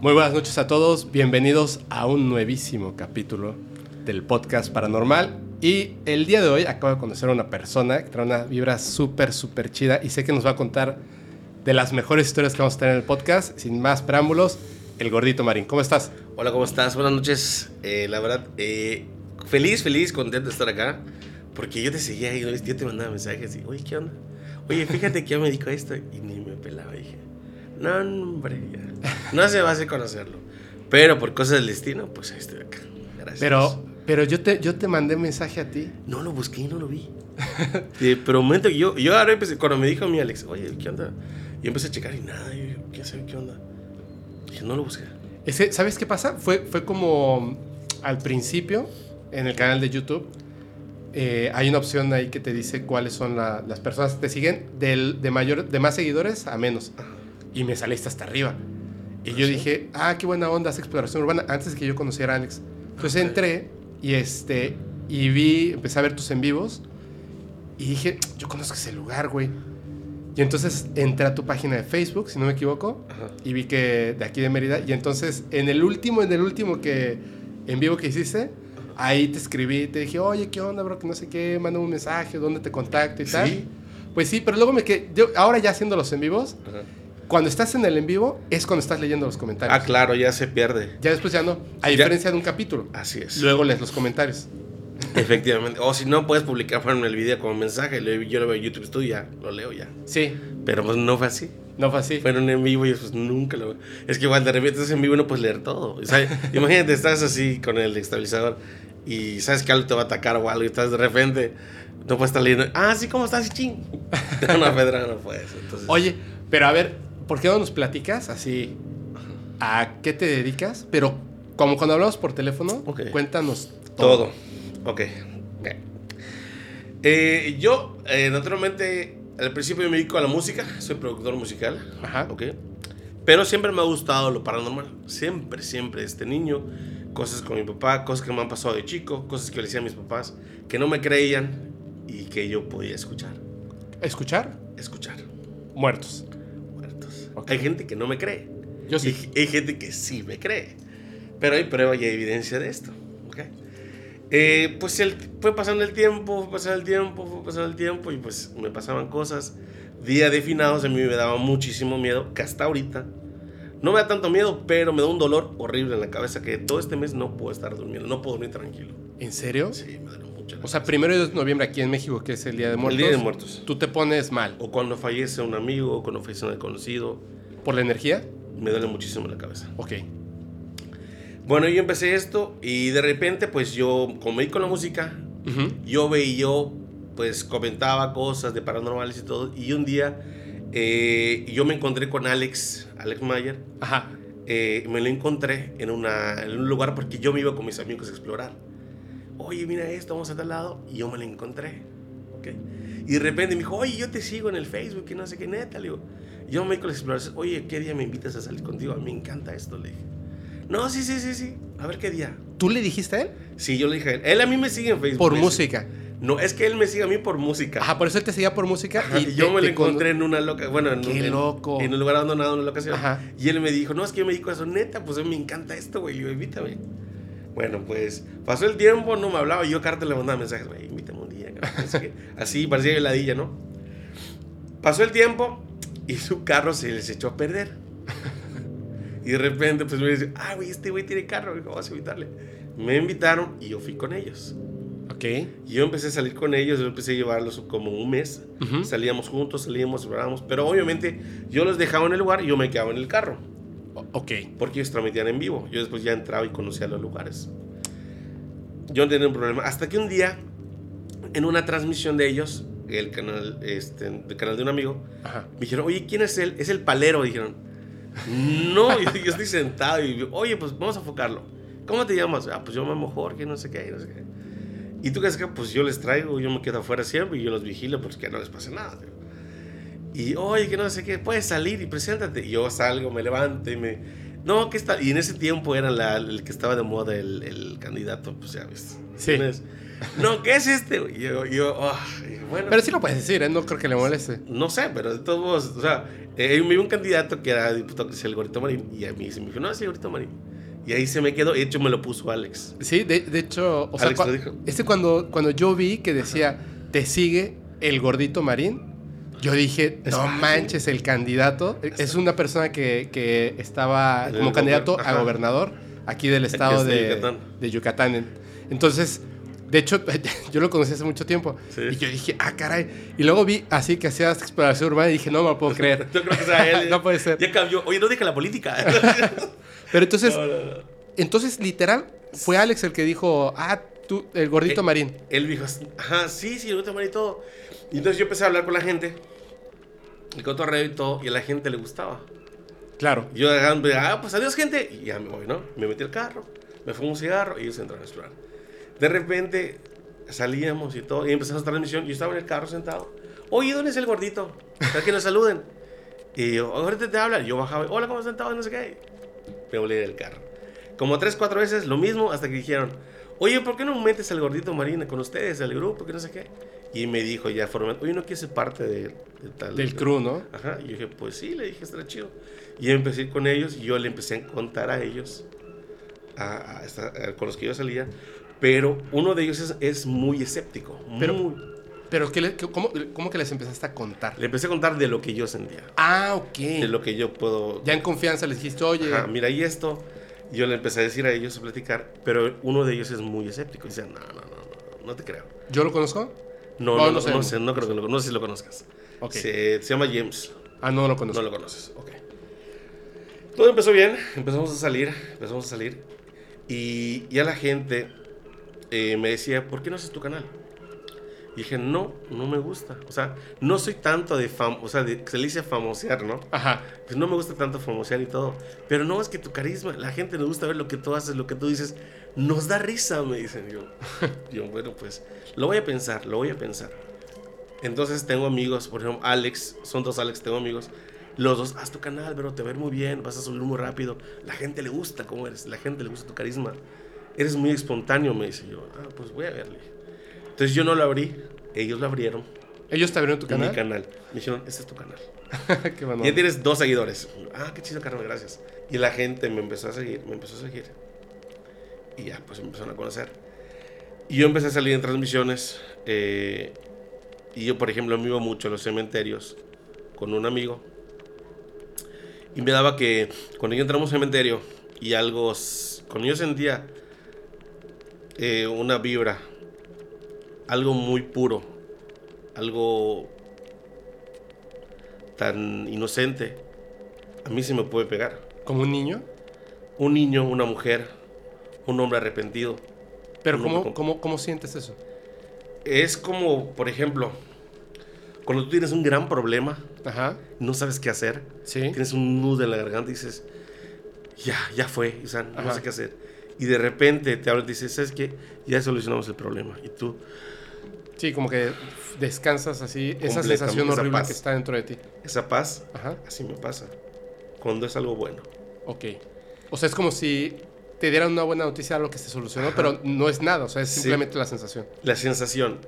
Muy buenas noches a todos, bienvenidos a un nuevísimo capítulo del podcast paranormal. Y el día de hoy acabo de conocer a una persona que trae una vibra súper, súper chida y sé que nos va a contar de las mejores historias que vamos a tener en el podcast. Sin más preámbulos, el gordito Marín. ¿Cómo estás? Hola, ¿cómo estás? Buenas noches. Eh, la verdad, eh, feliz, feliz, contento de estar acá. Porque yo te seguía y yo te mandaba mensajes y, oye, ¿qué onda? Oye, fíjate que yo me dedico a esto y ni me pelaba. dije, no, hombre, ya. no se va a hacer conocerlo. Pero por cosas del destino, pues ahí estoy acá. Gracias. Pero, pero yo, te, yo te mandé mensaje a ti. No lo busqué, no lo vi. Eh, pero un momento que yo, yo ahora empecé, cuando me dijo mi Alex, oye, ¿qué onda? Y empecé a checar y nada, yo, ¿qué sé qué onda? Dije, no lo busqué. Ese, ¿Sabes qué pasa? Fue, fue como al principio, en el canal de YouTube, eh, hay una opción ahí que te dice cuáles son la- las personas que te siguen del, de, mayor, de más seguidores a menos. Y me saliste hasta arriba. Y yo ¿Sí? dije, ah, qué buena onda, hace exploración urbana, antes que yo conociera a Alex. Entonces Ok. entré y, este, y vi, empecé a ver tus en vivos y dije, yo conozco ese lugar, güey. Y entonces entré a tu página de Facebook, si no me equivoco, Ajá. y vi que de aquí de Mérida. Y entonces, en el último, en el último que en vivo que hiciste, ahí te escribí, te dije, oye, ¿qué onda, bro? Que no sé qué, manda un mensaje, ¿dónde te contacto y ¿Sí? tal. Pues sí, pero luego me quedé, yo ahora ya haciendo los en vivos, Ajá. Cuando estás en el en vivo es cuando estás leyendo los comentarios. Ah, claro, ya se pierde. Ya después ya no, a Ya. diferencia de un capítulo. Así es. Luego lees los comentarios. Efectivamente. O si no, puedes publicar en el video como mensaje. Yo lo veo en YouTube Studio ya, lo leo ya. Sí, Pero pues no fue así. no fue así. Fueron en vivo y pues nunca lo Es que igual de repente estás en vivo y no puedes leer todo. O sea, imagínate, estás así con el estabilizador y sabes que algo te va a atacar o algo y estás de repente. No puedes estar leyendo. Ah, sí, ¿cómo estás? Ching. No, Pedro, no puedes. Entonces, Oye, pero a ver, ¿por qué no nos platicas así? ¿A qué te dedicas? Pero como cuando hablamos por teléfono, cuéntanos todo. Todo. Ok. ok. Eh, yo, eh, naturalmente, al principio me dedico a la música. Soy productor musical. Ajá. Ok. Pero siempre me ha gustado lo paranormal. Siempre, siempre. Este niño, cosas con mi papá, cosas que me han pasado de chico, cosas que le decían a mis papás, que no me creían y que yo podía escuchar. ¿Escuchar? Escuchar. Muertos. Muertos. Ok. Hay gente que no me cree. Yo sí. Y hay gente que sí me cree. Pero hay prueba y evidencia de esto. ¿ok? Eh, pues el- fue pasando el tiempo, fue pasando el tiempo, fue pasando el tiempo y pues me pasaban cosas. Día de finados a mí me daba muchísimo miedo, que hasta ahorita no me da tanto miedo, pero me da un dolor horrible en la cabeza que todo este mes no puedo estar durmiendo, no puedo dormir tranquilo. ¿En serio? Sí, me duele O sea, primero de noviembre aquí en México, que es el Día de Muertos. Día de Muertos. Tú te pones mal. O cuando fallece un amigo, o cuando fallece un desconocido, ¿Por la energía? me duele muchísimo la cabeza. Ok. Bueno, yo empecé esto y de repente, pues yo, como me con la música, Ujú. yo veía, yo, pues comentaba cosas de paranormales y todo. Y un día eh, yo me encontré con Alex, Alex Mayer. Ajá. eh, me lo encontré en, una, en un lugar porque yo me iba con mis amigos a explorar. Oye, mira esto, vamos a tal lado. Y yo me lo encontré. ¿ok? Y de repente me dijo, oye, yo te sigo en el Facebook y no sé qué neta. Le digo, yo me con las exploraciones. Oye, ¿qué día me invitas a salir contigo? Me encanta esto, le dije. No, sí, sí, sí, sí. A ver qué día. ¿Tú le dijiste a él? Sí, yo le dije a él. Él a mí me sigue en Facebook. Por música. No, es que él me sigue a mí por música. Ajá, por eso él te seguía por música. Ajá, y y yo te- me lo te con- encontré en una loca, bueno, en, Qué un, loco. en un lugar abandonado en una locación. Ajá. Y él me dijo, no, es que yo me dedico a eso, neta, pues a mí me encanta esto, güey, invítame. Bueno, pues pasó el tiempo, no me hablaba, yo carta le mandaba mensajes, güey, invítame un día. qué. Así, parecía heladilla, ¿no? Pasó el tiempo y su carro se les echó a perder. Y de repente, pues me dice, ah, güey, este güey tiene carro, dijo, vamos a invitarle. Me invitaron y yo fui con ellos. Ok. Y yo empecé a salir con ellos, yo empecé a llevarlos como un mes. Ujú. Salíamos juntos, salíamos, hablábamos. Pero obviamente yo los dejaba en el lugar y yo me quedaba en el carro. Ok. Porque ellos transmitían en vivo. Yo después ya entraba y conocía los lugares. Yo no tenía un problema. Hasta que un día, en una transmisión de ellos, el canal, este, del canal de un amigo, Ajá. me dijeron, oye, ¿quién es él? Es el palero, dijeron. No, yo, yo estoy sentado y yo, oye, pues vamos a enfocarlo. ¿Cómo te llamas? Ah, pues yo me llamo Jorge, no sé qué, no sé qué. ¿Y tú qué haces? Pues yo les traigo, yo me quedo afuera siempre y yo los vigilo porque que no les pase nada. tío. Y, oye, que no sé qué, puedes salir y preséntate. Y yo salgo, me levanto y me... No, que está... Y en ese tiempo era la- el que estaba de moda el, el candidato, pues ya ves. Sí. ¿Quién es? No, ¿qué es este? Y yo, yo ah, y bueno. Pero sí lo puedes decir, ¿eh? No creo que le moleste. No sé, pero de todos modos, o sea, eh, me iba un candidato que era diputado que se el Gorito Marín. Y a mí se me dijo, no, sí, Gorito Marín. Y ahí se me quedó. De hecho, me lo puso Alex. Sí, de, de hecho, o sea, Alex cua- lo dijo. este cuando, cuando yo vi que decía, te sigue el gordito marín, yo dije, no manches, el candidato. Es una persona que, que estaba como candidato a gobernador aquí del estado es de de, Yucatán. de Yucatán. Entonces, de hecho, yo lo conocí hace mucho tiempo. Sí. Y yo dije, ah, caray. Y luego vi así que hacía exploración urbana y dije, no me lo puedo creer. Yo creo que sea él. no puede ser. Ya cambió. Oye, no deja la política. Pero entonces, No, no, no. entonces literal, fue Alex el que dijo, ah, tú, el gordito Eh, marín. Él dijo, ajá, sí, sí, el Gorito Marín y todo. Y entonces yo empecé a hablar con la gente. El cotorreo y todo. Y a la gente le gustaba. Claro. Yo ah, pues adiós, gente. Y ya me voy, ¿no? Me metí al carro, me fumé un cigarro y ellos entraron a explorar. De repente salíamos y todo, y empezamos la transmisión. Yo estaba en el carro sentado. Oye, ¿dónde es el gordito? Para que nos saluden. Y yo, ahorita te hablan. Yo bajaba, hola, ¿cómo estás sentado? No sé qué. Me volví del carro. Como tres, cuatro veces lo mismo hasta que dijeron, oye, ¿por qué no metes al gordito Marina con ustedes, al grupo, que no sé qué? Y me dijo ya formalmente, oye, ¿no quieres ser parte de, de tal? Del crew, ¿no? Ajá, y yo dije, pues sí, le dije, estará chido. Y empecé a ir con ellos y yo le empecé a contar a ellos, a, a a- con los que yo salía, pero uno de ellos es, es muy escéptico. Pero- muy- Pero, ¿qué le- qué- cómo, cómo que les empezaste a contar? le empecé a contar de lo que yo sentía, Ah, ok. de lo que yo puedo... Ya en confianza les dijiste, oye, Ajá, mira, y esto, yo le empecé a decir a ellos, a platicar, pero uno de ellos es muy escéptico y dice, no, no, no, no, no te creo. ¿yo lo conozco? No, no, no no, sé. no creo que lo, no sé si lo conozcas. Ok. Se, se llama James. Ah, no lo conozco. No lo conoces, ok. Todo empezó bien, empezamos a salir, empezamos a salir. Y ya la gente eh, me decía, ¿por qué no haces tu canal? Y dije, no, no me gusta. O sea, no soy tanto de fam... O sea, de, se le dice famosear, ¿no? Ajá. Pues no me gusta tanto famosear y todo. Pero no, es que tu carisma, la gente nos gusta ver lo que tú haces, lo que tú dices. Nos da risa, me dicen yo. yo, bueno, pues lo voy a pensar, lo voy a pensar. Entonces tengo amigos, por ejemplo, Alex, son dos Alex, tengo amigos. Los dos, haz tu canal, bro, te ver muy bien, vas a subir muy rápido. La gente le gusta cómo eres, la gente le gusta tu carisma. Eres muy espontáneo, me dice yo. Ah, pues voy a verle. Entonces yo no lo abrí, ellos lo abrieron. ¿Ellos te abrieron tu canal? Mi canal. Me dijeron, este es tu canal. Qué. Ya tienes dos seguidores. Ah, qué chido, carnal, gracias. Y la gente me empezó a seguir, me empezó a seguir. Y ya, pues me empezaron a conocer. Y yo empecé a salir en transmisiones. eh, y yo, por ejemplo, me iba mucho a los cementerios con un amigo. Y me daba que cuando yo entraba a un cementerio y algo, cuando yo sentía eh, una vibra, algo muy puro, algo tan inocente, a mí se me puede pegar. ¿Como un niño? Un niño, una mujer, un hombre arrepentido. Pero ¿cómo, con- cómo, ¿cómo sientes eso? Es como, por ejemplo, cuando tú tienes un gran problema, Ajá. no sabes qué hacer, Sí. tienes un nudo en la garganta y dices, ya, ya fue, o sea, no Ajá. sé qué hacer. Y de repente te hablan y dices, ¿sabes qué? Ya solucionamos el problema. Y tú, Sí, como que descansas así, esa sensación esa horrible paz. que está dentro de ti. esa paz, Ajá. así me pasa. Cuando es algo bueno. Ok. O sea, es como si te dieran una buena noticia a lo que se solucionó, pero no es nada, o sea, es Sí. simplemente la sensación. La sensación.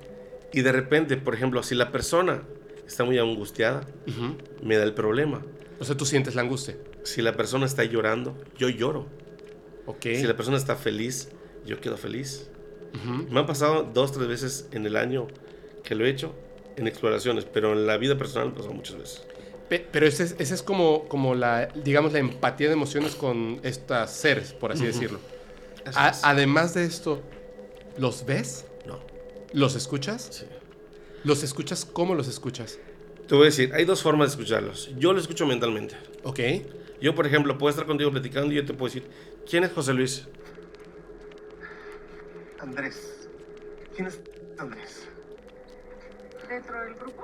Y de repente, por ejemplo, si la persona está muy angustiada, Ujú. me da el problema. O sea, tú sientes la angustia. Si la persona está llorando, yo lloro. Ok. Si la persona está feliz, yo quedo feliz. Ujú. Me han pasado dos, tres veces en el año que lo he hecho en exploraciones, pero en la vida personal me pasó muchas veces. Pe- Pero ese es, ese es como, como la, digamos, la empatía de emociones con estas seres, por así decirlo. Así A- es. además de esto, ¿los ves? No, ¿Los escuchas? sí. ¿Los escuchas? ¿Cómo los escuchas? Te voy a decir, hay dos formas de escucharlos. Yo lo escucho mentalmente. Ok. Yo, por ejemplo, puedo estar contigo platicando y yo te puedo decir, ¿quién es José Luis? Andrés. ¿Quién es Andrés? ¿Dentro del grupo?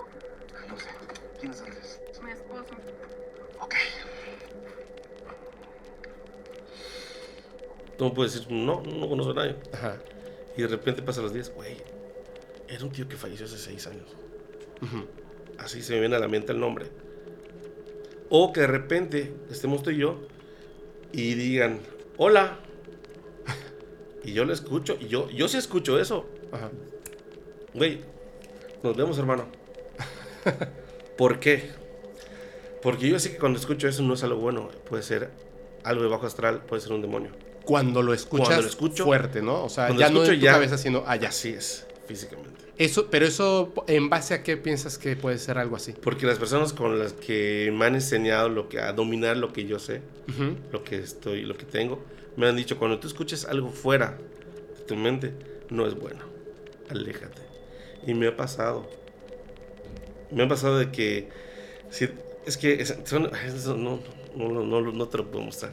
No sé. ¿Quién es Andrés? Ok. Tú me puedes decir, no, no conozco a nadie. Ajá. Y de repente pasan los días, güey, era un tío que falleció hace seis años. Así se me viene a la mente el nombre. O que de repente estemos tú y yo y digan, hola. Y yo lo escucho, y yo, yo sí escucho eso. Ajá. Güey, nos vemos, hermano. ¿Por qué? Porque yo sé que cuando escucho eso no es algo bueno. Puede ser algo de bajo astral, puede ser un demonio. Cuando lo escuchas Cuando lo escucho- fuerte, ¿no? O sea, Cuando ya lo no en tu ya- cabeza, sino allá. Así es, físicamente. Eso, pero eso, ¿en base a qué piensas que puede ser algo así? Porque las personas con las que me han enseñado lo que, a dominar lo que yo sé, lo que estoy, lo que tengo, me han dicho, cuando tú escuches algo fuera de tu mente, no es bueno. Aléjate. Y me ha pasado. Me ha pasado de que, si, es que es- son- eso no, no, no, no, te lo puedo mostrar.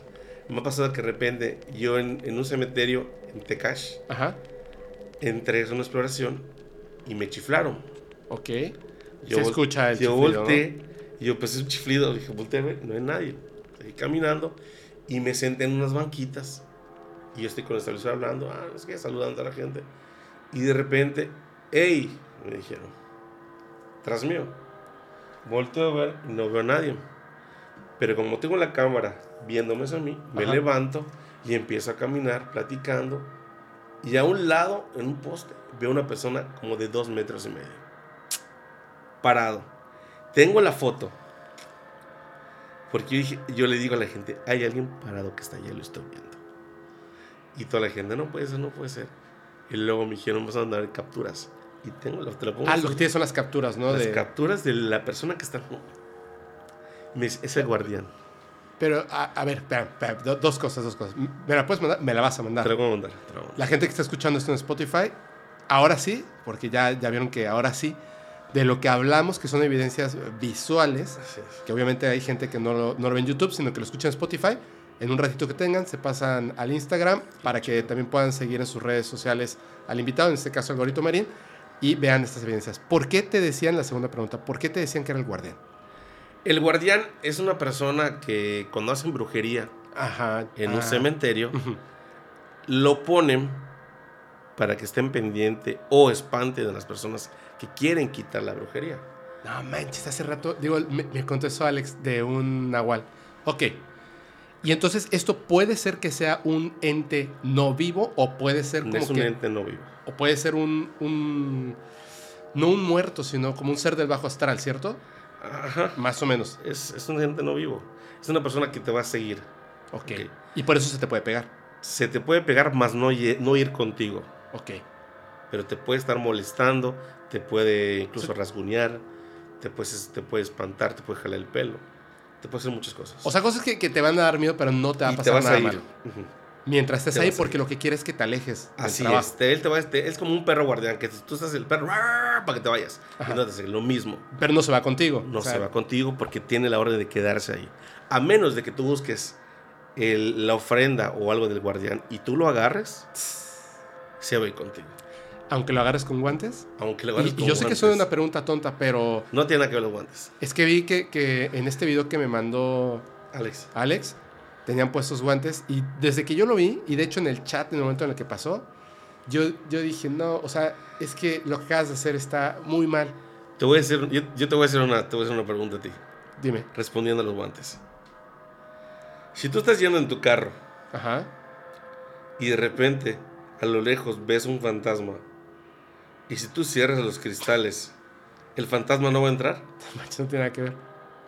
Me ha pasado que de repente yo en, en un cementerio en Tecash Ajá. entré a una exploración y me chiflaron. Ok. Yo Se escucha el Yo chiflido, ¿no? volteé y yo pues es un chiflido. Dije, volteé, no hay nadie. Seguí caminando y me senté en unas banquitas. Y yo estoy con el establecedor hablando, ah, es que saludando a la gente. Y de repente, ¡hey! Me dijeron, tras mío. Volteo a ver y no veo a nadie. Pero como tengo la cámara viéndome a mí, me Ajá. levanto y empiezo a caminar platicando. Y a un lado, en un poste, veo una persona como de dos metros y medio parado. Tengo la foto. Porque yo, dije- yo le digo a la gente, hay alguien parado que está allá, lo estoy viendo. Y toda la gente, no puede ser, no puede ser. Y luego me dijeron, vamos a mandar capturas. Y tengo, la- te pongo. Ah, lo que tienes son las capturas, ¿no? las De- capturas de la persona que está. Me dice, es el guardián. Pero, a, a ver, espera, espera, do- dos cosas, dos cosas. ¿Me la puedes mandar? Me la vas a mandar. Te la voy a mandar. te la voy a mandar. La gente que está escuchando esto en Spotify, ahora sí, porque ya, ya vieron que ahora sí, de lo que hablamos, que son evidencias visuales, es. que obviamente hay gente que no lo, no lo ve en YouTube, sino que lo escucha en Spotify. En un ratito que tengan, se pasan al Instagram para que también puedan seguir en sus redes sociales al invitado, en este caso al Gorito Marín, y vean estas evidencias. ¿Por qué te decían, la segunda pregunta, por qué te decían que era el guardián? El guardián es una persona que cuando hacen brujería Ajá. en ah, un cementerio, ujú. lo ponen para que estén pendiente o espante de las personas que quieren quitar la brujería. No manches, hace rato, digo, me, me contestó Alex de un nahual. Ok. Y entonces, ¿esto puede ser que sea un ente no vivo o puede ser No como es un que- ente no vivo. o puede ser un, un- no un muerto, sino como un ser del bajo astral, ¿cierto? Ajá. Más o menos. Es, es un ente no vivo. Es una persona que te va a seguir. Ok. Y por eso se te puede pegar. Se te puede pegar, más no, no ir contigo. Ok. Pero te puede estar molestando, te puede incluso rasguñar, te puede, te puede espantar, te puede jalar el pelo. Te puede hacer muchas cosas. O sea, cosas que, que te van a dar miedo, pero no te va a y te pasar vas nada a ir. malo. Ujú. Mientras estés Te ahí, porque lo que quieres es que te alejes. Así es. te- él te va, te- es como un perro guardián, que tú estás el perro para que te vayas. Y no te hace lo mismo. Pero no se va contigo. No O sea, se va contigo porque tiene la orden de quedarse ahí. A menos de que tú busques el- la ofrenda o algo del guardián y tú lo agarres, se va a ir contigo. Aunque lo agarres con guantes. Aunque lo Y, agarres y con yo sé que suena una pregunta tonta, pero No tiene nada que ver los guantes. es que vi que, que en este video que me mandó Alex. Alex, tenían puestos guantes y desde que yo lo vi, y de hecho en el chat, en el momento en el que pasó, yo, yo dije, no, o sea, es que lo que acabas de hacer está muy mal. Te voy a hacer, yo, yo te voy a hacer una, te voy a hacer una pregunta a ti, Dime. respondiendo a los guantes. Si tú estás yendo en tu carro Ajá. y de repente a lo lejos ves un fantasma y si tú cierras los cristales, el fantasma no va a entrar. No tiene nada que ver.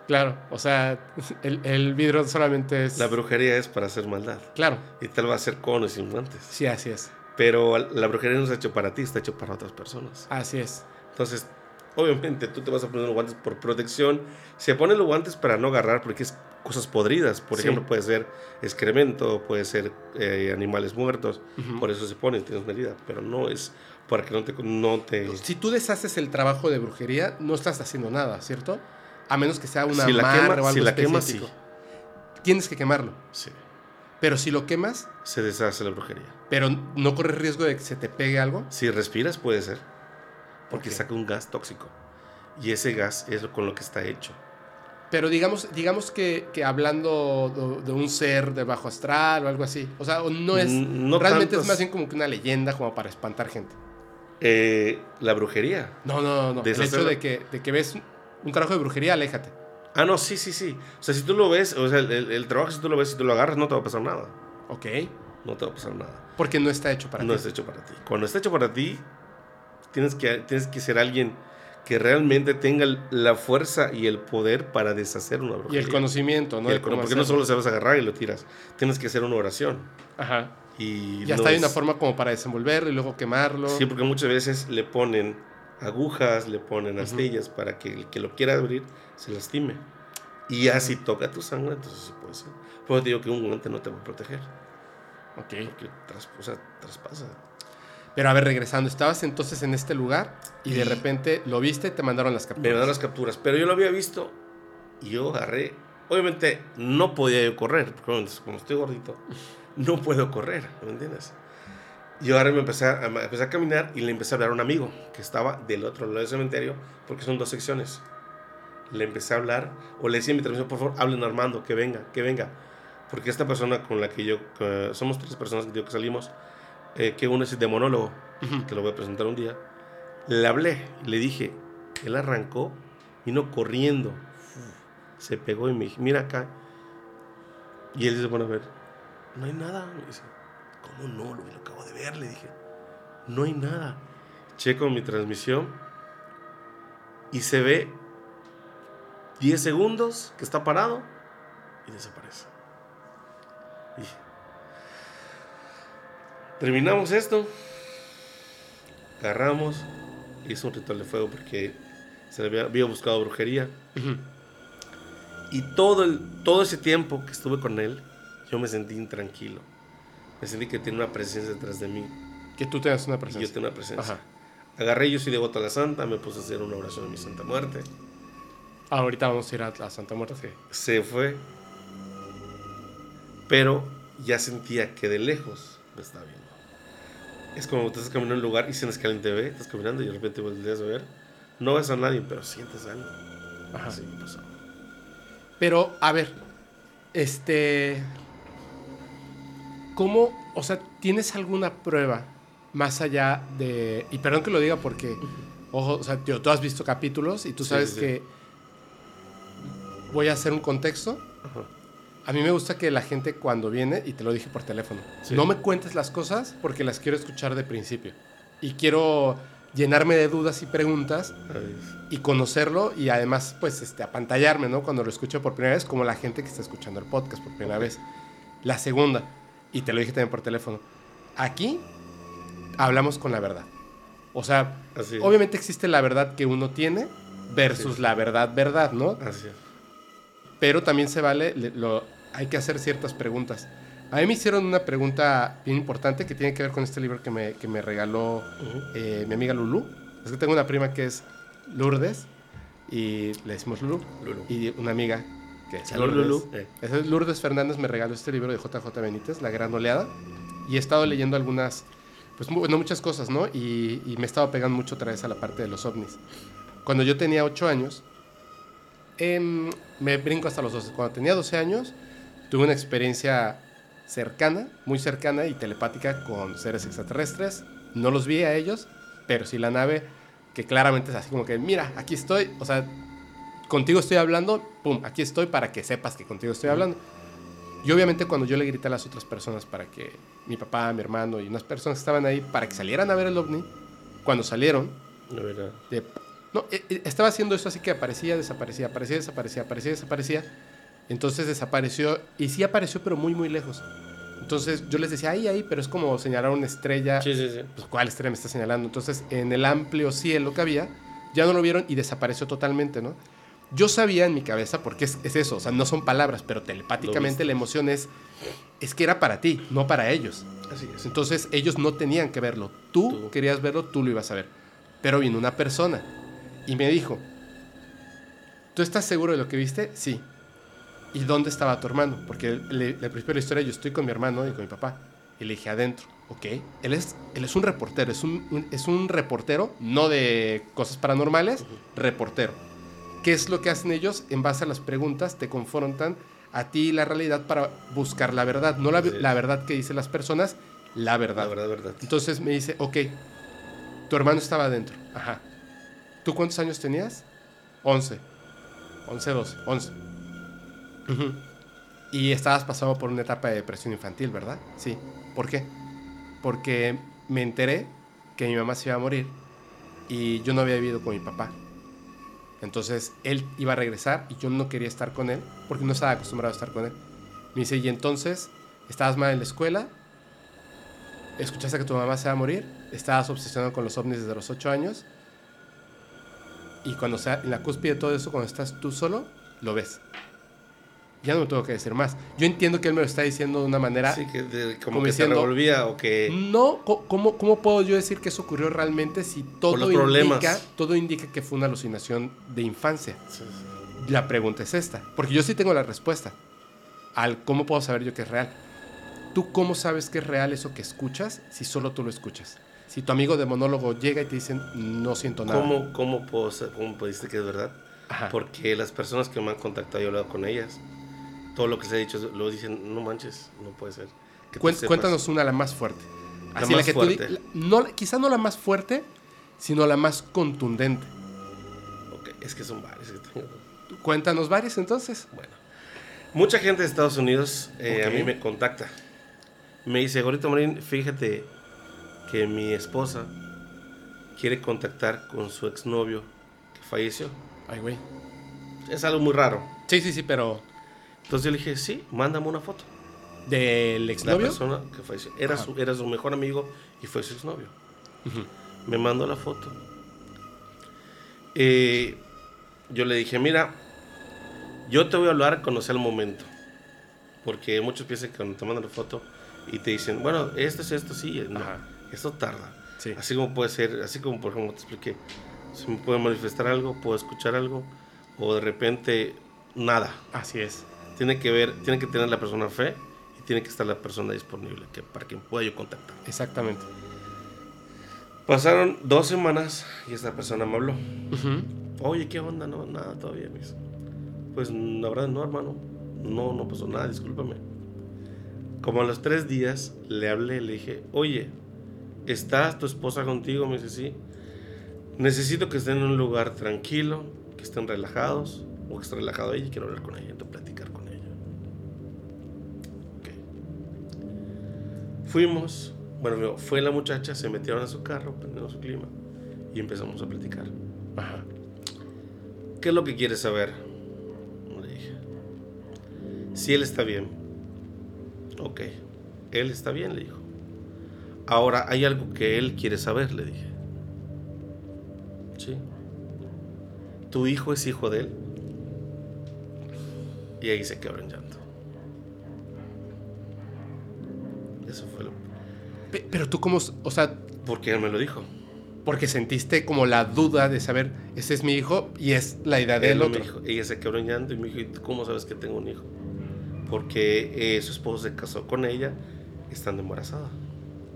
Claro, o sea, el, el vidrio solamente es... La brujería es para hacer maldad Claro, y tal va a ser con o sin guantes. sí, así es. Pero la brujería no está hecho para ti, está hecho para otras personas. Así es. Entonces, obviamente tú te vas a poner los guantes por protección. Se ponen los guantes para no agarrar porque es cosas podridas. Por Sí. ejemplo, puede ser excremento, puede ser eh, animales muertos. Por eso se ponen, tienes herida. Pero no es para que no te... No te Si tú deshaces el trabajo de brujería, no estás haciendo nada, ¿cierto? A menos que sea una Si la quema- o algo si la quemas. Tienes que quemarlo. sí, Pero si lo quemas, se deshace la brujería. pero no corres riesgo de que se te pegue algo. Si respiras puede ser. Porque saca un gas tóxico. Y ese gas es con lo que está hecho. Pero digamos, digamos que, que hablando de, de un ser de bajo astral o algo así. O sea, no es. No realmente es más bien como que una leyenda como para espantar gente. Eh, la brujería. No, no, no. no. El hecho de que, de que ves un trabajo de brujería, aléjate. Ah, no, sí, sí, sí. O sea, si tú lo ves, o sea, el, el- trabajo, si tú lo ves, si tú lo agarras, no te va a pasar nada. Ok. No te va a pasar nada. Porque no está hecho para no ti. está hecho para ti. Cuando está hecho para ti, Tienes que, tienes que ser alguien que realmente tenga la fuerza y el poder para deshacer una Y brujería. el conocimiento, ¿no? Y el porque no solo sabes agarrar y lo tiras. Tienes que hacer una oración. Ajá. Y Y hasta no hay una es- forma como para desenvolverlo y luego quemarlo. Sí, porque muchas veces le ponen agujas, le ponen astillas para que el que lo quiera abrir se lastime. Y ya si toca tu sangre, entonces sí puede ser. Pero te digo que un guante no te va a proteger. Ok. Porque tras- o sea, traspasa. Pero a ver, regresando, estabas entonces en este lugar y de Y- repente lo viste, te mandaron las Me capturas. dan las capturas, pero yo lo había visto y yo agarré. Obviamente no podía yo correr, porque como estoy gordito, no puedo correr, ¿me entiendes? Yo agarré, me empecé a, me empecé a caminar y le empecé a hablar a un amigo que estaba del otro lado del cementerio, porque son dos secciones. Le empecé a hablar, o le decía en mi transmisión, por favor, hablen a Armando, que venga, que venga. Porque esta persona con la que yo, somos tres personas que, digo que salimos, eh, que uno es demonólogo, Ujú. que lo voy a presentar un día, le hablé, le dije, él arrancó, vino corriendo, se pegó y me dije, mira acá. Y él se pone a ver, no hay nada. Me dice, ¿cómo no? Lo, lo acabo de ver, le dije, no hay nada. Checo mi transmisión y se ve 10 segundos que está parado y desaparece. Y terminamos esto, agarramos, hizo un ritual de fuego porque se le había, había buscado brujería. Y todo, el, todo ese tiempo que estuve con él, yo me sentí intranquilo. Me sentí que tiene una presencia detrás de mí. Que tú tengas una Y presencia. yo tengo una presencia. Ajá. Agarré, yo soy devoto a la santa, me puse a hacer una oración a mi santa muerte. Ahorita vamos a ir a la Santa Muerte. sí. Se fue. Pero ya sentía que de lejos me estaba viendo. Es como tú estás caminando en un lugar y sientes que alguien te ve, estás caminando y de repente volteas a ver. No ves a nadie, pero sientes algo. Ajá. Así me pasó. Pero, a ver, este. ¿Cómo, o sea, tienes alguna prueba más allá de. Y perdón que lo diga porque, ojo, o sea, tío, tú has visto capítulos y tú sabes sí, sí. que. Voy a hacer un contexto. Ajá. A mí me gusta que la gente cuando viene, y te lo dije por teléfono, Sí. no me cuentes las cosas porque las quiero escuchar de principio. Y quiero llenarme de dudas y preguntas Ay, y conocerlo y además pues este apantallarme, ¿no? Cuando lo escucho por primera vez, como la gente que está escuchando el podcast por primera vez. La segunda, y te lo dije también por teléfono, aquí hablamos con la verdad. O sea, Así obviamente existe la verdad que uno tiene versus la verdad, verdad, ¿no? Así es. Pero también se vale, le- lo, hay que hacer ciertas preguntas. A mí me hicieron una pregunta bien importante que tiene que ver con este libro que me, que me regaló eh, mi amiga Lulu. Es que tengo una prima que es Lourdes y le decimos Lulu. Lulu. Y una amiga que es Salud, Lourdes. Lulu. Eh. Lourdes Fernández me regaló este libro de JJ Benítez, La Gran Oleada. Y he estado leyendo algunas, pues bueno, muchas cosas, ¿no? Y, y me he estado pegando mucho otra vez a la parte de los ovnis. Cuando yo tenía 8 años, em, me brinco hasta los 12. Cuando tenía 12 años, tuve una experiencia cercana, muy cercana y telepática con seres extraterrestres. No los vi a ellos, pero sí la nave, que claramente es así como que, mira, aquí estoy, o sea, contigo estoy hablando, pum, aquí estoy para que sepas que contigo estoy hablando. Y obviamente cuando yo le grité a las otras personas para que mi papá, mi hermano y unas personas que estaban ahí para que salieran a ver el ovni, cuando salieron, La verdad. de- no, eh, eh, estaba haciendo eso así que aparecía, desaparecía, aparecía, desaparecía, aparecía, desaparecía. Entonces desapareció y sí apareció, pero muy, muy lejos. Entonces yo les decía, ahí, ahí, pero es como señalar una estrella. Sí, sí, sí. Pues, ¿Cuál estrella me está señalando? Entonces, en el amplio cielo que había, ya no lo vieron y desapareció totalmente, ¿no? Yo sabía en mi cabeza, porque es, es eso, o sea, no son palabras, pero telepáticamente la emoción es, es que era para ti, no para ellos. Así es. Entonces, ellos no tenían que verlo. Tú, Tú. querías verlo, tú lo ibas a ver. Pero vino una persona y me dijo, ¿tú estás seguro de lo que viste? Sí. ¿Y dónde estaba tu hermano? Porque al principio de la historia yo estoy con mi hermano y con mi papá. Y le dije, adentro. Ok. Él es, él es un reportero, es un, un- es un reportero, no de cosas paranormales, reportero. ¿Qué es lo que hacen ellos? En base a las preguntas te confrontan a ti y la realidad para buscar la verdad. No la, verdad que dicen las personas, la verdad. La verdad, verdad. Entonces me dice, ok, tu hermano estaba adentro. Ajá. ¿Tú cuántos años tenías? 11. 11, 12. 11. Ujú. Y estabas pasando por una etapa de depresión infantil, ¿verdad? Sí. ¿Por qué? Porque me enteré que mi mamá se iba a morir y yo no había vivido con mi papá. Entonces él iba a regresar y yo no quería estar con él porque no estaba acostumbrado a estar con él. Me dice, y entonces, estabas mal en la escuela, escuchaste que tu mamá se va a morir, estabas obsesionado con los ovnis desde los 8 años y cuando sea en la cúspide de todo eso, cuando estás tú solo, lo ves. Ya no me tengo que decir más. Yo entiendo que él me lo está diciendo de una manera... Sí, que de- como, como que diciendo- se revolvía o que... No, ¿cómo, ¿cómo puedo yo decir que eso ocurrió realmente si todo indica, todo indica que fue una alucinación de infancia? Sí, sí. La pregunta es esta, porque yo sí tengo la respuesta al cómo puedo saber yo que es real. ¿Tú cómo sabes que es real eso que escuchas si solo tú lo escuchas? Si tu amigo de monólogo llega y te dicen, no siento nada. ¿Cómo, cómo, puedo ¿Cómo pudiste que es verdad? Ajá. Porque las personas que me han contactado, yo he hablado con ellas, todo lo que se ha dicho, lo dicen, no manches, no puede ser. Que tú cuéntanos una, la más fuerte. La Así la, más que tú di- fuerte. la- no, quizá no la más fuerte, sino la más contundente. Ok, es que son varios. que tengo. Cuéntanos varias entonces. Bueno, mucha gente de Estados Unidos eh, a mí me contacta. Me dice, Gorito Marín, fíjate que mi esposa quiere contactar con su exnovio que falleció. Ay, güey. Es algo muy raro. Sí, sí, sí, pero Entonces yo le dije, sí, mándame una foto. del La exnovio. persona que falleció. Era su, era su mejor amigo y fue su exnovio. Ujú. Me mandó la foto. Eh, yo le dije, mira, yo te voy a hablar cuando sea el momento. Porque muchos piensan que cuando te mandan la foto y te dicen, bueno, esto es esto, sí, no, esto tarda. Sí. Así como puede ser, así como por ejemplo te expliqué, se me puede manifestar algo, puedo escuchar algo, o de repente nada. Así es. Tiene que ver, tiene que tener la persona fe y tiene que estar la persona disponible que, para quien pueda yo contactar. Exactamente. Pasaron dos semanas y esta persona me habló. Ujú. Oye, ¿qué onda? No, nada todavía, dice. Pues la verdad no, hermano. No, no pasó nada, discúlpame. Como a los tres días le hablé, le dije, oye, ¿está tu esposa contigo? Me dice, sí. Necesito que estén en un lugar tranquilo, que estén relajados, o que esté relajado ella y quiero hablar con ella, quiero platicar Fuimos, bueno, fue la muchacha, se metieron a su carro, prendieron su clima y empezamos a platicar. Ajá. ¿Qué es lo que quieres saber? Le dije. Si él está bien. Ok. Él está bien, le dijo. Ahora hay algo que él quiere saber, le dije. Sí. ¿Tu hijo es hijo de él? Y ahí se quebró en Eso fue lo... Pe- Pero tú cómo, s- o sea, Porque él me lo dijo. porque sentiste como la duda de saber, ese es mi hijo y es la idea Él del otro. dijo, ella se quebró en llanto y me dijo, ¿y cómo sabes que tengo un hijo? Porque eh, su esposo se casó con ella estando embarazada.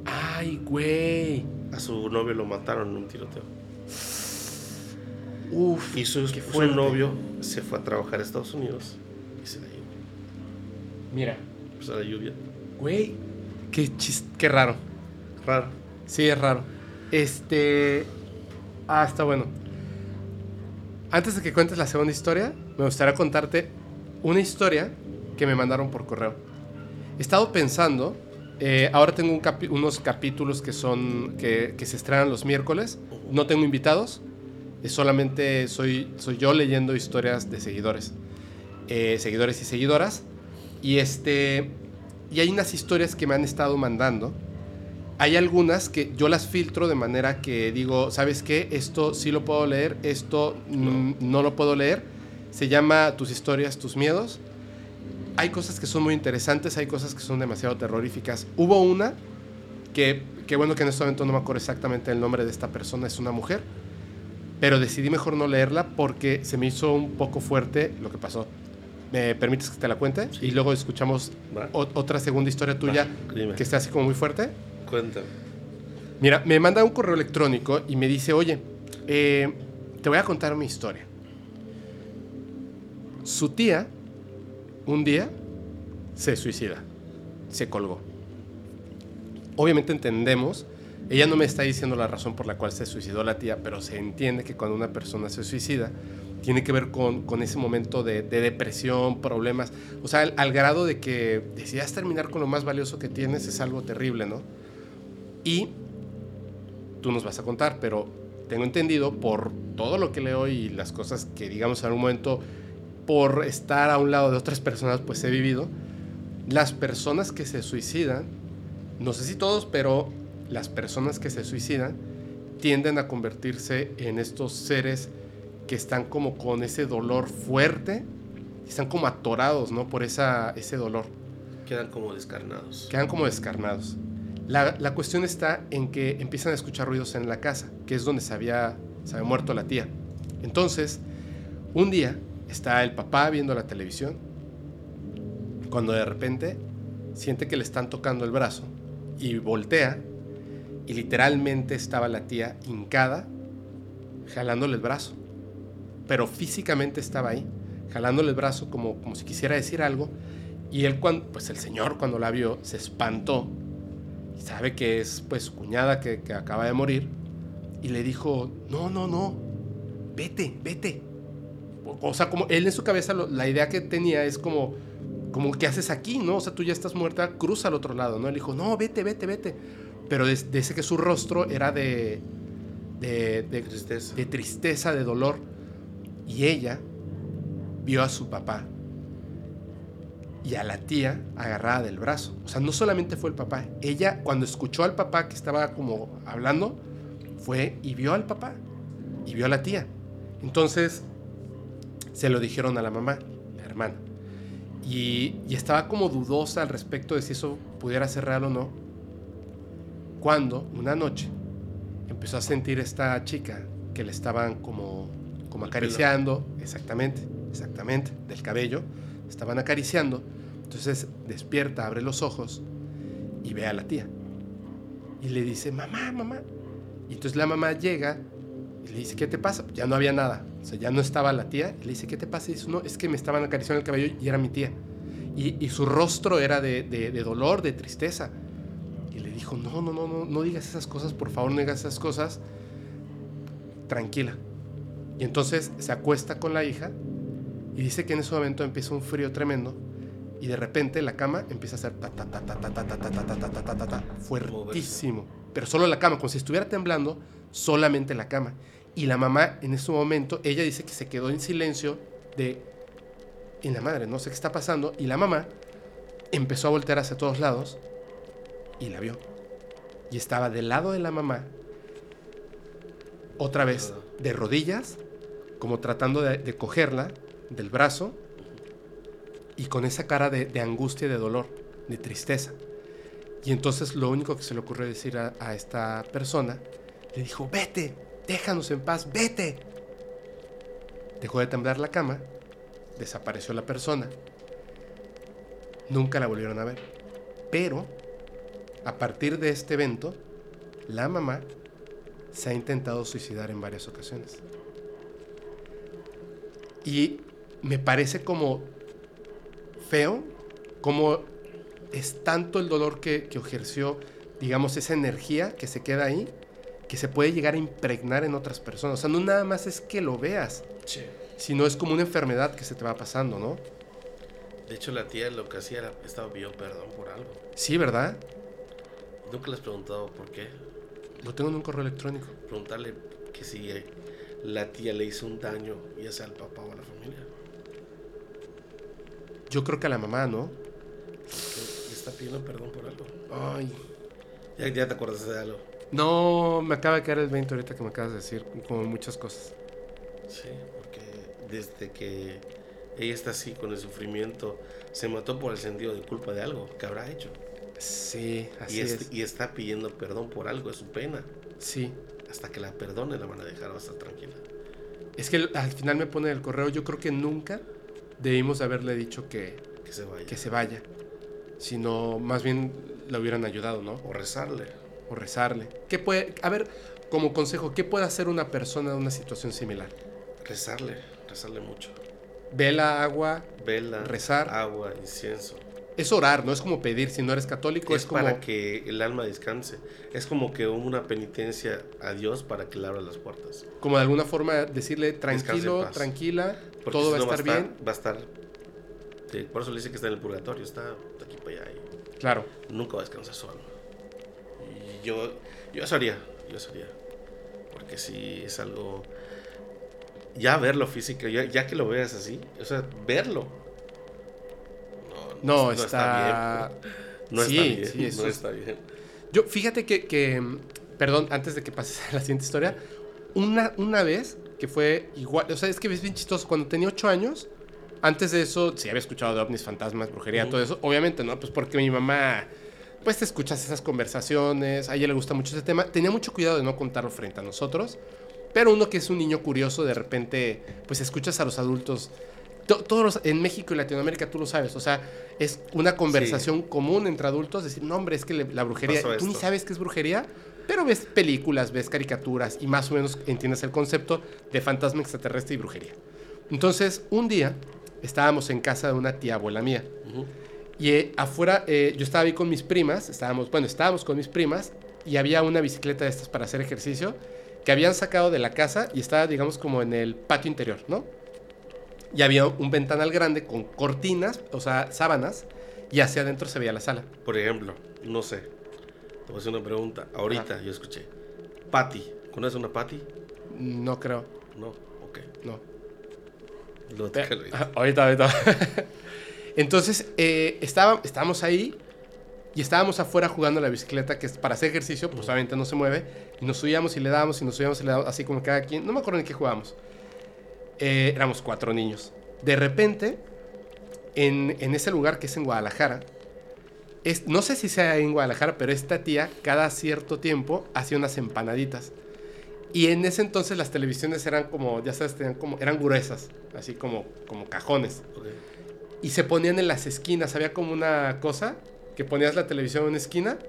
Ay, güey. A su novio lo mataron en un tiroteo. Uf. Y su, su novio se fue a trabajar a Estados Unidos y se la llevó. Mira, Pues a la lluvia. güey. Qué chis- qué raro. Raro. Sí, es raro. Este. Ah, está bueno. Antes de que cuentes la segunda historia, me gustaría contarte una historia que me mandaron por correo. He estado pensando. eh, ahora tengo un capi- unos capítulos que son. Que, que se estrenan los miércoles. No tengo invitados. eh, solamente soy, soy yo leyendo historias de seguidores. eh, seguidores y seguidoras. Y este. Y hay unas historias que me han estado mandando. Hay algunas que yo las filtro de manera que digo, ¿sabes qué? Esto sí lo puedo leer, esto no lo puedo leer. Se llama Tus historias, tus miedos. Hay cosas que son muy interesantes, hay cosas que son demasiado terroríficas. Hubo una que, que bueno que en este momento no me acuerdo exactamente el nombre de esta persona, es una mujer, pero decidí mejor no leerla porque se me hizo un poco fuerte lo que pasó. ¿Me permites que te la cuente? Sí. Y luego escuchamos otra segunda historia tuya Va, que está así como muy fuerte. Cuéntame. Mira, me manda un correo electrónico y me dice, oye, eh, te voy a contar mi historia. Su tía, un día, se suicida, se colgó. Obviamente entendemos, ella no me está diciendo la razón por la cual se suicidó la tía, pero se entiende que cuando una persona se suicida, tiene que ver con, con ese momento de, de depresión, problemas. O sea, al, al grado de que decidas terminar con lo más valioso que tienes es algo terrible, ¿no? Y tú nos vas a contar, pero tengo entendido por todo lo que leo y las cosas que digamos en algún momento por estar a un lado de otras personas pues he vivido, las personas que se suicidan, no sé si todos, pero las personas que se suicidan tienden a convertirse en estos seres que están como con ese dolor fuerte, están como atorados, ¿no? Por esa, ese dolor. Quedan como descarnados. Quedan como descarnados. La, la, cuestión está en que empiezan a escuchar ruidos en la casa, que es donde se había, se había muerto la tía. Entonces, un día está el papá viendo la televisión, cuando de repente siente que le están tocando el brazo y voltea y literalmente estaba la tía hincada, jalándole el brazo. Pero físicamente estaba ahí, jalándole el brazo como, como si quisiera decir algo. Y él, cuando, pues el señor cuando la vio, se espantó. Y sabe que es pues su cuñada que, que acaba de morir. Y le dijo, no, no, no, vete, vete. O sea, como él en su cabeza lo, la idea que tenía es como, como, ¿qué haces aquí? ¿No? O sea, tú ya estás muerta, cruza al otro lado, ¿no? Él dijo, no, vete, vete, vete pero dice que su rostro era de, de, de, tristeza. de tristeza, de dolor. Y ella vio a su papá y a la tía agarrada del brazo. O sea, no solamente fue el papá. Ella, cuando escuchó al papá que estaba como hablando, fue y vio al papá y vio a la tía. Entonces, se lo dijeron a la mamá, la hermana. Y, y estaba como dudosa al respecto de si eso pudiera ser real o no cuando una noche empezó a sentir esta chica que le estaban como, como acariciando, exactamente, exactamente, del cabello, estaban acariciando, entonces despierta, abre los ojos y ve a la tía. Y le dice, mamá, mamá. Y entonces la mamá llega y le dice, ¿qué te pasa? Ya no había nada, o sea, ya no estaba la tía. Y le dice, ¿qué te pasa? Y dice, no, es que me estaban acariciando el cabello y era mi tía. Y, y su rostro era de, de, de dolor, de tristeza dijo, no, no, no, no, no digas esas cosas, por favor, no digas esas cosas. Tranquila. Y entonces se acuesta con la hija y dice que en ese momento empieza un frío tremendo y de repente la cama empieza a hacer ta ta ta ta ta ta ta ta ta ta ta ta ta ta fuertísimo. Pero solo la cama, como si estuviera temblando, solamente la cama. Y la mamá en ese momento, ella dice que se quedó en silencio de, en la madre, no sé qué está pasando. Y la mamá empezó a voltear hacia todos lados y la vio. Y estaba del lado de la mamá, otra vez de rodillas, como tratando de, cogerla del brazo y con esa cara de, de, angustia, de dolor, de tristeza. Y entonces lo único que se le ocurrió decir a, a esta persona, le dijo, vete, déjanos en paz, vete. Dejó de temblar la cama, desapareció la persona, nunca la volvieron a ver. Pero a partir de este evento, la mamá se ha intentado suicidar en varias ocasiones. Y me parece como feo, como es tanto el dolor que, que, ejerció, digamos, esa energía que se queda ahí, que se puede llegar a impregnar en otras personas. O sea, no nada más es que lo veas, Sí. sino es como una enfermedad que se te va pasando, ¿no? De hecho, la tía lo que hacía era, estaba pidiendo perdón por algo. Sí, ¿verdad? Nunca le has preguntado por qué. Lo tengo en un correo electrónico. Preguntarle que si eh, la tía le hizo un daño, ya sea al papá o a la familia. Yo creo que a la mamá, ¿no? Le está pidiendo perdón por algo. Ay. Ya, ya te acuerdas de algo. No, me acaba de caer el 20 ahorita que me acabas de decir, como muchas cosas. Sí, porque desde que ella está así con el sufrimiento, se mató por el sentido de culpa de algo que habrá hecho. Sí, así y, es. y está pidiendo perdón por algo, es su pena. Sí. Hasta que la perdone la van a dejar, va a estar tranquila. Es que al final me pone el correo, yo creo que nunca debimos haberle dicho que, Que se vaya. que se vaya, sino más bien le hubieran ayudado, ¿no? O rezarle. O rezarle. ¿Qué puede, a ver, como consejo, ¿qué puede hacer una persona en una situación similar? Rezarle, rezarle mucho. Vela, agua, Vela, Rezar. agua, incienso. Es orar, no es como pedir, si no eres católico, es es, como... para que el alma descanse. Es como que una penitencia a Dios para que le abra las puertas. como de alguna forma decirle tranquilo, tranquila, Porque todo si va a no estar bien. Va a estar. sí, por eso le dice que está en el purgatorio, está de aquí para allá Claro. y nunca va a descansar solo. Y yo, yo eso haría, yo eso haría. porque sí es algo. Ya verlo físico, ya, ya que lo veas así, o sea, verlo. No, está- bien. No Sí, está bien. sí, eso no es- está bien. Yo, fíjate que, que, perdón, antes de que pases a la siguiente historia, una, una vez que fue igual, o sea, es que es bien chistoso, cuando tenía ocho años, antes de eso, sí había escuchado de ovnis, fantasmas, brujería, todo eso, obviamente, ¿no? Pues porque mi mamá, pues te escuchas esas conversaciones, a ella le gusta mucho ese tema, tenía mucho cuidado de no contarlo frente a nosotros, pero uno que es un niño curioso, de repente, pues escuchas a los adultos. To- Todos los- en México y Latinoamérica tú lo sabes, o sea, es una conversación común entre adultos, decir, no hombre, es que le- la brujería, tú ni sabes qué es brujería, pero ves películas, ves caricaturas y más o menos entiendes el concepto de fantasma extraterrestre y brujería. Entonces, un día estábamos en casa de una tía abuela mía y eh, afuera eh, yo estaba ahí con mis primas, estábamos, bueno, estábamos con mis primas y había una bicicleta de estas para hacer ejercicio que habían sacado de la casa y estaba, digamos, como en el patio interior, ¿no? Y había un ventanal grande con cortinas, o sea, sábanas, y hacia adentro se veía la sala. Por ejemplo, no sé. Te voy a hacer una pregunta. Ahorita yo escuché. Patty. ¿Conoces una Patty? No creo, No. Ok. no. Ahí. Ajá, ahorita, ahorita. Entonces, eh, estaba- estábamos ahí y estábamos afuera jugando la bicicleta, que es para hacer ejercicio, pues obviamente no se mueve. Y nos subíamos y le dábamos y nos subíamos y le dábamos, así como cada quien. No me acuerdo en qué jugábamos. Eh, éramos cuatro niños. De repente, en, en ese lugar que es en Guadalajara, es, no sé si sea en Guadalajara, pero esta tía cada cierto tiempo hacía unas empanaditas. Y en ese entonces las televisiones eran como, ya sabes, tenían como, eran gruesas, así como, como cajones. Y se ponían en las esquinas, había como una cosa que ponías la televisión en una esquina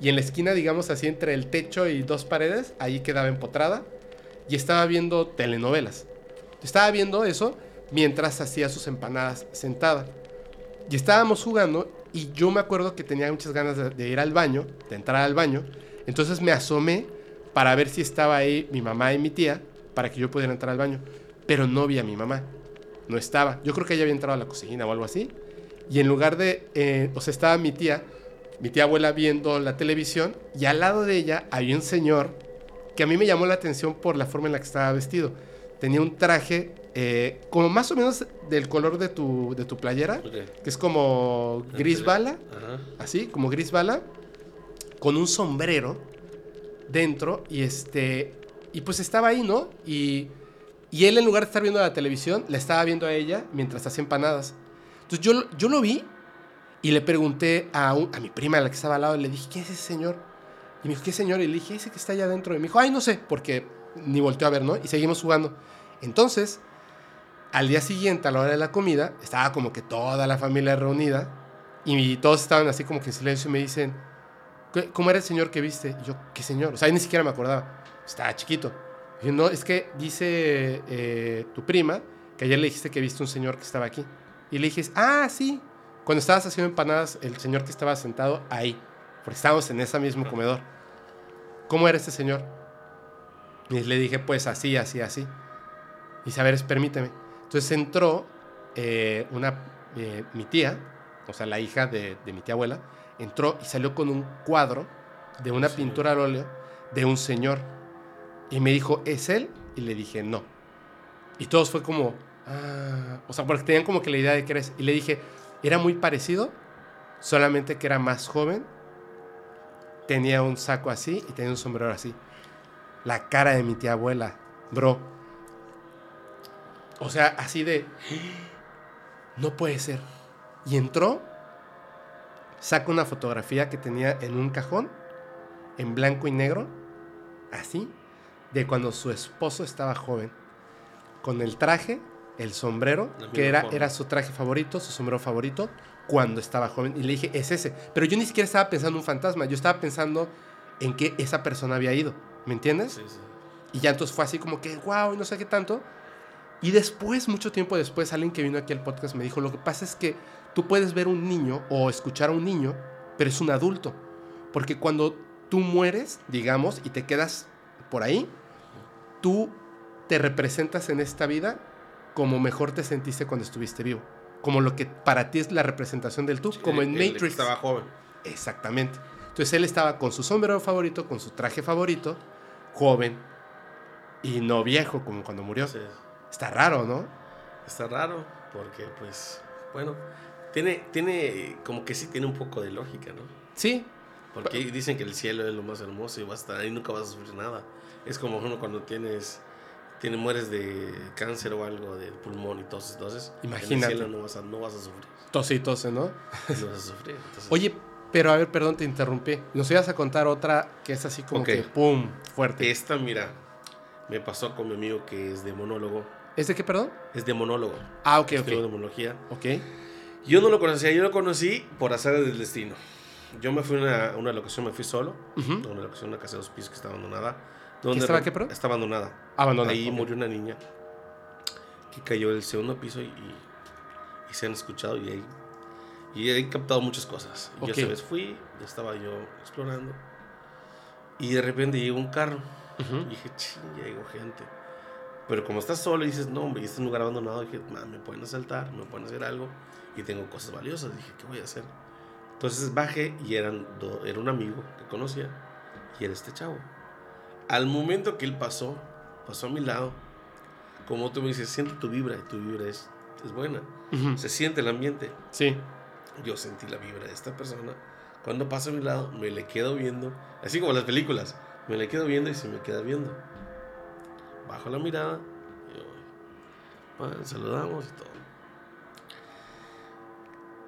y en la esquina, digamos así, entre el techo y dos paredes, ahí quedaba empotrada y estaba viendo telenovelas. Estaba viendo eso mientras hacía sus empanadas sentada. Y estábamos jugando y yo me acuerdo que tenía muchas ganas de, ir al baño, de entrar al baño. Entonces me asomé para ver si estaba ahí mi mamá y mi tía para que yo pudiera entrar al baño. Pero no vi a mi mamá. No estaba. Yo creo que ella había entrado a la cocina o algo así. Y en lugar de... eh, o sea, estaba mi tía, mi tía abuela viendo la televisión y al lado de ella había un señor que a mí me llamó la atención por la forma en la que estaba vestido. Tenía un traje eh, como más o menos del color de tu, de tu playera, que es como gris bala, Ajá. así, como gris bala, con un sombrero dentro y este, y pues estaba ahí, ¿no? Y, y él en lugar de estar viendo la televisión, la estaba viendo a ella mientras hacía empanadas. Entonces yo, lo- yo lo vi y le pregunté a, un- a mi prima, la que estaba al lado, y le dije, ¿qué es ese señor? Y me dijo, ¿qué señor? Y le dije, ese que está allá adentro. Y me dijo, ay, no sé, porque ni volteó a ver, ¿no? Y seguimos jugando. Entonces, al día siguiente, a la hora de la comida, estaba como que toda la familia reunida y todos estaban así como que en silencio y me dicen, "¿Qué- ¿cómo era el señor que viste? Y yo, ¿qué señor? O sea, ni siquiera me acordaba. Estaba chiquito. Y no, es que dice eh, tu prima que ayer le dijiste que viste un señor que estaba aquí. Y le dije, ah, sí. Cuando estabas haciendo empanadas, el señor que estaba sentado ahí. Porque estábamos en ese mismo comedor. ¿Cómo era este señor? Y le dije, pues así, así, así. Y dice, a ver, permíteme. Entonces entró eh, una, eh, mi tía, o sea, la hija de, de mi tía abuela, entró y salió con un cuadro de una Sí. pintura al óleo de un señor. Y me dijo, ¿es él? Y le dije, no. Y todos fue como, ah, o sea, porque tenían como que la idea de que eres. Y le dije, era muy parecido, solamente que era más joven, tenía un saco así y tenía un sombrero así. La cara de mi tía abuela, bro. O sea, así de, no puede ser. Y entró, saca una fotografía que tenía en un cajón, en blanco y negro, así, de cuando su esposo estaba joven, con el traje, el sombrero, que era, forma. era su traje favorito, su sombrero favorito, cuando estaba joven. Y le dije, es ese. Pero yo ni siquiera estaba pensando en un fantasma, yo estaba pensando en que esa persona había ido. ¿Me entiendes? Sí, sí. Y ya entonces fue así como que, wow, no sé qué tanto. Y después, mucho tiempo después, alguien que vino aquí al podcast me dijo, lo que pasa es que tú puedes ver un niño o escuchar a un niño, pero es un adulto. Porque cuando tú mueres, digamos, y te quedas por ahí, tú te representas en esta vida como mejor te sentiste cuando estuviste vivo. Como lo que para ti es la representación del tú, como en Matrix. Estaba joven. Exactamente. Entonces él estaba con su sombrero favorito, con su traje favorito, joven, y no viejo como cuando murió. Sí. Está raro, ¿no? Está raro, porque pues, bueno, tiene, tiene, como que sí tiene un poco de lógica, ¿no? Sí, Porque dicen que el cielo es lo más hermoso y vas a estar ahí, nunca vas a sufrir nada. Es como uno cuando tienes, tiene, mueres de cáncer o algo del pulmón y toses, entonces Imagínate. en el cielo no vas a, no vas a sufrir. tose y tose, ¿no? No vas a sufrir. entonces- Oye, pero a ver, perdón, te interrumpí. Nos ibas a contar otra que es así como que pum, fuerte. Esta, mira, me pasó con mi amigo que es de monólogo. ¿Es de qué, perdón? Es de monólogo. Ah, ok, Estudió ok. demonología. Ok. Yo no lo conocía, yo lo conocí por azar del destino. Yo me fui a una, una locación, me fui solo. Ujú. A una locación, una casa de dos pisos que está abandonada. estaba re- qué, perdón? Está abandonada. Abandonada. Ahí murió una niña que cayó del segundo piso y, y- y se han escuchado y ahí, y he captado muchas cosas. Y Ok. Yo esa vez fui, estaba yo explorando y de repente llegó un carro Ujú. y dije, ching, llegó gente. Pero como estás solo y dices, no, hombre, y este es un lugar abandonado, dije, "Ma, me pueden asaltar, me pueden hacer algo y tengo cosas valiosas. Dije, ¿qué voy a hacer? Entonces bajé y eran do- era un amigo que conocía y era este chavo. Al momento que él pasó, pasó a mi lado, como tú me dices, siente tu vibra y tu vibra es, es buena. Ujú. Se siente el ambiente. Sí. Yo sentí la vibra de esta persona. Cuando pasa a mi lado, me le quedo viendo, así como las películas, me le quedo viendo y se me queda viendo. Bajo la mirada, y bueno, saludamos y todo.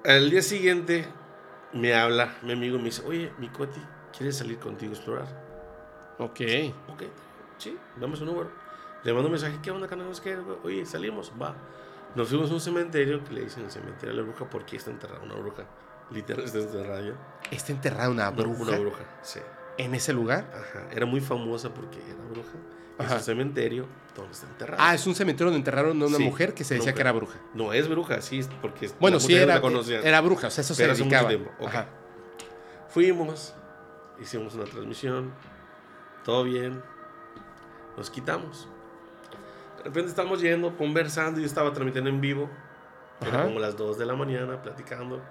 Al día siguiente me habla mi amigo y me dice, oye, mi Coti, ¿quieres salir contigo a explorar? Ok. Ok, sí, dame su número. Le mando un mensaje, ¿qué onda, canales? ¿Qué? Oye, salimos, va. Nos fuimos a un cementerio que le dicen el cementerio de la bruja porque está enterrada una bruja. Literal está enterrada ya. ¿Está enterrada una bruja Una bruja, sí. en ese lugar? Ajá. Era muy famosa porque era bruja. Es Ajá. un cementerio donde está enterrada. Ah, es un cementerio donde enterraron a una Sí, mujer que se decía que era bruja. No, es bruja, sí, porque Bueno, sí era, era bruja, o sea, eso se Pero hace mucho dedicaba. tiempo. Ajá. Fuimos, hicimos una transmisión, todo bien, nos quitamos. De repente estamos yendo, conversando, yo estaba transmitiendo en vivo, era como las 2 de la mañana, platicando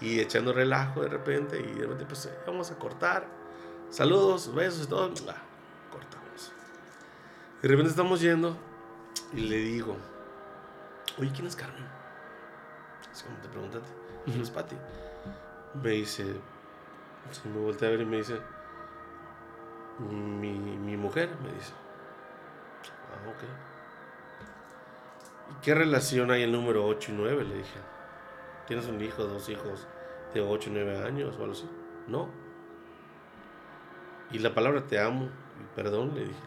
y echando relajo de repente, y de repente pues vamos a cortar, saludos, besos y todo, ah, cortamos. De repente estamos yendo y le digo, oye, ¿quién es Carmen? Es como te preguntaste, ¿quién es Pati? Me dice, se me voltea a ver y me dice, mi, mi mujer, me dice. Ah, ok. ¿Y qué relación hay el número 8 y 9? Le dije. ¿Tienes un hijo, dos hijos de 8 y 9 años o algo así? No. ¿Y la palabra te amo y perdón? Le dije.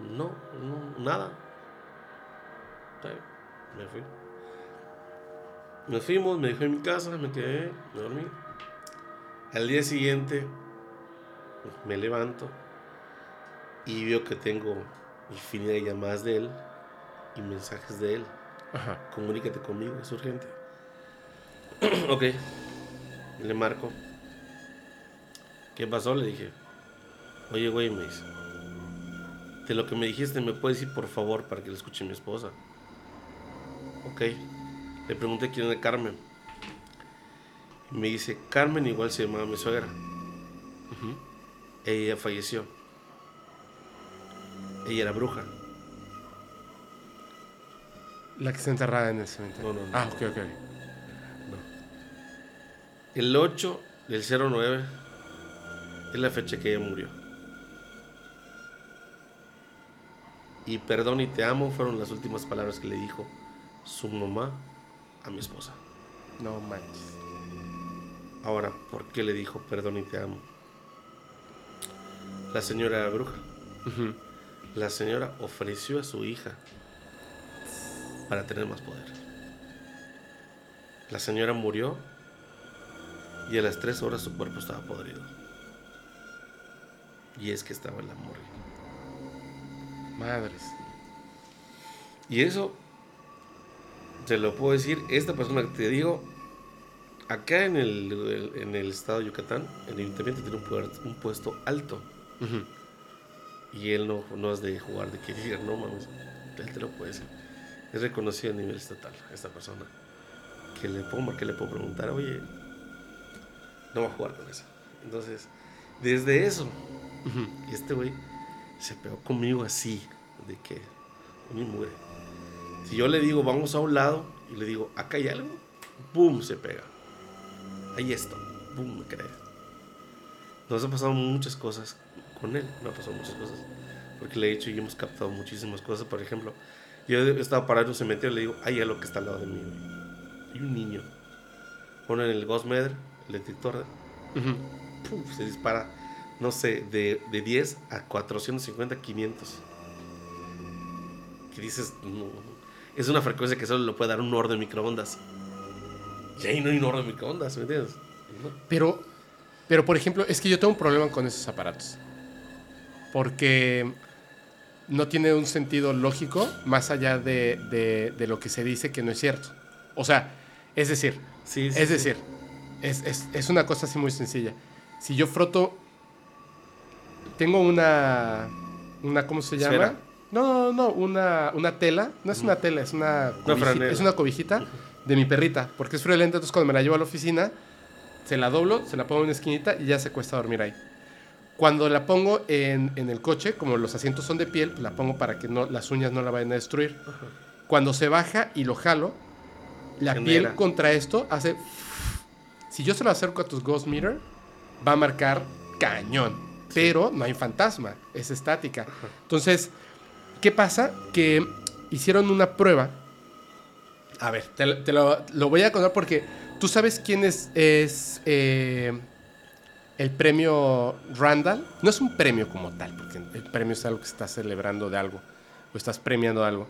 No, no, nada. Me fui. Nos fuimos, me dejó en mi casa, me quedé, me dormí. Al día siguiente me levanto y veo que tengo infinidad de llamadas de él y mensajes de él. Ajá. Comunícate conmigo, es urgente. ok, le marco. ¿Qué pasó? Le dije. Oye, güey, me dice. De lo que me dijiste, ¿me puedes decir por favor para que lo escuche mi esposa? Ok. Le pregunté quién era Carmen. Y me dice, Carmen igual se llamaba mi suegra. Ella falleció. Ella era bruja. La que está enterrada en el cementerio. No, no, no. Ah, ok, ok. El 8 del 09 es la fecha que ella murió. Y perdón y te amo fueron las últimas palabras que le dijo su mamá a mi esposa. No manches. Ahora, ¿por qué le dijo perdón y te amo? La señora bruja. La señora ofreció a su hija para tener más poder. La señora murió y a las tres horas su cuerpo estaba podrido. Y es que estaba en la morgue. Madres. Y eso, te lo puedo decir, esta persona que te digo, acá en el, en el estado de Yucatán, el ayuntamiento tiene un, puer- un puesto alto. Y él no, no es de jugar, de que diga, no mames, él te lo puede decir. Es reconocido a nivel estatal, esta persona. Que le puedo marcar, le puedo preguntar, oye, no va a jugar con eso. Entonces, desde eso, este güey se pegó conmigo así, de que ni mugre. Si yo le digo, vamos a un lado, y le digo, acá hay algo, ¡boom! se pega. Ahí está, ¡boom! me cree. Nos han pasado muchas cosas con él, me han pasado muchas cosas. Porque le he dicho y hemos captado muchísimas cosas. Por ejemplo, yo he estado parado en un cementerio y le digo, hay algo que está al lado de mí. Hay un niño. Ponen el Ghost Meter, el detector. ¡pum! se dispara, no sé, de, de 10 a 450, 500. Que dices, no, es una frecuencia que solo lo puede dar un horno de microondas. Y ahí no hay un horno de microondas, ¿me entiendes? No. Pero, pero por ejemplo, es que yo tengo un problema con esos aparatos. Porque no tiene un sentido lógico más allá de, de- de lo que se dice que no es cierto. O sea, es decir, Sí, sí, es sí. decir, es, es- es una cosa así muy sencilla. Si yo froto, tengo una, una ¿cómo se llama? No, no, no, una, una tela. No es una tela, es una, cobiji- franela. es una cobijita de mi perrita. Porque es friolenta, entonces cuando me la llevo a la oficina, se la doblo, se la pongo en una esquinita y ya se cuesta dormir ahí. Cuando la pongo en, en el coche, como los asientos son de piel, la pongo para que no, las uñas no la vayan a destruir. Cuando se baja y lo jalo, la Genera. piel contra esto hace... Si yo se lo acerco a tus Ghost Meter, va a marcar cañón. Pero no hay fantasma, es estática. Entonces, ¿qué pasa? Que hicieron una prueba. A ver, te, lo- te lo, lo voy a contar porque tú sabes quién es, es eh, el premio Randall. No es un premio como tal, porque el premio es algo que estás celebrando de algo o estás premiando algo.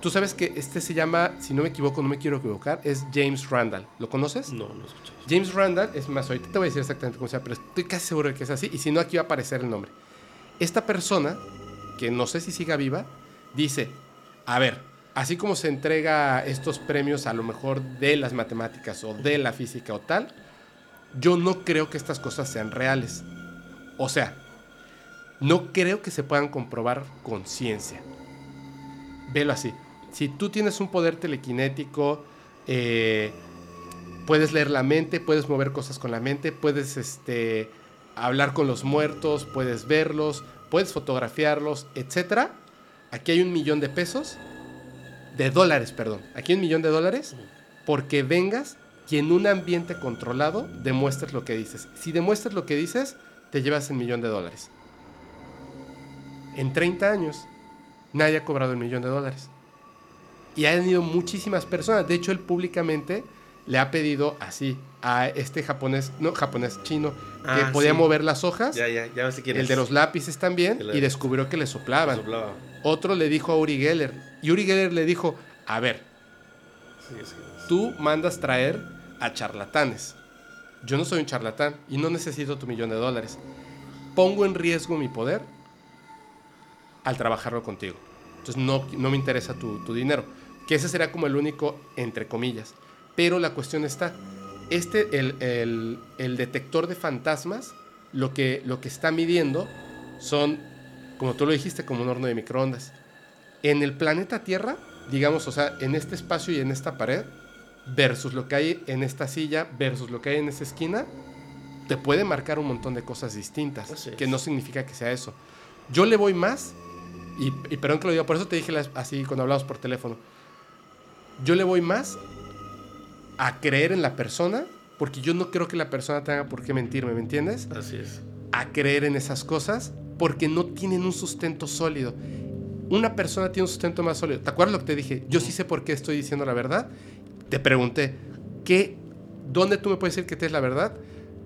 Tú sabes que este se llama, si no me equivoco, no me quiero equivocar, es James Randall. ¿Lo conoces? No, no escuché. James Randall, es más, ahorita te voy a decir exactamente cómo se llama, pero estoy casi seguro de que es así, y si no, aquí va a aparecer el nombre. Esta persona, que no sé si siga viva, dice, a ver, así como se entrega estos premios a lo mejor de las matemáticas o de la física o tal, yo no creo que estas cosas sean reales. O sea, no creo que se puedan comprobar con ciencia. Velo así. Si tú tienes un poder telequinético, eh, puedes leer la mente, puedes mover cosas con la mente, puedes este, hablar con los muertos, puedes verlos, puedes fotografiarlos, etc. Aquí hay un millón de pesos, de dólares, perdón. Aquí hay un millón de dólares porque vengas y en un ambiente controlado demuestres lo que dices. Si demuestras lo que dices, te llevas el millón de dólares. En 30 años, nadie ha cobrado el millón de dólares. Y han ido muchísimas personas. De hecho, él públicamente le ha pedido así a este japonés, no japonés, chino, que Ah, podía sí. mover las hojas. Ya, ya, ya sé quién el es. de los lápices también. Y descubrió que le soplaban. Soplaba. Otro le dijo a Uri Geller. Y Uri Geller le dijo, a ver, Sí, sí. tú mandas traer a charlatanes. Yo no soy un charlatán y no necesito tu millón de dólares. Pongo en riesgo mi poder al trabajarlo contigo. Entonces no, no me interesa tu, tu dinero. Que ese sería como el único, entre comillas. Pero la cuestión está, este, el, el- el detector de fantasmas, lo que, lo que está midiendo son, como tú lo dijiste, como un horno de microondas. En el planeta Tierra, digamos, o sea, en este espacio y en esta pared, versus lo que hay en esta silla, versus lo que hay en esa esquina, te puede marcar un montón de cosas distintas, Así es. que no significa que sea eso. Yo le voy más, y, y perdón que lo diga, por eso te dije así cuando hablamos por teléfono, yo le voy más a creer en la persona, porque yo no creo que la persona tenga por qué mentirme, ¿me entiendes? Así es. a creer en esas cosas porque no tienen un sustento sólido. Una persona tiene un sustento más sólido. ¿Te acuerdas lo que te dije? Yo sí sé por qué estoy diciendo la verdad. Te pregunté, ¿qué, ¿dónde tú me puedes decir que te es la verdad?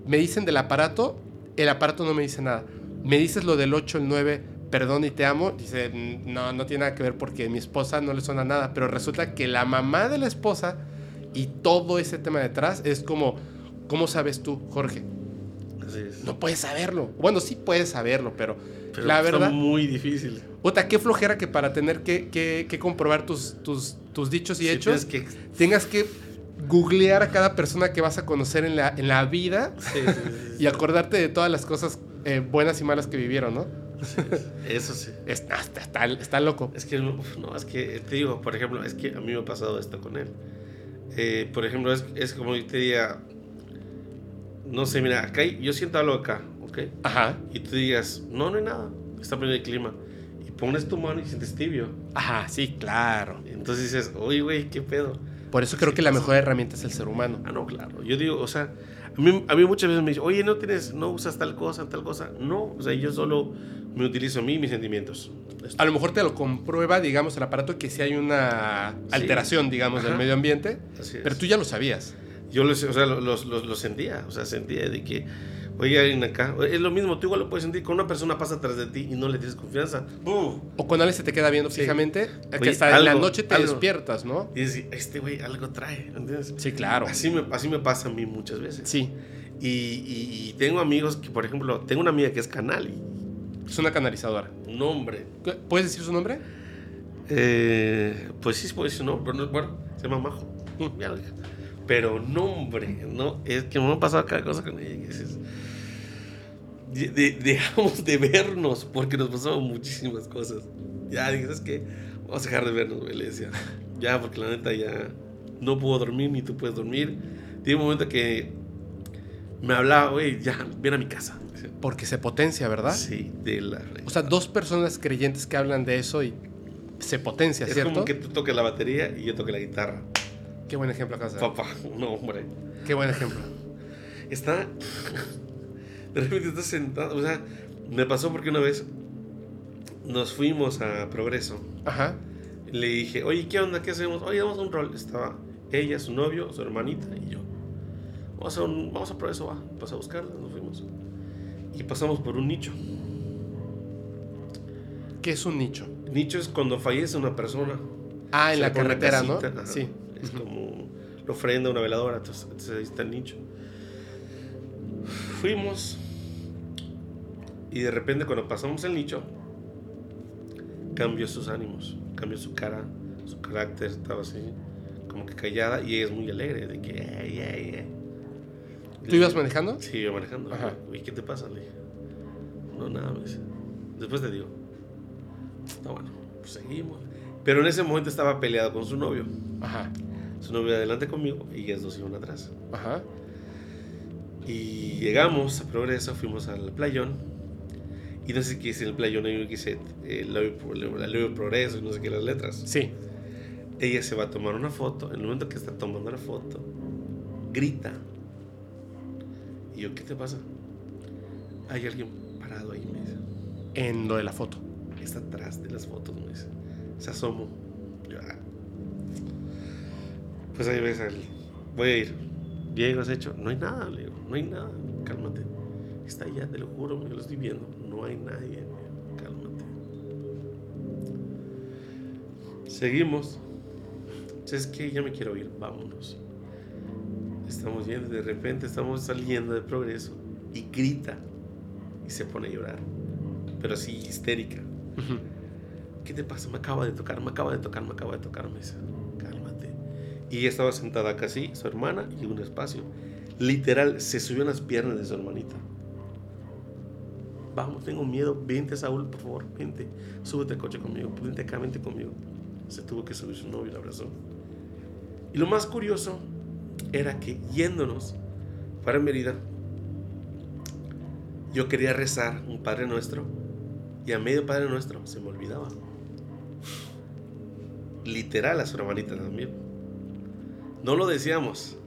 Me dicen del aparato, el aparato no me dice nada. Me dices lo del 8, el 9, perdón y te amo. Dice, "Mm, no, no tiene nada que ver porque mi esposa no le suena nada. Pero resulta que la mamá de la esposa y todo ese tema detrás es como, ¿cómo sabes tú, Jorge? Así es. No puedes saberlo. Bueno, sí puedes saberlo, pero, Pero la verdad... muy difícil. Puta, qué flojera que para tener que, que- que comprobar tus, tus, tus dichos y Sí, hechos, que- tengas que googlear a cada persona que vas a conocer en la, en la vida sí, sí. y acordarte de todas las cosas eh, buenas y malas que vivieron, ¿no? Eso sí. Está, está, está- está loco. Es que, uf, no, es que te digo, por ejemplo, es que a mí me ha pasado esto con él. Eh, por ejemplo, es, es como yo te diga, no sé, mira, acá hay- yo siento algo acá, ¿ok? Ajá. Y tú digas, no, no hay nada, está poniendo el clima. Pones tu mano y sientes tibio. Ajá, sí, claro. Entonces dices, oye, güey, ¿qué pedo? Por eso creo Sí, que la mejor herramienta es el ser humano. Ah, no, claro. Yo digo, o sea, a mí, a mí muchas veces me dicen, oye, no tienes, no usas tal cosa, tal cosa. No, o sea, yo solo me utilizo a mí mis sentimientos. A lo mejor te lo comprueba, digamos, el aparato que si hay una alteración, digamos, del Ajá. medio ambiente, Así es. pero tú ya lo sabías. Yo lo, o sea, lo- lo- lo sentía, o sea, sentía de que, oye, alguien acá, es lo mismo, tú igual lo puedes sentir, con una persona pasa atrás de ti y no le tienes confianza. ¡Buf! O cuando alguien se te queda viendo Sí. fijamente, que Oye, hasta en la noche te algo. despiertas, ¿no? Y dices, este güey algo trae, ¿entiendes? Sí, claro. Así me, así me pasa a mí muchas veces. Sí, Y, y- y tengo amigos que, por ejemplo, tengo una amiga que es canal y es una canalizadora. un hombre. ¿Puedes decir su nombre? Eh, pues sí, pues no, pero no, bueno, se llama Majo. Dije. Pero nombre, no, es que me ha pasado cada cosa con ella. dices, de- de- dejamos de vernos porque nos pasaron muchísimas cosas. Ya dices que vamos a dejar de vernos, güey, le decía. Ya, porque la neta ya no puedo dormir ni tú puedes dormir. Tiene un momento que me hablaba, güey, ya, ven a mi casa. Porque se potencia, ¿verdad? Sí, de la O sea, dos personas creyentes que hablan de eso y se potencia, es ¿cierto? como que tú toques la batería y yo toque la guitarra. Qué buen ejemplo dar. Papá, no, hombre. Qué buen ejemplo. Está. De repente estás sentado. O sea, me pasó porque una vez nos fuimos a Progreso. Ajá. Le dije, oye, ¿qué onda? ¿Qué hacemos? Oye, damos un rol. Estaba ella, su novio, su hermanita y yo. Vamos a, un- vamos a Progreso, va. Vas a buscarla, nos fuimos. Y pasamos por un nicho. ¿Qué es un nicho? Nicho es cuando fallece una persona. Ah, en la carretera, ¿no? ajá. Sí. Es como la ofrenda, una veladora, entonces, entonces ahí está el nicho. Fuimos y de repente cuando pasamos el nicho cambió sus ánimos, cambió su cara, su carácter, estaba así como que callada y ella es muy alegre de que. ¿Tú ibas manejando? Sí, iba manejando. Ajá. ¿Y qué te pasa? Le dije. No, nada, me dice. Después te digo. Está bueno, pues seguimos. Pero en ese momento estaba peleado con su novio. Ajá. Su novio adelante conmigo y ellas dos iban atrás. Ajá. Y llegamos a Progreso, fuimos al playón. Y no sé qué dice el playón, hay uno que dice eh, la ley del progreso y no sé qué las letras. Sí. Ella se va a tomar una foto. En el momento que está tomando la foto, grita. Y yo, ¿qué te pasa? Hay alguien parado ahí, me dice. En lo de la foto. Está atrás de las fotos, me dice. Se asomó. Yo, ah. Pues ahí ves al. Voy a ir. Llego, has hecho. No hay nada, le digo. No hay nada. Cálmate. Está allá, te lo juro, me lo estoy viendo. No hay nadie. Cálmate. Seguimos. ¿Sabes qué? Ya me quiero ir. Vámonos. Estamos yendo de repente estamos saliendo de progreso. Y grita. Y se pone a llorar. Pero así histérica. ¿Qué te pasa? Me acaba de tocar, me acaba de tocar, me acaba de tocar. Me dice. Y estaba sentada casi, su hermana y un espacio. Literal, se subió en las piernas de su hermanita. Vamos, tengo miedo. Vente, Saúl, por favor, vente. Súbete al coche conmigo, vente acá, vente conmigo. Se tuvo que subir su novio y la abrazó. Y lo más curioso era que yéndonos para Mérida, yo quería rezar un Padre Nuestro y a medio Padre Nuestro se me olvidaba. Literal a su hermanita también. No lo decíamos.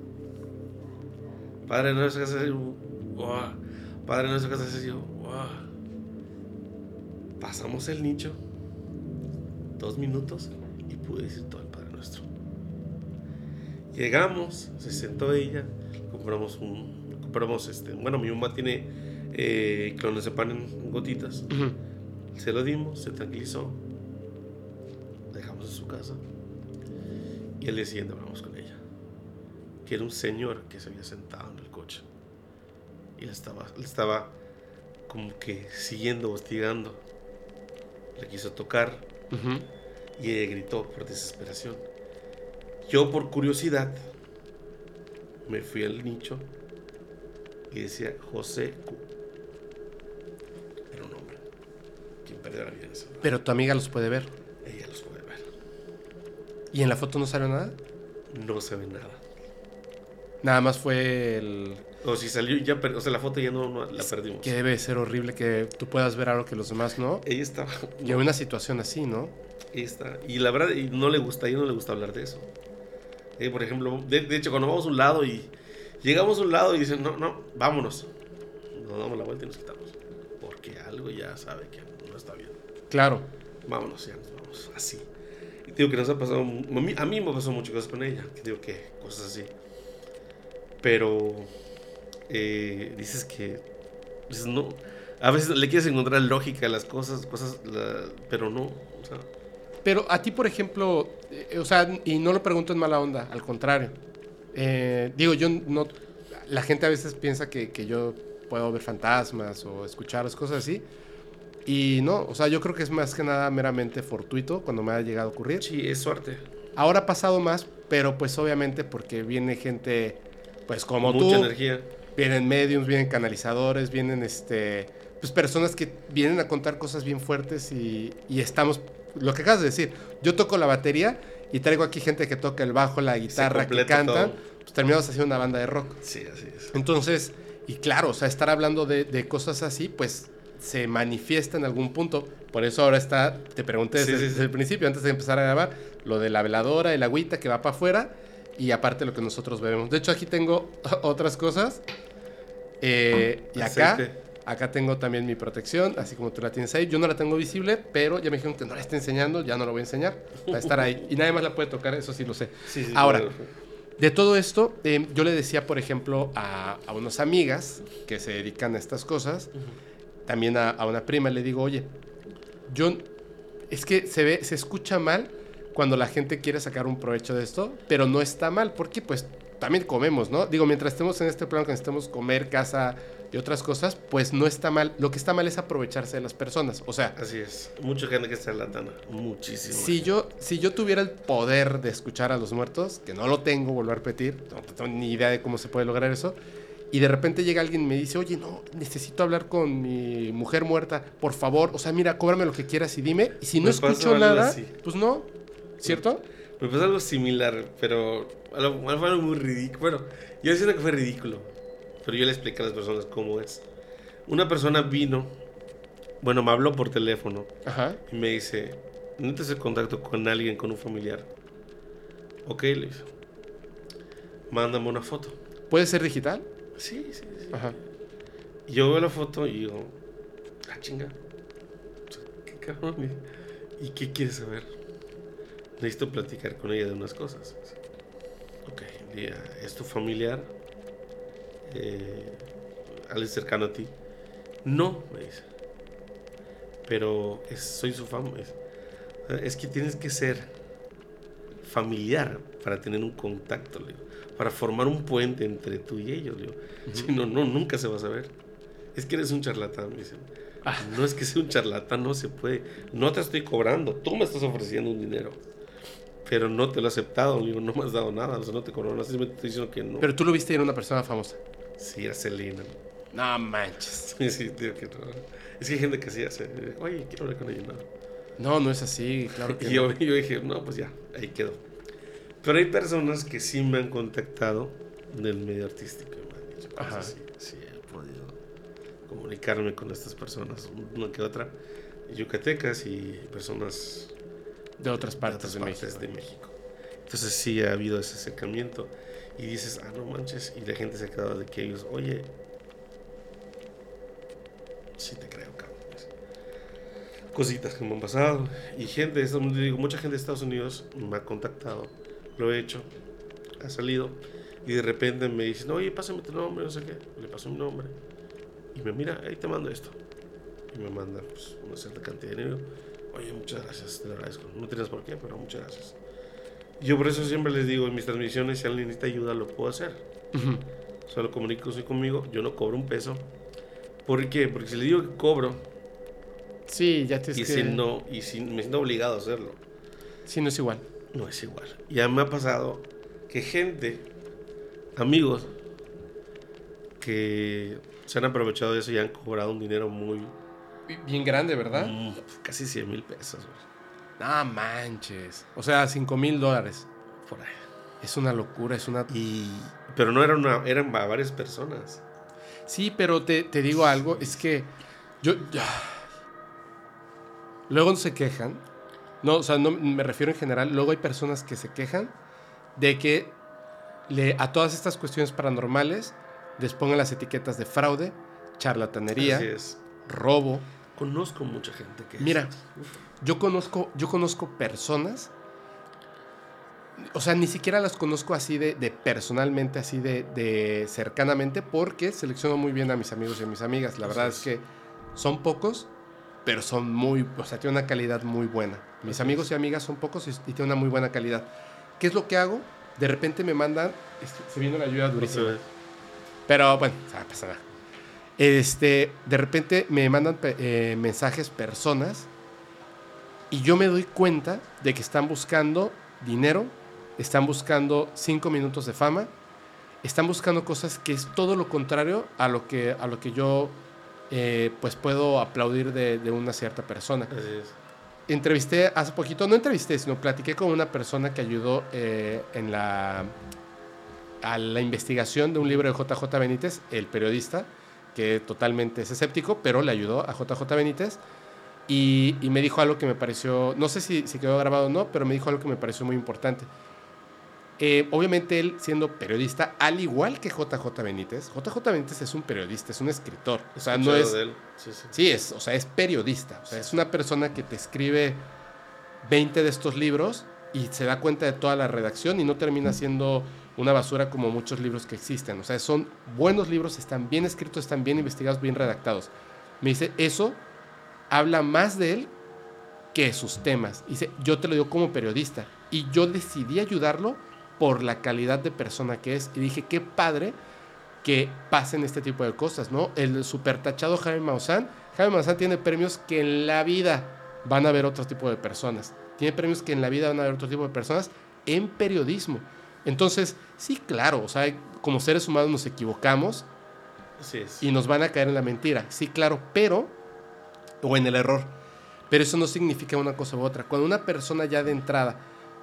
Padre Nuestro que ¡guau! Padre Nuestro que ¡guau! Pasamos el nicho. Dos minutos y pude decir todo el Padre Nuestro. Llegamos, se sentó ella, compramos un, compramos este, bueno, mi mamá tiene eh, clonazepam en gotitas. Se lo dimos, se tranquilizó. Dejamos en su casa. Y el día siguiente hablamos con. Que era un señor que se había sentado en el coche. Y le estaba, le estaba como que siguiendo, hostigando. Le quiso tocar y ella gritó por desesperación. Yo por curiosidad me fui al nicho y decía José Q. Era un hombre. Quien perdió la vida en ese lugar. Pero tu amiga los puede ver. Ella los puede ver. ¿Y en la foto no sale nada? No se ve nada. Nada más fue el... O si salió, ya, per- o sea, la foto ya no, no la perdimos. Que debe ser horrible que tú puedas ver algo que los demás no. Ella estaba. Y en una situación así, ¿no? Ella está. Y la verdad, no le gusta, a ella no le gusta hablar de eso. Eh, por ejemplo, de, de hecho, cuando vamos a un lado y llegamos a un lado y dicen, no, no, vámonos. Nos damos la vuelta y nos quitamos. Porque algo ya sabe que no está bien. Claro. Vámonos, ya nos vamos. Así. Y digo que nos ha pasado. A mí, a mí me pasó muchas cosas con ella. Digo que cosas así. Pero. eh, dices que. dices, no. A veces le quieres encontrar lógica a las cosas, cosas, la- pero no. O sea, Pero a ti, por ejemplo, eh, o sea, y no lo pregunto en mala onda, al contrario. Eh, digo, yo no. La gente a veces piensa que, que yo puedo ver fantasmas o escuchar las cosas así. Y no, o sea, yo creo que es más que nada meramente fortuito cuando me ha llegado a ocurrir. sí, es suerte. Ahora ha pasado más, pero pues obviamente porque viene gente, pues como Mucha tú, energía. vienen mediums, vienen canalizadores, vienen este, pues personas que vienen a contar cosas bien fuertes y, y estamos, lo que acabas de decir, yo toco la batería y traigo aquí gente que toca el bajo, la guitarra, que cantan, pues terminamos haciendo una banda de rock. Sí, así es. Entonces, y claro, o sea, estar hablando de, de cosas así, pues se manifiesta en algún punto. Por eso ahora está, te pregunté Sí, desde, sí, sí. desde el principio, antes de empezar a grabar, lo de la veladora, el agüita que va para afuera y aparte lo que nosotros bebemos. De hecho, aquí tengo otras cosas. Eh, y acá, Aceite. acá tengo también mi protección, así como tú la tienes ahí. Yo no la tengo visible, pero ya me dijeron que no la esté enseñando, ya no la voy a enseñar. Va a estar ahí. Y nadie más la puede tocar, eso sí lo sé. Sí, sí, Ahora, claro. de todo esto, eh, yo le decía, por ejemplo, a, a unas amigas que se dedican a estas cosas, también a, a una prima, le digo, oye, yo, es que se ve, se escucha mal cuando la gente quiere sacar un provecho de esto, pero no está mal, porque pues también comemos, ¿no? Digo, mientras estemos en este plano que necesitamos comer, casa y otras cosas, pues no está mal. Lo que está mal es aprovecharse de las personas. O sea, Así es. Mucha gente que está en la tana. Muchísimo. si yo, si yo tuviera el poder de escuchar a los muertos, que no lo tengo, vuelvo a repetir, no tengo ni idea de cómo se puede lograr eso, y de repente llega alguien y me dice, oye, no, necesito hablar con mi mujer muerta, por favor, o sea, mira, cóbrame lo que quieras y dime, y si no Me escucho nada, así. pues no, ¿cierto? Me pasó algo similar, pero algo, fue algo muy ridículo. Bueno, yo siento que fue ridículo, pero yo le expliqué a las personas cómo es. Una persona vino, bueno, me habló por teléfono Ajá, y me dice, ¿necesitas el contacto con alguien, con un familiar? Ok, le dije, mándame una foto. ¿puede ser digital? Sí, sí, sí. Ajá, yo veo la foto y digo, ah, chinga. ¿Qué cabrón? ¿Y qué quieres saber? Necesito platicar con ella de unas cosas. Ok, día, ¿es tu familiar? Eh, ¿Alguien cercano a ti? No, me dice. Pero es- soy su familia. Es que tienes que ser familiar para tener un contacto, le digo, para formar un puente entre tú y ellos. le digo. Si no, no, nunca se va a saber. Es que eres un charlatán, me dicen. Ah. No es que sea un charlatán, no se puede. No te estoy cobrando, tú me estás ofreciendo un dinero. Pero no te lo he aceptado, digo, no me has dado nada, o sea, no te cobro nada, simplemente estoy diciendo que no. pero tú lo viste era una persona famosa. Sí, era Selena. No manches. Sí, sí, digo que no. Es que hay gente que sí hace. Oye, quiero hablar con ella. No. No, no es así, claro que Y yo, no. yo dije, no, pues ya, ahí quedó. Pero hay personas que sí me han contactado del medio artístico. Ajá. así. Sí, he podido comunicarme con estas personas, una que otra, yucatecas y personas De otras de partes otras de, partes México. de México. Entonces sí ha habido ese acercamiento y dices, ah, no manches, y la gente se ha quedado de que ellos, oye, sí te creo, cabrón. Cositas que me han pasado y gente, de digo, mucha gente de Estados Unidos me ha contactado, lo he hecho, ha salido y de repente me dicen, oye, pásame tu nombre, no sé qué, le paso mi nombre y me mira, ahí te mando esto y me manda pues, una cierta cantidad de dinero. Oye, muchas gracias, te lo agradezco. No tienes por qué, pero muchas gracias. Yo por eso siempre les digo en mis transmisiones, si alguien necesita ayuda, lo puedo hacer. Ujú. Solo comuníquese conmigo, yo no cobro un peso. ¿Por qué? Porque si le digo que cobro Sí, ya tienes y que... si no, y si me siento obligado a hacerlo, Sí, no es igual. no es igual. Ya me ha pasado que gente, amigos, que se han aprovechado de eso y han cobrado un dinero muy, Bien grande, ¿verdad? mm, casi 100 mil pesos. güey, No manches. O sea, 5 mil dólares. Por ahí. Es una locura, es una... Y, pero no era una, eran va- varias personas. Sí, pero te, te digo algo, es que yo... Luego se quejan, no, o sea, no me refiero en general, luego hay personas que se quejan de que le, a todas estas cuestiones paranormales les pongan las etiquetas de fraude, charlatanería, Así es. Robo. Conozco mucha gente que... Mira, Yo conozco, yo conozco personas, o sea, ni siquiera las conozco así de, de personalmente, así de, de cercanamente, porque selecciono muy bien a mis amigos y a mis amigas. La verdad es. es que son pocos, pero son muy, o sea, tienen una calidad muy buena. Mis amigos es. y amigas son pocos y, y tienen una muy buena calidad. ¿Qué es lo que hago? De repente me mandan, es se viene la lluvia durísima. Pero bueno, o sea, no pasa nada. Este, de repente me mandan eh, mensajes personas y yo me doy cuenta de que están buscando dinero, están buscando cinco minutos de fama, están buscando cosas que es todo lo contrario a lo que, a lo que yo eh, pues puedo aplaudir de, de una cierta persona. Entrevisté hace poquito, no entrevisté, sino platiqué con una persona que ayudó eh, en la, a la investigación de un libro de JJ Benítez, el periodista, que totalmente es escéptico, pero le ayudó a JJ Benítez. Y, y me dijo algo que me pareció, no sé si, si quedó grabado o no, pero me dijo algo que me pareció muy importante. Eh, obviamente él siendo periodista, al igual que JJ Benítez, JJ Benítez es un periodista, es un escritor. O sea, no es. Sí, es, o sea, es periodista. O sea, es una persona que te escribe 20 de estos libros y se da cuenta de toda la redacción y no termina siendo una basura como muchos libros que existen. O sea, son buenos libros, están bien escritos, están bien investigados, bien redactados. Me dice, eso habla más de él que sus temas. Dice, yo te lo digo como periodista. Y yo decidí ayudarlo por la calidad de persona que es. Y dije, qué padre que pasen este tipo de cosas, ¿no? El supertachado Jaime Maussan. Jaime Maussan tiene premios que en la vida van a ver otro tipo de personas. Tiene premios que en la vida van a ver otro tipo de personas en periodismo. Entonces, sí, claro, o sea, como seres humanos nos equivocamos Así es. y nos van a caer en la mentira. Sí, claro, pero, o en el error. Pero eso no significa una cosa u otra. Cuando una persona ya de entrada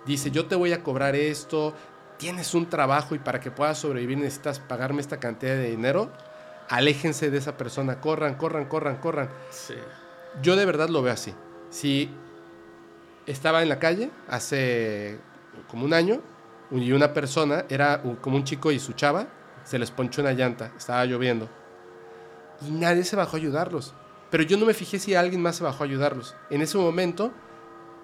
dice, yo te voy a cobrar esto, tienes un trabajo y para que puedas sobrevivir necesitas pagarme esta cantidad de dinero, aléjense de esa persona, corran, corran, corran, corran. Sí. Yo de verdad lo veo así. Si estaba en la calle hace como un año y una persona, era como un chico y su chava, se les ponchó una llanta, estaba lloviendo. Y nadie se bajó a ayudarlos. Pero yo no me fijé si alguien más se bajó a ayudarlos. En ese momento,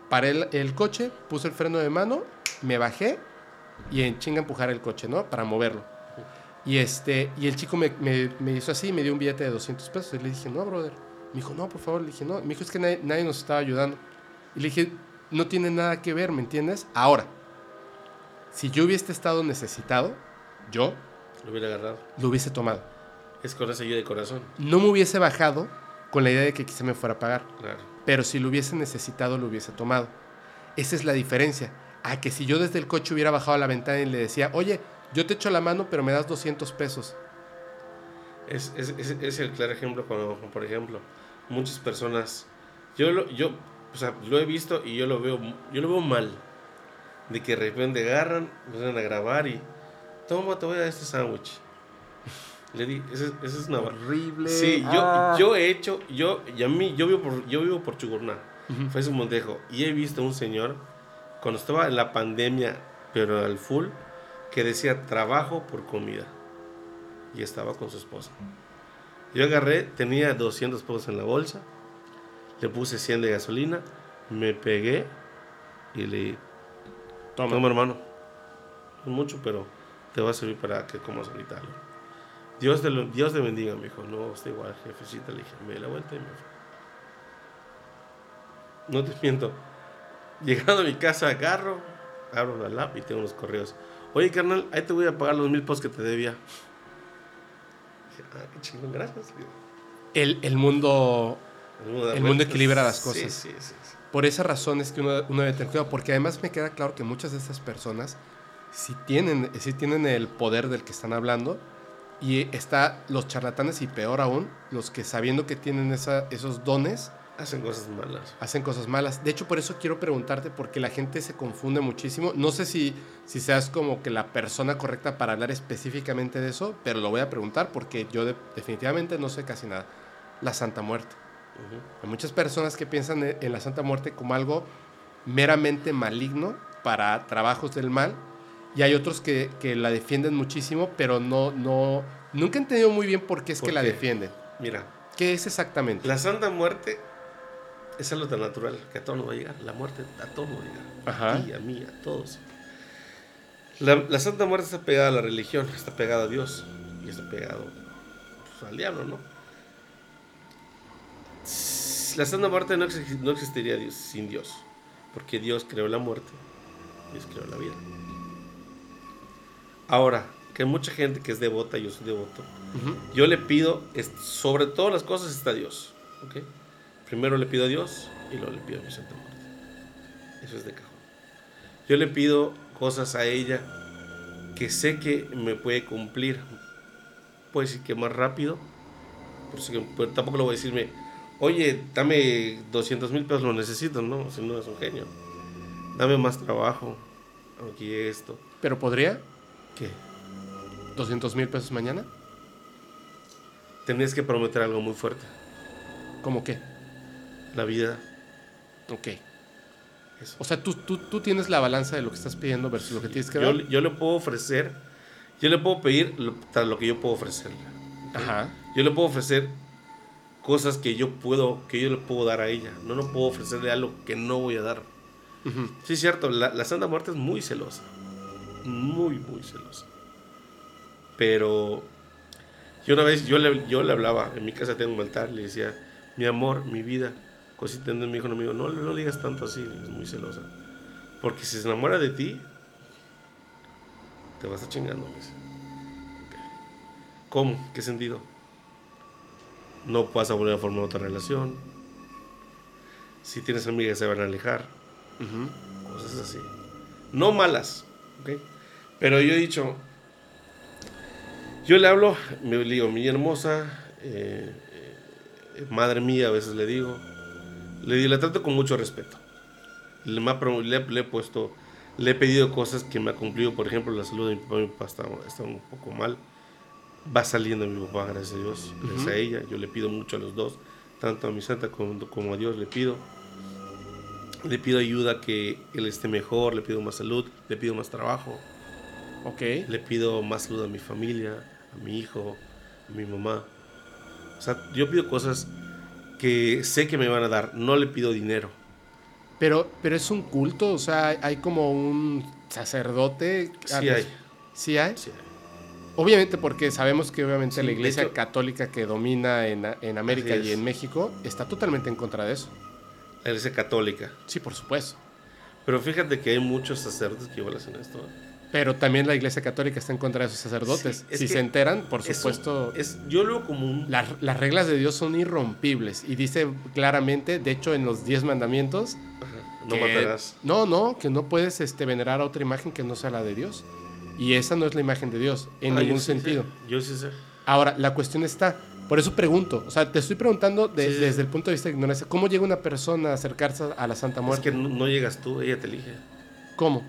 paré el, el coche, puse el freno de mano, me bajé y en chinga empujar el coche, ¿no? Para moverlo. Y, este, y el chico me, me- me hizo así, me dio un billete de 200 pesos. Y le dije, no, brother. Me dijo, no, por favor. Le dije, no. Me dijo, es que nadie, nadie nos estaba ayudando. Y le dije, no tiene nada que ver, ¿me entiendes? Ahora, si yo hubiese estado necesitado, yo Lo hubiera agarrado. lo hubiese tomado. Es con esa ayuda de corazón. No me hubiese bajado con la idea de que quizá me fuera a pagar. Claro. Pero si lo hubiese necesitado, lo hubiese tomado. Esa es la diferencia. A que si yo desde el coche hubiera bajado a la ventana y le decía, oye, yo te echo la mano, pero me das 200 pesos. Es, es, es, es el claro ejemplo cuando, por ejemplo, muchas personas, yo lo, yo, o sea, lo he visto y yo lo veo, yo lo veo mal, de que de repente agarran, empiezan a grabar y, toma, te voy a dar este sándwich. Le di, esa esa es una Horrible. Sí, yo, Ah. yo he hecho, yo, y a mí, yo vivo por, yo vivo por Chugurná, fue su Montejo, y he visto un señor, cuando estaba en la pandemia, pero al full, que decía trabajo por comida. Y estaba con su esposa. Yo agarré, tenía 200 pesos en la bolsa, le puse 100 de gasolina, me pegué y le Toma. Toma, hermano. No mucho, pero te va a servir para que comas ahorita algo. Dios te, lo- Dios te bendiga, me dijo. No, está igual, jefecita. Le dije, me di la vuelta y me fui. No te miento. Llegando a mi casa, agarro, abro la lap y tengo los correos. Oye, carnal, ahí te voy a pagar los mil pesos que te debía. Dije, ah, qué chingón, gracias. El, el mundo El mundo, El equilibra las Sí, cosas. Sí, sí, sí. Por esa razón es que uno, uno debe tener cuidado, porque además me queda claro que muchas de estas personas sí tienen, sí tienen el poder del que están hablando y está los charlatanes y peor aún, los que sabiendo que tienen esa- esos dones, Hacen cosas malas. hacen cosas malas. De hecho, por eso quiero preguntarte, porque la gente se confunde muchísimo. No sé si, si seas como que la persona correcta para hablar específicamente de eso, pero lo voy a preguntar porque yo de- definitivamente no sé casi nada. La Santa Muerte. Hay muchas personas que piensan en en la Santa Muerte como algo meramente maligno para trabajos del mal. Y hay otros que, que la defienden muchísimo, pero no, no, nunca he entendido muy bien por qué es ¿Por que la defienden. Mira, ¿Qué es exactamente? la Santa Muerte es algo tan natural que a todos nos va a llegar. La muerte a todos nos va a llegar. Ajá. A ti, a mí, a todos. La, la Santa Muerte está pegada a la religión, está pegada a Dios y está pegado pues, al diablo, ¿no? La Santa Muerte no, exi- no existiría Dios- sin Dios, porque Dios creó la muerte, Dios creó la vida. Ahora, que hay mucha gente que es devota, yo soy devoto, yo le pido, sobre todas las cosas está Dios. Primero le pido a Dios y luego le pido a mi Santa Muerte. Eso es de cajón. Yo le pido cosas a ella que sé que me puede cumplir. Puede decir que más rápido. Por que- pero tampoco le voy a decirme, oye, dame 200 mil pesos, lo necesito, ¿no? Si no es un genio. Dame más trabajo. Aquí esto. ¿Pero podría? ¿Qué? ¿200 mil pesos mañana? Tendrías que prometer algo muy fuerte. ¿Cómo qué? La vida. Ok. Eso. O sea, tú, tú, tú tienes la balanza de lo que estás pidiendo versus lo que tienes que Yo, dar. yo le puedo ofrecer, yo le puedo pedir lo, lo que yo puedo ofrecerle. Ajá. Yo le puedo ofrecer cosas que yo puedo, que yo le puedo dar a ella. No, no puedo ofrecerle algo que no voy a dar. Sí, es cierto, la, la Santa Muerte es muy celosa. Muy, muy celosa. Pero yo una vez, yo le, yo le hablaba, en mi casa tengo un altar, le decía, mi amor, mi vida, cosita, mi hijo, no, amigo, no, no le digas tanto así, es muy celosa. Porque si se enamora de ti, te vas a chingando. ¿Cómo? ¿Qué sentido? No vas a volver a formar otra relación. Si tienes amigas se van a alejar cosas así. No malas, ¿ok? Pero yo he dicho, yo le hablo, me le digo, mi hermosa, eh, eh, madre mía, a veces le digo, le, digo, la trato con mucho respeto. Le, le, le he puesto, le he pedido cosas que me ha cumplido, por ejemplo, la salud de mi papá, mi papá está, está un poco mal. Va saliendo mi papá, gracias a Dios, gracias a ella. Yo le pido mucho a los dos, tanto a mi santa como, como a Dios le pido. Le pido ayuda que él esté mejor, le pido más salud, le pido más trabajo, Ok. le pido más salud a mi familia, a mi hijo, a mi mamá. O sea, yo pido cosas que sé que me van a dar, no le pido dinero. Pero, pero es un culto, o sea, hay como un sacerdote. Sí hay, ¿Sí hay? sí hay. Obviamente porque sabemos que obviamente Sí, la iglesia hecho- católica que domina en, en América y en México está totalmente en contra de eso. La iglesia católica. Sí, por supuesto. Pero fíjate que hay muchos sacerdotes que igual hacen esto. ¿eh? Pero también la iglesia católica está en contra de esos sacerdotes. Sí, si se enteran, por supuesto, Es, yo lo veo como un... las, las reglas de Dios son irrompibles. Y dice claramente, de hecho, en los diez mandamientos, Ajá, no matarás. No, no, que no puedes este, venerar a otra imagen que no sea la de Dios. Y esa no es la imagen de Dios, en Ah, yo ningún sé, sentido. yo sí sé. Ahora, la cuestión está, por eso pregunto, o sea, te estoy preguntando de- Sí, sí. desde el punto de vista de ignorancia, ¿cómo llega una persona a acercarse a la Santa Es Muerte? que no, no llegas tú, ella te elige. ¿Cómo?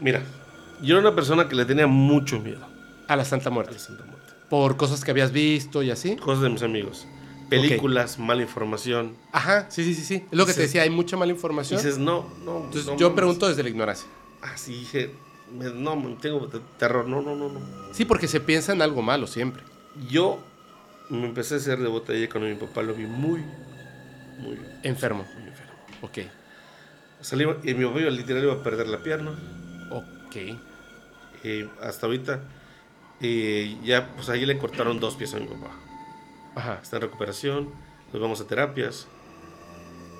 Mira, yo era una persona que le tenía mucho miedo A la Santa a Muerte. la Santa Muerte. Por cosas que habías visto y así. Cosas de mis amigos. Películas, mala información. Ajá, sí, sí, sí, sí. Es lo que te decía, hay mucha mala información. dices, no, no. Entonces no yo pregunto desde la ignorancia. Así dije, no, me- tengo te- terror. No, no, no, no. Sí, porque se piensa en algo malo siempre. Yo me empecé a hacer de botella cuando mi papá lo vi muy, muy, Enfermo. muy enfermo. Ok. Salí, y mi papá literal iba a perder la pierna. Ok. Y hasta ahorita, eh, ya, pues ahí le cortaron dos pies a mi papá. Ajá. está en recuperación, nos vamos a terapias.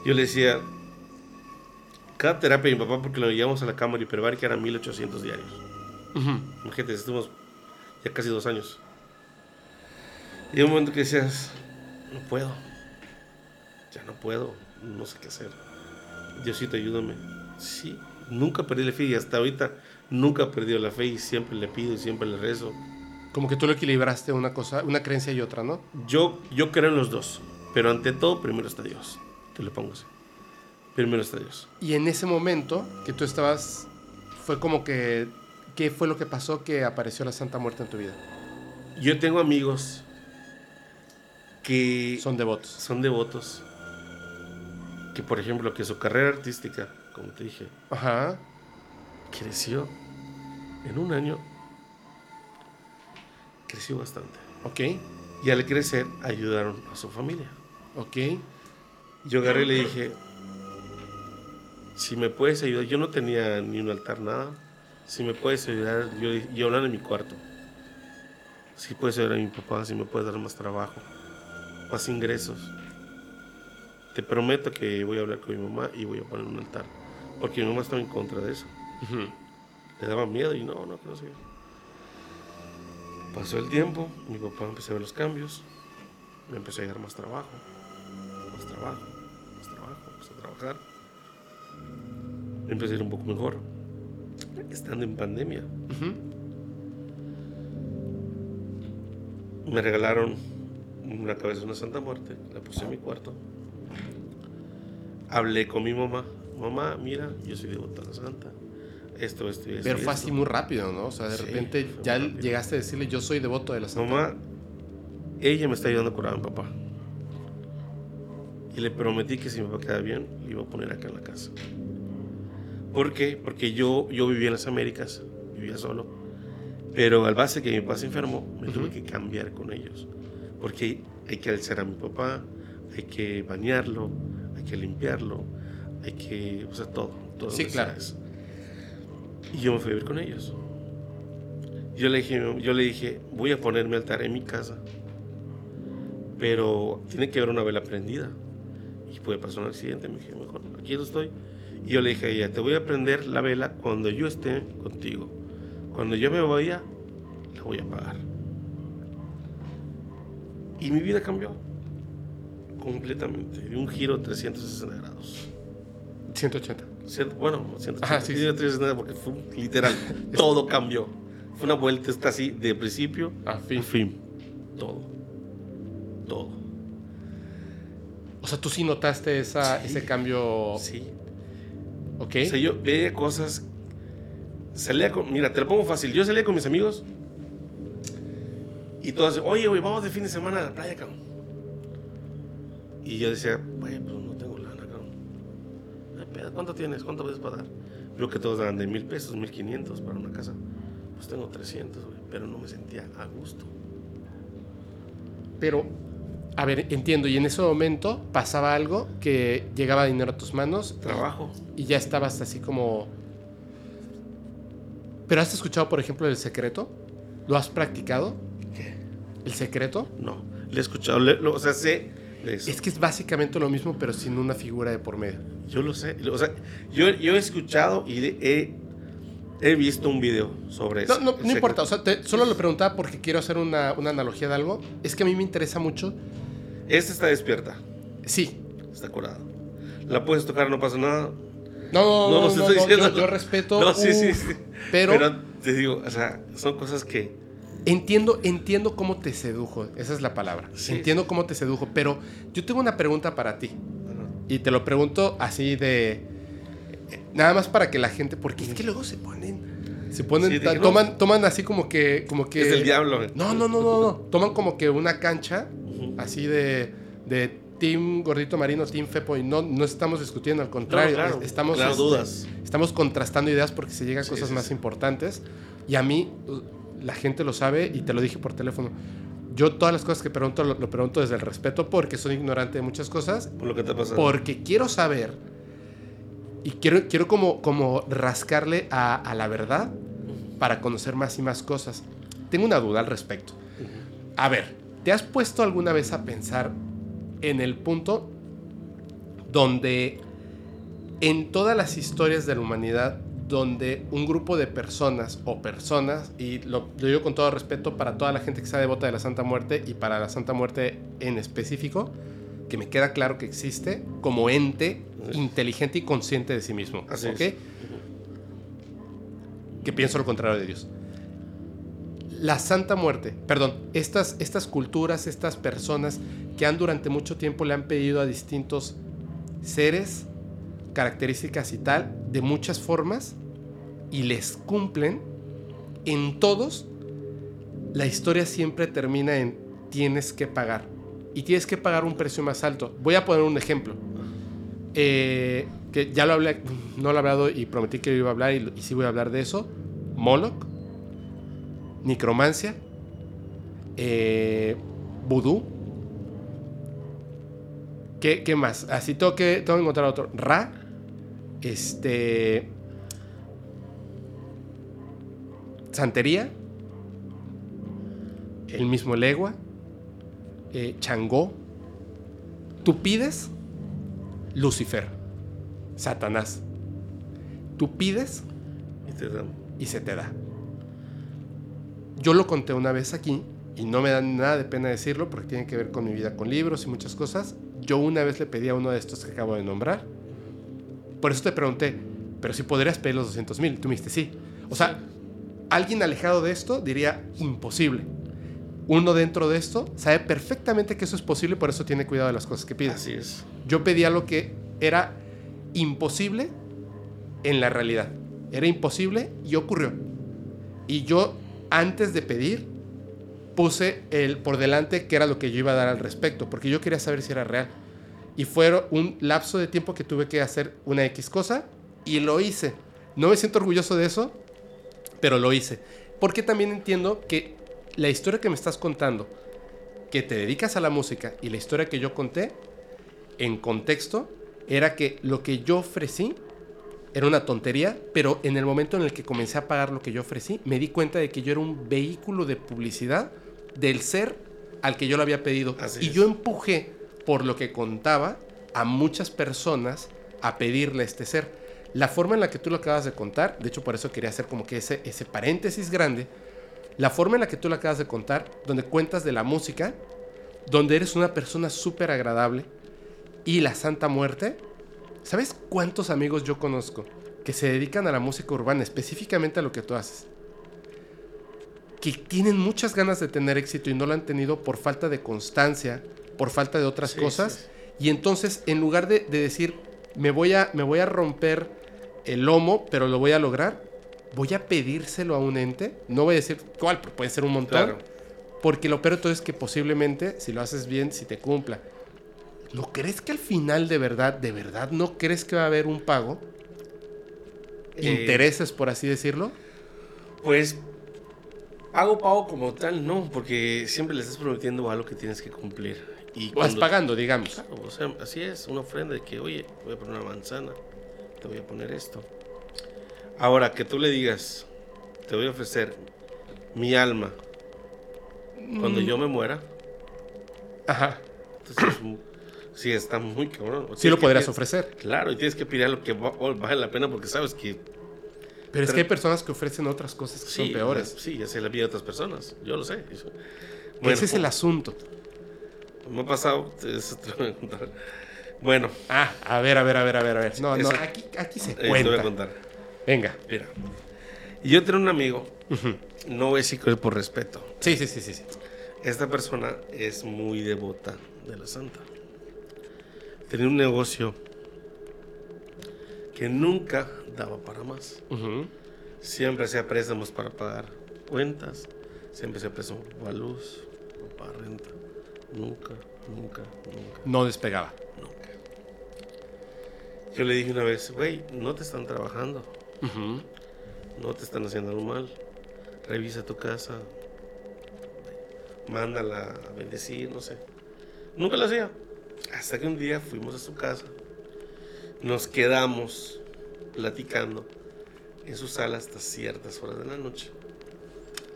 Yo le decía, cada terapia de mi papá, porque lo llevamos a la cámara hiperbárica, eran 1800 diarios. Ujú. Imagínate, estuvimos ya casi dos años. Y hay un momento que decías, no puedo, ya no puedo, no sé qué hacer. Diosito, ayúdame. Sí, nunca perdí la fe y hasta ahorita nunca he perdido la fe y siempre le pido y siempre le rezo. Como que tú lo equilibraste una cosa, una creencia y otra, ¿no? Yo, yo creo en los dos. Pero ante todo, primero está Dios. Te lo pongo así. Primero está Dios. Y en ese momento que tú estabas, fue como que, ¿qué fue lo que pasó que apareció la Santa Muerte en tu vida? Yo tengo amigos que Son devotos. son devotos. Que, por ejemplo, que su carrera artística, como te dije, Ajá. creció en un año. Creció bastante. Ok, Y al crecer, ayudaron a su familia. ok. Yo agarré y le dije, si me puedes ayudar, yo no tenía ni un altar, nada. Si me puedes ayudar, yo, yo en mi cuarto. Si puedes ayudar a mi papá, si me puedes dar más trabajo, más ingresos. Te prometo que voy a hablar con mi mamá y voy a poner un altar. Porque mi mamá estaba en contra de eso. Le daba miedo y no, no, no sé. Pasó el tiempo, mi papá empezó a ver los cambios, me empezó a llegar más trabajo, más trabajo, más trabajo, empecé a trabajar. Me empecé a ir un poco mejor, estando en pandemia. Me regalaron una cabeza de una Santa Muerte, la puse en mi cuarto. Hablé con mi mamá, mamá, mira, yo soy devota de la Santa. Esto, esto y esto. Pero fue esto". así muy rápido, ¿no? O sea, de Sí, repente ya llegaste a decirle, yo soy devoto de la Santa Mamá, ella me está ayudando a curar a mi papá. Y le prometí que si mi papá queda bien, le iba a poner acá en la casa. ¿Por qué? Porque yo, yo vivía en las Américas, vivía solo. Pero al base que mi papá se enfermó, me tuve que cambiar con ellos. Porque hay que alzar a mi papá, hay que bañarlo, hay que limpiarlo, hay que, o sea, todo. todo Sí, lo claro. Y yo me fui a vivir con ellos. Yo le dije, yo le dije, voy a poner mi altar en mi casa, pero tiene que haber una vela prendida. Y puede pasar un accidente. Me dije, mejor, aquí no estoy. Y yo le dije a ella, te voy a prender la vela cuando yo esté contigo. Cuando yo me vaya, la voy a apagar. Y mi vida cambió completamente, de un giro 360 grados. 180. Cien- bueno, 180, Ajá, sí, sí. 360 porque fue literal, todo cambió. Fue una vuelta, está así, de principio A fin. a fin. Todo. Todo. O sea, tú sí notaste esa, Sí. ese cambio. Sí. Ok. O sea, yo veía cosas. Salía con. Mira, te lo pongo fácil. Yo salía con mis amigos. Y todos, oye, güey, vamos de fin de semana a la playa, cabrón. Y yo decía, güey, pues no tengo lana, cabrón. Ay, pedo, ¿Cuánto tienes? ¿Cuánto puedes pagar? Veo que todos dan de mil pesos, mil quinientos para una casa. Pues tengo 300, güey. Pero no me sentía a gusto. Pero, a ver, entiendo. Y en ese momento pasaba algo que llegaba dinero a tus manos Trabajo. y ya estabas así como. ¿Pero has escuchado, por ejemplo, el secreto? ¿Lo has practicado? ¿Qué? ¿El secreto? No. Le he escuchado, le- lo- o sea, sé eso. Es que es básicamente lo mismo, pero sin una figura de por medio. Yo lo sé. O sea, yo, yo he escuchado y he, he visto un video sobre eso. No, no, no importa, o sea, te- solo lo preguntaba porque quiero hacer una, una analogía de algo. Es que a mí me interesa mucho. Esta está despierta, Sí. está curada. La puedes tocar, no pasa nada. No, no, no, no, diciendo. yo, yo respeto. No, sí, sí, sí. Pero, te digo, o sea, son cosas que. entiendo, entiendo cómo te sedujo. Esa es la palabra. Sí, entiendo cómo te sedujo. Pero yo tengo una pregunta para ti. Y te lo pregunto así de. Nada más para que la gente. Porque es que luego se ponen. Se ponen. Sí, no. toman, toman así como que. Como que Es del diablo. No, no, no, no, no. Toman como que una cancha. Ujú. Así de. De Team Gordito Marino, Team Fepo. Y no, no estamos discutiendo, al contrario. claro, es- estamos. claro, este, dudas. Estamos contrastando ideas porque se llegan a cosas sí, más sí. importantes. Y a mí, uh, la gente lo sabe y te lo dije por teléfono. Yo todas las cosas que pregunto lo, lo pregunto desde el respeto porque soy ignorante de muchas cosas. Por lo que te ha pasado. Porque quiero saber y quiero, quiero como, como rascarle a, a la verdad para conocer más y más cosas. Tengo una duda al respecto. A ver, ¿te has puesto alguna vez a pensar en el punto donde en todas las historias de la humanidad, donde un grupo de personas o personas, y lo, lo digo con todo respeto para toda la gente que sea devota de la Santa Muerte y para la Santa Muerte en específico, que me queda claro que existe como ente inteligente y consciente de sí mismo. Así es. Que pienso lo contrario de Dios. La Santa Muerte, perdón, estas, estas culturas, estas personas que han durante mucho tiempo le han pedido a distintos seres características y tal, de muchas formas, y les cumplen, en todos, la historia siempre termina en tienes que pagar. Y tienes que pagar un precio más alto. Voy a poner un ejemplo. Eh, que ya lo hablé, no lo he hablado y prometí que iba a hablar y, y sí voy a hablar de eso. Moloch, Necromancia, eh, Vudú. ¿Qué, qué más? Así tengo que, tengo que encontrar otro. Ra, este. Santería. El mismo Legua. Eh, Changó. Tú pides. Lucifer. Satanás. Tú pides Y te dan. y se te da. Yo lo conté una vez aquí y no me da nada de pena decirlo porque tiene que ver con mi vida con libros y muchas cosas. Yo una vez le pedí a uno de estos que acabo de nombrar. Por eso te pregunté, pero si podrías pedir los 200 mil. Tú me dijiste sí. O sea, alguien alejado de esto diría imposible. Uno dentro de esto sabe perfectamente que eso es posible, por eso tiene cuidado de las cosas que pide. Así es. Yo pedía lo que era imposible en la realidad. Era imposible y ocurrió. Y yo, antes de pedir, puse el por delante que era lo que yo iba a dar al respecto, porque yo quería saber si era real. Y fue un lapso de tiempo que tuve que hacer una X cosa y lo hice. No me siento orgulloso de eso, pero lo hice. Porque también entiendo que la historia que me estás contando, que te dedicas a la música y la historia que yo conté, en contexto, era que lo que yo ofrecí era una tontería, pero en el momento en el que comencé a pagar lo que yo ofrecí, me di cuenta de que yo era un vehículo de publicidad del ser al que yo lo había pedido. Así y es. yo empujé, por lo que contaba, a muchas personas a pedirle a este ser. La forma en la que tú lo acabas de contar, de hecho por eso quería hacer como que ese, ese paréntesis grande, la forma en la que tú lo acabas de contar, donde cuentas de la música, donde eres una persona súper agradable y la Santa Muerte, ¿sabes cuántos amigos yo conozco que se dedican a la música urbana, específicamente a lo que tú haces? Que tienen muchas ganas de tener éxito y no lo han tenido por falta de constancia, por falta de otras Sí, cosas. sí, Y entonces, en lugar de, de decir, me voy, a, me voy a romper el lomo, pero lo voy a lograr, voy a pedírselo a un ente. No voy a decir cuál, pero puede ser un montón. Claro. Porque lo peor de todo es que posiblemente, si lo haces bien, si te cumpla. ¿No crees que al final de verdad, de verdad, no crees que va a haber un pago? Eh, Intereses, por así decirlo. Pues pago, pago como tal, no, porque siempre le estás prometiendo algo que tienes que cumplir. Y Vas cuando- pagando, digamos. Claro, o sea, así es, una ofrenda de que, oye, voy a poner una manzana, te voy a poner esto. Ahora, que tú le digas, te voy a ofrecer mi alma cuando Mm. yo me muera, Ajá. entonces sí está muy cabrón. Sí lo podrías ofrecer. Claro, y tienes que pedir lo que va- vale la pena porque sabes que Pero es que hay personas que ofrecen otras cosas que son peores. Sí, ya sé la vida de otras personas, yo lo sé. eso. Ese es el asunto. Me ha pasado. Bueno, Ah, a ver, a ver, a ver, a ver, a ver. No, no, aquí, aquí se eh, te voy a cuenta. contar. Venga. Mira, yo tengo un amigo, no voy a decir que es por respeto. Sí, sí, sí, sí. sí. Esta persona es muy devota de la santa. Tenía un negocio que nunca daba para más. Siempre hacía préstamos para pagar cuentas. Siempre hacía préstamos para luz, para renta. Nunca, nunca, nunca, No despegaba. nunca. Yo le dije una vez, güey, no te están trabajando. No te están haciendo algo mal. Revisa tu casa. Mándala a bendecir, no sé. Nunca lo hacía. Hasta que un día fuimos a su casa. Nos quedamos platicando en su sala hasta ciertas horas de la noche.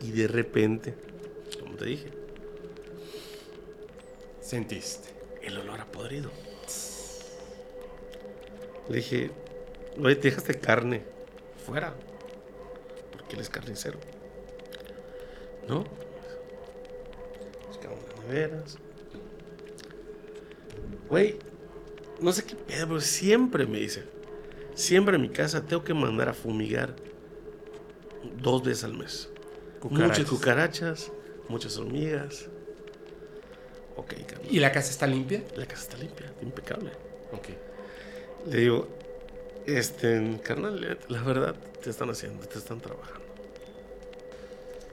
Y de repente, como te dije, Sentiste. el olor a podrido. Le dije, oye, te dejaste carne fuera. Porque él es carnicero. ¿No? Buscamos las neveras. Güey, no sé qué pedo, pero siempre me dice. Siempre en mi casa tengo que mandar a fumigar dos veces al mes. Muchas Cucarachas. cucarachas, muchas hormigas. ok, carnal. ¿Y la casa está limpia? La casa está limpia, impecable. Ok. Le digo, este, carnal, la verdad, te están haciendo, te están trabajando.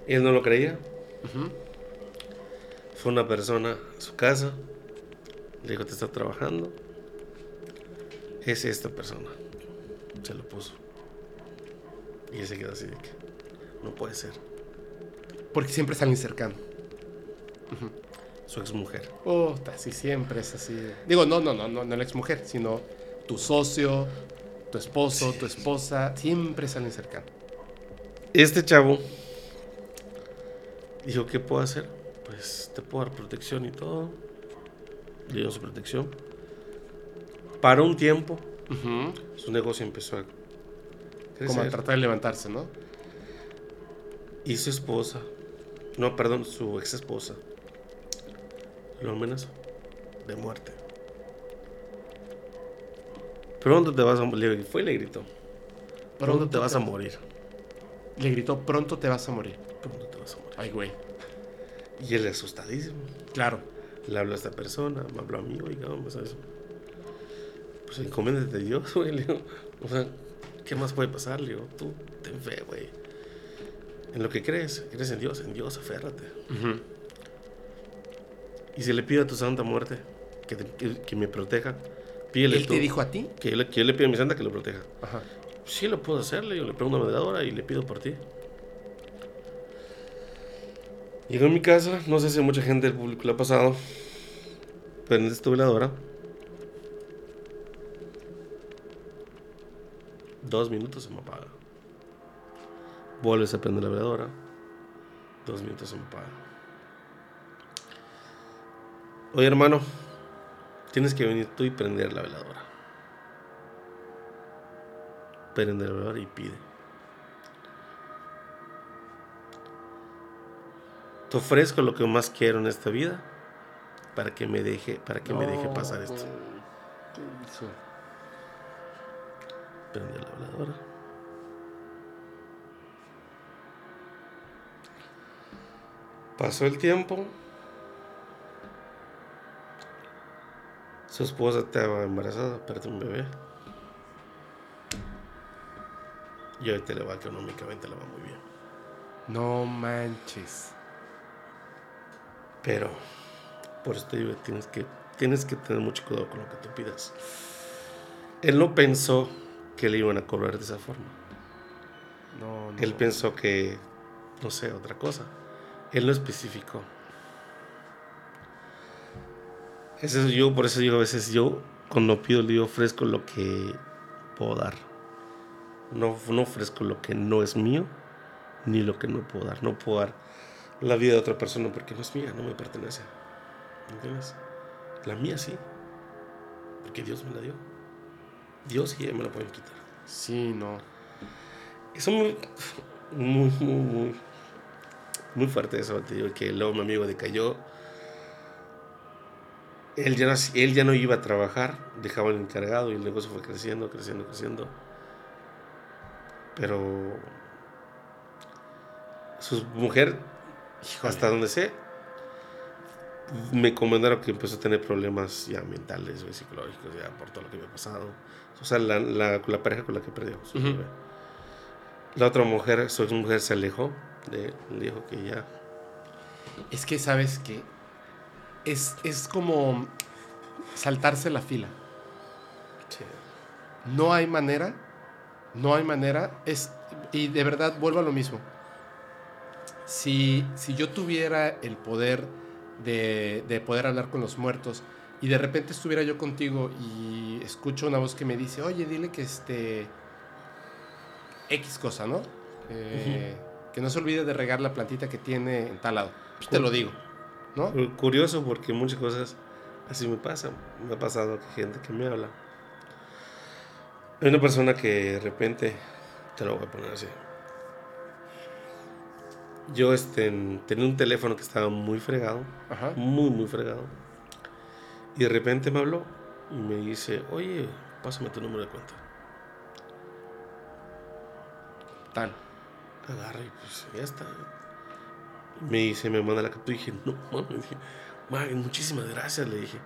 Y él no lo creía. Fue una persona a su casa. Le dijo, te está trabajando. Es esta persona. Se lo puso. Y él se quedó así de que, no puede ser. Porque siempre es alguien cercano. Su ex mujer. Oh, así siempre es así. Digo, no, no, no, no, no la exmujer, sino tu socio, tu esposo, tu esposa, siempre es alguien cercano. Este chavo dijo, ¿qué puedo hacer? Pues te puedo dar protección y todo. Le dio su protección. Para un tiempo, su negocio empezó a Como a tratar de levantarse, ¿no? Y su esposa, no, perdón, su ex esposa, lo amenazó de muerte. Pronto te vas a morir. Fue y le gritó. Pronto te vas a morir. Le gritó, pronto te vas a morir. Pronto te vas a morir. Ay, güey. Y él asustadísimo. Claro. Le habló a esta persona, me habló a mí, oiga, vamos a eso. Pues encomiéndate de Dios, güey. Le digo, o sea, ¿qué más puede pasar? Le digo, tú ten fe, güey. En lo que crees, crees en Dios, en Dios, aférrate. Y si le pido a tu santa muerte que, te- que- que me proteja, pídele ¿Él te dijo a ti? Que yo, le, que yo le pido a mi santa que lo proteja. Ajá. Sí, lo puedo hacer, digo, le pregunto a una veladora y le pido por ti. Llegó a mi casa, no sé si a mucha gente del público le ha pasado. Prendes tu veladora. Dos minutos se me apaga. Vuelves a prender la veladora. Dos minutos se me apaga. Oye, hermano, tienes que venir tú y prender la veladora. Prende la veladora y pide. Te ofrezco lo que más quiero en esta vida para que me deje, para que me deje pasar esto. ¿Qué hizo? Prende la veladora. Pasó el tiempo. Su esposa estaba embarazada, perdió un bebé. Y ahorita le va económicamente, le va muy bien. No manches. Pero, por eso te digo, tienes que, tienes que tener mucho cuidado con lo que tú pidas. Él no pensó que le iban a cobrar de esa forma. No, no. Él pensó que, no sé, otra cosa. Él no especificó. Eso es yo, por eso digo a veces yo, cuando pido, le ofrezco lo que puedo dar. No, no ofrezco lo que no es mío, ni lo que no puedo dar. No puedo dar la vida de otra persona porque no es mía, no me pertenece. ¿Entiendes? La mía sí, porque Dios me la dio. Dios y ella me la pueden quitar. Sí, no. Eso muy, muy, muy, muy, muy fuerte eso, te digo, que luego mi amigo decayó. Él ya, no, él ya no iba a trabajar, dejaba el encargado y el negocio fue creciendo, creciendo, creciendo. Pero su mujer, Híjole. hasta donde sé, me comentaron que empezó a tener problemas ya mentales, güey, psicológicos, ya por todo lo que había pasado. O sea, la, la, la pareja con la que perdió. bebé. La otra mujer, su mujer se alejó de él, dijo que ya. Es que, ¿sabes qué? Es, es como saltarse la fila. No hay manera. No hay manera. Es, y de verdad, vuelvo a lo mismo. Si, si yo tuviera el poder de, de poder hablar con los muertos y de repente estuviera yo contigo y escucho una voz que me dice, oye, dile que este... X cosa, ¿no? Eh, Que no se olvide de regar la plantita que tiene en tal lado. Pues te lo digo, ¿no? Curioso porque muchas cosas así me pasan. Me ha pasado que gente que me habla. Hay una persona que de repente, te lo voy a poner así. Yo este, en- tenía un teléfono que estaba muy fregado, Ajá. muy, muy fregado. Y de repente me habló y me dice, oye, pásame tu número de cuenta. Tal. Agarra y pues ya está. Me dice, me manda la captura y dije, no mames. dije, "Mag, muchísimas gracias, le dije.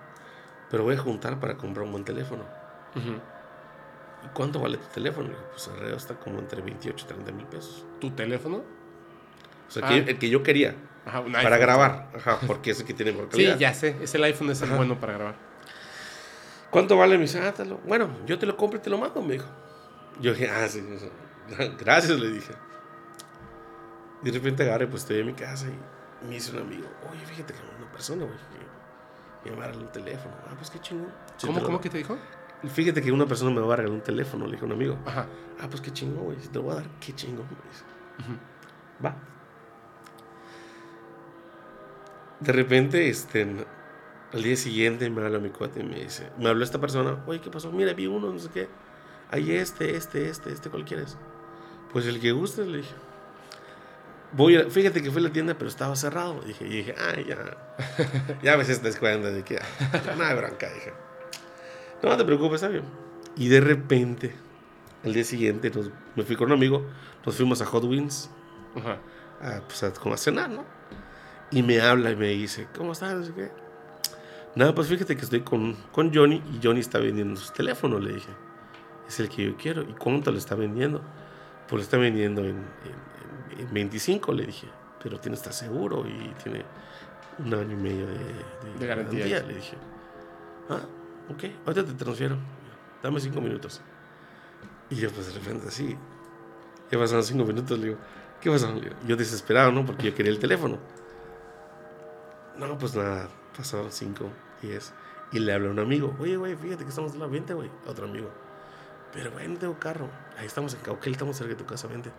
Pero voy a juntar para comprar un buen teléfono. ¿Y cuánto vale tu teléfono? Le dije, pues alrededor está como entre 28 y 30 mil pesos. ¿Tu teléfono? O sea, Ah. que- el que yo quería. Ajá, un Para grabar. Ajá, porque ese que tiene por Sí, calidad. ya sé. Es el iPhone, es el Ajá. bueno para grabar. ¿Cuánto vale? Me dice, ah, te lo- bueno, yo te lo compro y te lo mando, me dijo. Yo dije, ah, sí, gracias, le dije. Y de repente agarré, pues estoy en mi casa y me dice un amigo, oye, fíjate que una persona, güey, que me va a regalar un teléfono. Ah, pues qué chingón. Sí, ¿Cómo, cómo que te dijo? Fíjate que una persona me va a regalar un teléfono, le dijo un amigo. Ajá. Ah, pues qué chingón, güey, si te lo voy a dar, qué chingón, me dice. Va. De repente, este, al día siguiente me habla mi cuate y me dice, me habló esta persona, oye, ¿qué pasó? Mira, vi uno, no sé qué. Hay este, este, este, este, ¿cuál quieres? Pues el que guste, le dije. Voy a, fíjate que fue a la tienda, pero estaba cerrado. Dije, y dije, ay, ya. Ya te das cuenta de que no hay bronca, dije. No, te preocupes, está bien. Y de repente, al día siguiente, nos- me fui con un amigo, nos fuimos a Hot Wings, Ajá. a, pues, a, como a cenar, ¿no? Y me habla y me dice, ¿cómo estás? No sé qué. Nada, pues fíjate que estoy con, con Johnny y Johnny está vendiendo su teléfono, le dije. Es el que yo quiero. ¿Y cuánto le está vendiendo? Pues lo está vendiendo en, en- en- en 25, le dije. Pero tiene estar seguro y tiene un año y medio de, de, De garantía. Le dije, ah, ok, ahorita te transfiero. Dame cinco minutos. Y yo, pues de repente así, ya pasaron cinco minutos, le digo, ¿qué pasó? Yo desesperado, ¿no? Porque yo quería el teléfono. No, pues nada, pasaron cinco, diez. Y le habla a un amigo, oye, güey, fíjate que estamos en la 20, güey. Otro amigo. Pero, güey, no tengo carro. Ahí estamos en Cauquel, estamos cerca de tu casa, vente.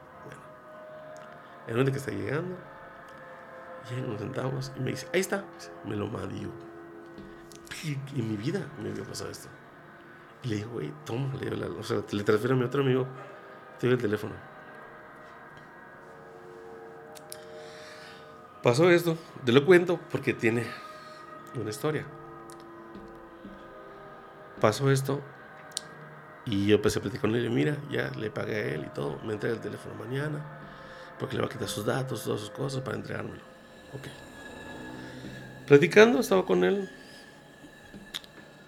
El momento que está llegando, ya nos sentamos y me dice, ahí está. Me lo madió. Y en mi vida me había pasado esto. Y le digo, güey, toma, le, o transfiero a mi otro amigo, te doy el teléfono. Pasó esto, te lo cuento porque tiene una historia. Pasó esto y yo empecé a platicar con él y mira, ya le pagué a él y todo, me entrega el teléfono mañana porque le va a quitar sus datos, todas sus cosas para entregármelo. Ok. Platicando, estaba con él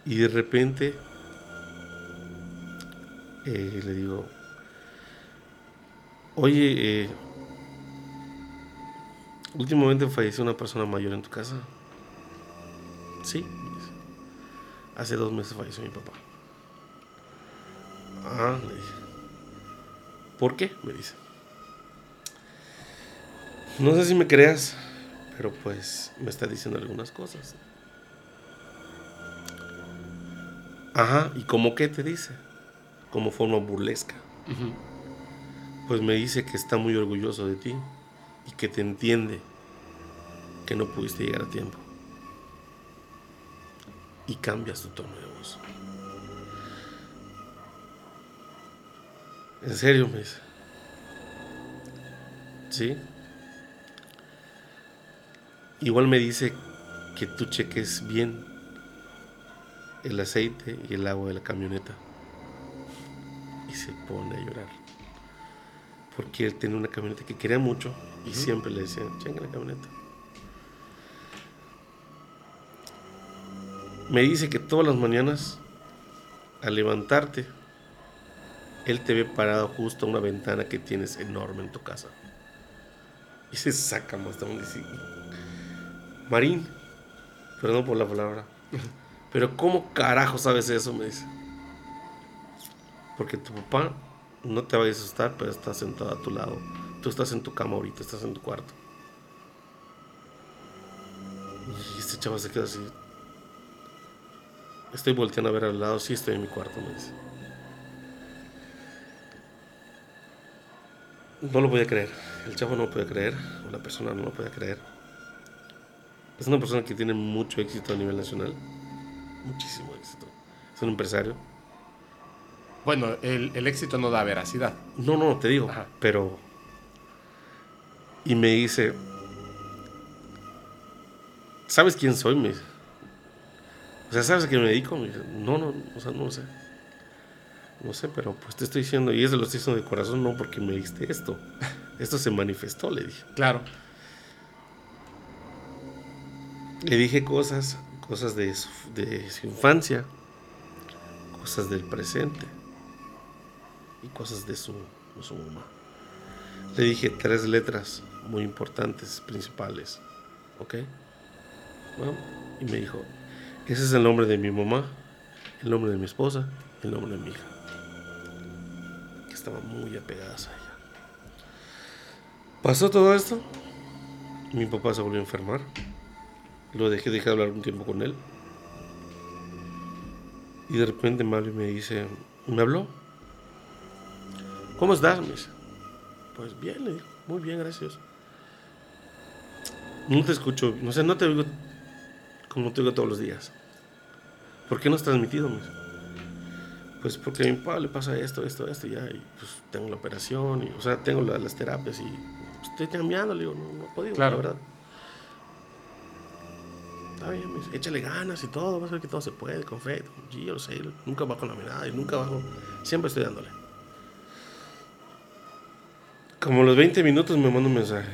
y de repente eh, le digo, oye, eh, últimamente falleció una persona mayor en tu casa. Sí, hace dos meses falleció mi papá. Ah, le dije. ¿Por qué? Me dice. No sé si me creas, pero pues me está diciendo algunas cosas. Ajá, ¿y cómo qué te dice? Como forma burlesca. Pues me dice que está muy orgulloso de ti y que te entiende que no pudiste llegar a tiempo. Y cambias tu tono de voz. En serio, me dice. ¿Sí? Igual me dice que tú cheques bien el aceite y el agua de la camioneta. Y se pone a llorar. Porque él tenía una camioneta que quería mucho y siempre le decían, cheque la camioneta. Me dice que todas las mañanas, al levantarte, él te ve parado justo a una ventana que tienes enorme en tu casa. Y se saca más de dice, Marín, perdón por la palabra, pero ¿cómo carajo sabes eso? Me dice. Porque tu papá no te va a asustar, pero está sentado a tu lado. Tú estás en tu cama ahorita, estás en tu cuarto. Y este chavo se queda así. Estoy volteando a ver al lado, sí estoy en mi cuarto, me dice. No lo voy a creer. El chavo no lo puede creer, o la persona no lo puede creer. Es una persona que tiene mucho éxito a nivel nacional. Muchísimo éxito. Es un empresario. Bueno, el, el éxito no da veracidad. No, no, te digo. Ajá. Pero. Y me dice. ¿Sabes quién soy? Me dice. O sea, ¿sabes a qué me dedico? Me dice, no, no, o sea, no sé. No sé, pero pues te estoy diciendo, y eso lo estoy diciendo de corazón, no porque me diste esto. Esto se manifestó, le dije. Claro. Le dije cosas, cosas de su, infancia, cosas del presente y cosas de su, mamá. Le dije tres letras muy importantes, principales. ¿Ok? Y me dijo, ese es el nombre de mi mamá, el nombre de mi esposa, el nombre de mi hija. Que estaban muy apegadas a ella. Pasó todo esto. Mi papá se volvió a enfermar. Lo dejé, dejé de hablar un tiempo con él. Y de repente Mario me dice, me habló. ¿Cómo estás? Me dice. Pues bien, le digo, muy bien, gracias. No te escucho, no sé, no te oigo como te oigo todos los días. ¿Por qué no has transmitido? Me dice. Pues porque a mi papá le pasa esto, esto, esto, ya, y pues tengo la operación, y, o sea, tengo la- las terapias y pues, estoy cambiando, le digo, no, no he podido, Claro. la verdad. Está bien, me dice, échale ganas y todo, vas a ver que todo se puede, con fe, sí, yo lo sé, nunca bajo la mirada y nunca bajo, siempre estoy dándole. Como los 20 minutos me manda un mensaje.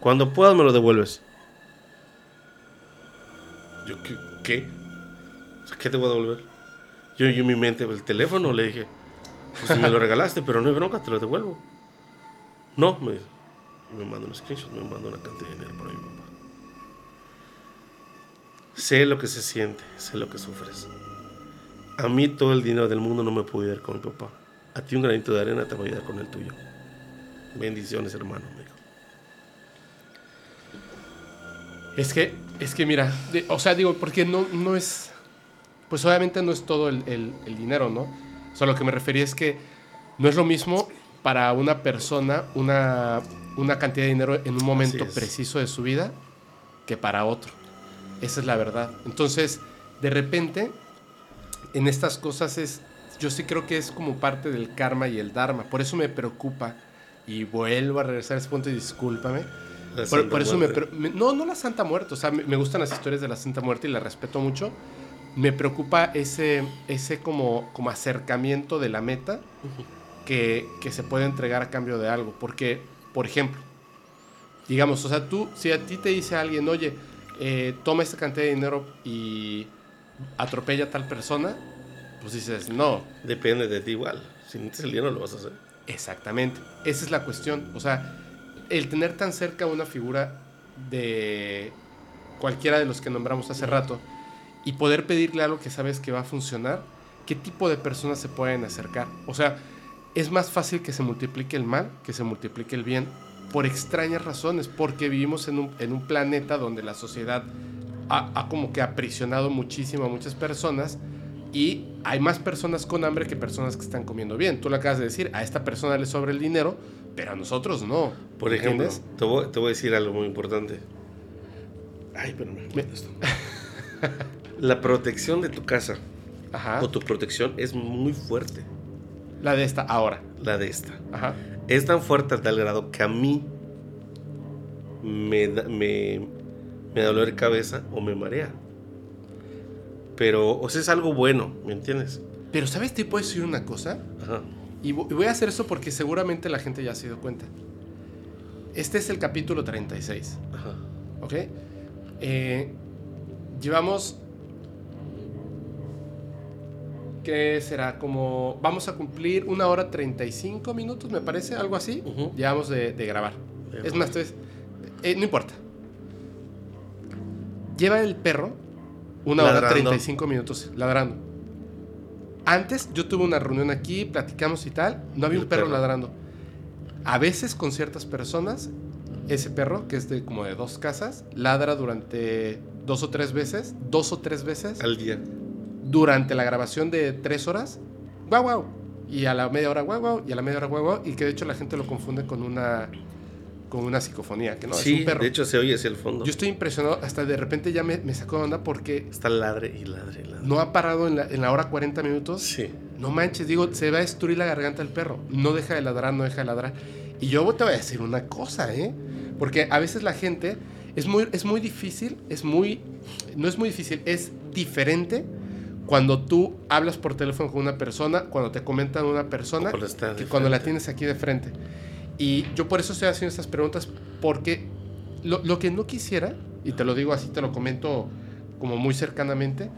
Cuando puedas me lo devuelves. Yo, ¿qué? ¿Qué, O sea, ¿qué te voy a devolver? Yo, yo en mi mente, el teléfono, le dije, pues me lo regalaste, pero no hay bronca, te lo devuelvo. No, me dice. Me manda unos screenshots, me manda una cantidad de dinero para mi papá. Sé lo que se siente, sé lo que sufres. A mí todo el dinero del mundo no me puede ayudar con mi papá. A ti un granito de arena te va a ayudar con el tuyo. Bendiciones, hermano. dijo. Es que, es que mira, de- o sea, digo, porque no, no es, pues obviamente no es todo el, el- el dinero, ¿no? O sea, lo que me refería es que no es lo mismo para una persona una, una cantidad de dinero en un momento preciso de su vida que para otro. Esa es la verdad. Entonces, de repente, en estas cosas es, yo sí creo que es como parte del karma y el dharma. Por eso me preocupa y vuelvo a regresar a ese punto y discúlpame. Por, eso me, me- No, no la Santa Muerte. O sea, me, me gustan las historias de la Santa Muerte y la respeto mucho. Me preocupa ese, ese como, como acercamiento de la meta que, que se puede entregar a cambio de algo. Porque, por ejemplo, digamos, o sea, tú, si a ti te dice alguien, oye, eh, toma esta cantidad de dinero y atropella a tal persona, pues dices, no, Depende de ti igual. Si necesitas el dinero lo vas a hacer. Exactamente. Esa es la cuestión. O sea, el tener tan cerca una figura de cualquiera de los que nombramos hace rato y poder pedirle algo que sabes que va a funcionar, ¿qué tipo de personas se pueden acercar? O sea, es más fácil que se multiplique el mal que se multiplique el bien por extrañas razones, porque vivimos en un, en un planeta donde la sociedad ha, ha como que aprisionado muchísimo a muchas personas y hay más personas con hambre que personas que están comiendo bien. Tú lo acabas de decir, a esta persona le sobra el dinero, pero a nosotros no. Por ejemplo, te voy, te voy a decir algo muy importante. Ay, espérame. Me- esto. La protección de tu casa Ajá. o tu protección es muy fuerte. La de esta ahora. La de esta. Ajá. Es tan fuerte a tal grado que a mí me da, me, me da dolor de cabeza o me marea. Pero, o sea, es algo bueno, ¿me entiendes? Pero ¿sabes? Te puedo decir una cosa. Ajá. Y voy a hacer eso porque seguramente la gente ya se dio cuenta. Este es el capítulo 36. Ajá. ¿Ok? Eh, llevamos. ¿Qué será? Como. Vamos a cumplir una hora 35 minutos, me parece, algo así. Llevamos de, de grabar. Es más, entonces. eh, no importa. Lleva el perro una hora Ladrando. 35 minutos ladrando. Antes yo tuve una reunión aquí, platicamos y tal. No había El un perro, perro. ladrando. A veces con ciertas personas, ese perro, que es de como de dos casas, ladra durante dos o tres veces, dos o tres veces, Al día. Durante la grabación de tres horas, guau guau. Y a la media hora guau guau, y a la media hora guau guau, y que de hecho la gente lo confunde con una, con una psicofonía, que no, es sí, un perro. de hecho se oye hacia el fondo. Yo estoy impresionado, hasta de repente ya me, me sacó de onda porque Está ladre y ladre y ladre. no ha parado en la, en la hora 40 minutos. Sí. No manches, digo, se va a destruir la garganta del perro. No deja de ladrar, no deja de ladrar. Y yo te voy a decir una cosa, ¿eh? Porque a veces la gente es muy, es muy difícil, es muy, no es muy difícil, es diferente cuando tú hablas por teléfono con una persona, cuando te comentan una persona, que cuando la tienes aquí de frente. Y yo por eso estoy haciendo estas preguntas, porque lo, lo que no quisiera, y te lo digo así, te lo comento como muy cercanamente,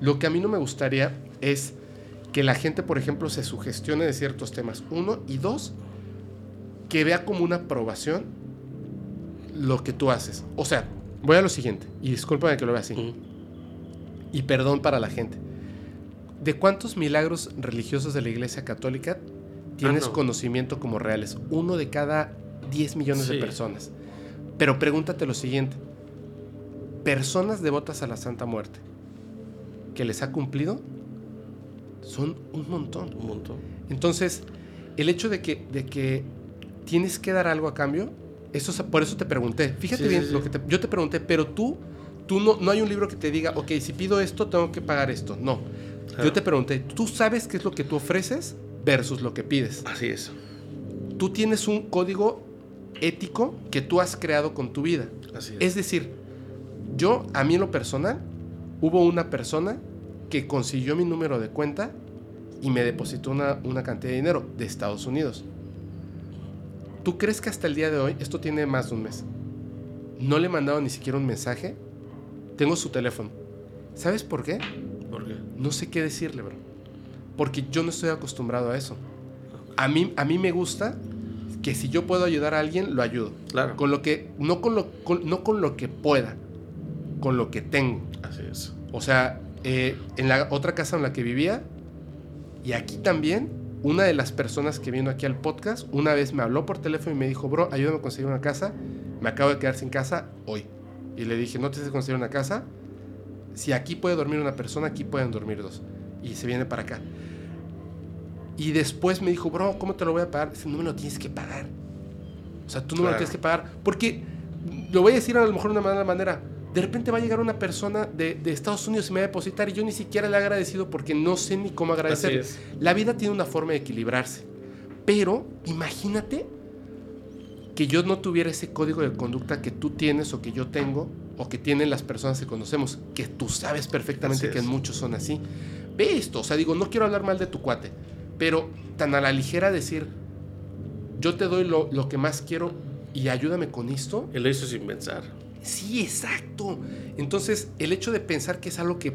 lo que a mí no me gustaría es que la gente, por ejemplo, se sugestione de ciertos temas. Uno, y dos, que vea como una aprobación lo que tú haces. O sea, voy a lo siguiente, y discúlpame que lo vea así. Y perdón para la gente. ¿De cuántos milagros religiosos de la Iglesia Católica tienes Ah, no. conocimiento como reales? Uno de cada 10 millones de personas. Pero pregúntate lo siguiente. Personas devotas a la Santa Muerte que les ha cumplido son un montón. Un montón. Entonces, el hecho de que, de que tienes que dar algo a cambio, eso, es- por eso te pregunté. Fíjate Sí, bien sí. lo que te- yo te pregunté, pero tú, tú no, no hay un libro que te diga, ok, si pido esto, tengo que pagar esto. No. Claro. Yo te pregunté, ¿tú sabes qué es lo que tú ofreces versus lo que pides? Así es. Tú tienes un código ético que tú has creado con tu vida. Así es. Es decir, yo, a mí en lo personal, hubo una persona que consiguió mi número de cuenta y me depositó una, una cantidad de dinero de Estados Unidos. ¿Tú crees que hasta el día de hoy, esto tiene más de un mes, no le he mandado ni siquiera un mensaje? Tengo su teléfono. ¿Sabes por qué? ¿Por qué? No sé qué decirle, bro. Porque yo no estoy acostumbrado a eso. A mí, a mí me gusta que si yo puedo ayudar a alguien, lo ayudo. Claro. Con lo que, no con lo, con- no con lo que pueda, con lo que tengo. Así es. O sea, eh, en la otra casa en la que vivía, y aquí también, una de las personas que vino aquí al podcast, una vez me habló por teléfono y me dijo, bro, ayúdame a conseguir una casa, me acabo de quedar sin casa hoy. Y le dije, no te sé conseguir una casa, si aquí puede dormir una persona, aquí pueden dormir dos. Y se viene para acá. Y después me dijo, bro, ¿cómo te lo voy a pagar? Dice, no me lo tienes que pagar. O sea, tú no me lo tienes que pagar. Porque, lo voy a decir a lo mejor de una mala manera, de repente va a llegar una persona de, de Estados Unidos y me va a depositar y yo ni siquiera le he agradecido porque no sé ni cómo agradecer. La vida tiene una forma de equilibrarse. Pero imagínate que yo no tuviera ese código de conducta que tú tienes o que yo tengo o que tienen las personas que conocemos, que tú sabes perfectamente que es. muchos son así. Ve esto, o sea, digo, no quiero hablar mal de tu cuate, pero tan a la ligera decir, yo te doy lo, lo que más quiero y ayúdame con esto. Él lo hizo sin pensar. Sí, exacto. Entonces, el hecho de pensar que es algo que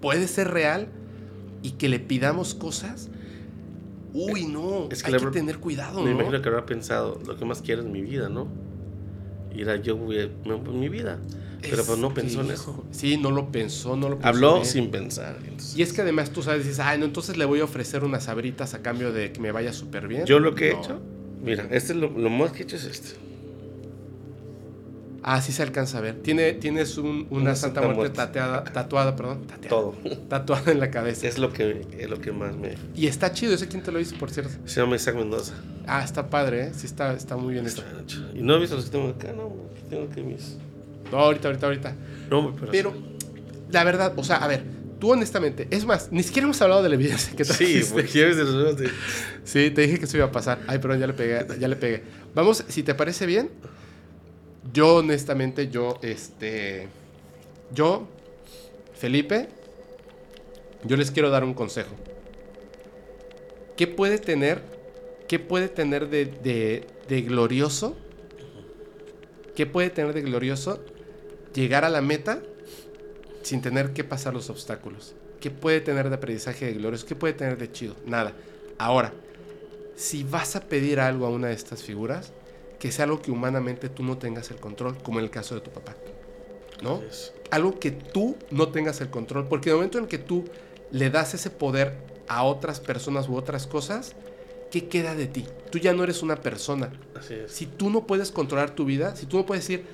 puede ser real y que le pidamos cosas, uy, no, Es que hay que habrá- tener cuidado, Me ¿no? imagino que habrá pensado, lo que más quiero es mi vida, ¿no? Y era yo, me- mi vida. Pero pues no pensó en eso. Sí, no lo pensó, no lo pensó. Habló bien. sin pensar. entonces- Y es que además tú sabes, dices, ay, no, entonces le voy a ofrecer unas sabritas a cambio de que me vaya súper bien. Yo lo que he hecho, mira, este es lo, lo más que he hecho es este. Ah, sí se alcanza a ver. Tiene, tienes un- una, Una Santa, Santa Muerte tateada, tatuada, perdón. Tateada, Todo. Tatuada en la cabeza. Es lo que, es lo que más me... Y está chido, ese quién te lo hizo, por cierto. Se llama Isaac Mendoza. Ah, está padre, ¿eh? Sí, está, está muy bien hecho. Y no he visto los que tengo acá, no, tengo que mis... No, ahorita, ahorita, ahorita. No, pero... Pero, la verdad, o sea, a ver, tú honestamente, es más, ni siquiera hemos hablado de la evidencia que Sí, trajiste. porque ya ves de los de... Sí, te dije que eso iba a pasar. Ay, perdón, ya le pegué, ya le pegué. Vamos, si te parece bien, yo honestamente, yo, este, yo, Felipe, yo les quiero dar un consejo. ¿Qué puede tener, qué puede tener de, de, glorioso? ¿Qué puede tener de glorioso llegar a la meta sin tener que pasar los obstáculos? ¿Qué puede tener de aprendizaje de glorioso? ¿Qué puede tener de chido? Nada. Ahora, si vas a pedir algo a una de estas figuras, que sea algo que humanamente tú no tengas el control, como en el caso de tu papá. ¿No? Algo que tú no tengas el control, porque en el momento en que tú le das ese poder a otras personas u otras cosas, ¿qué queda de ti? Tú ya no eres una persona. Así es. Si tú no puedes controlar tu vida, si tú no puedes decir,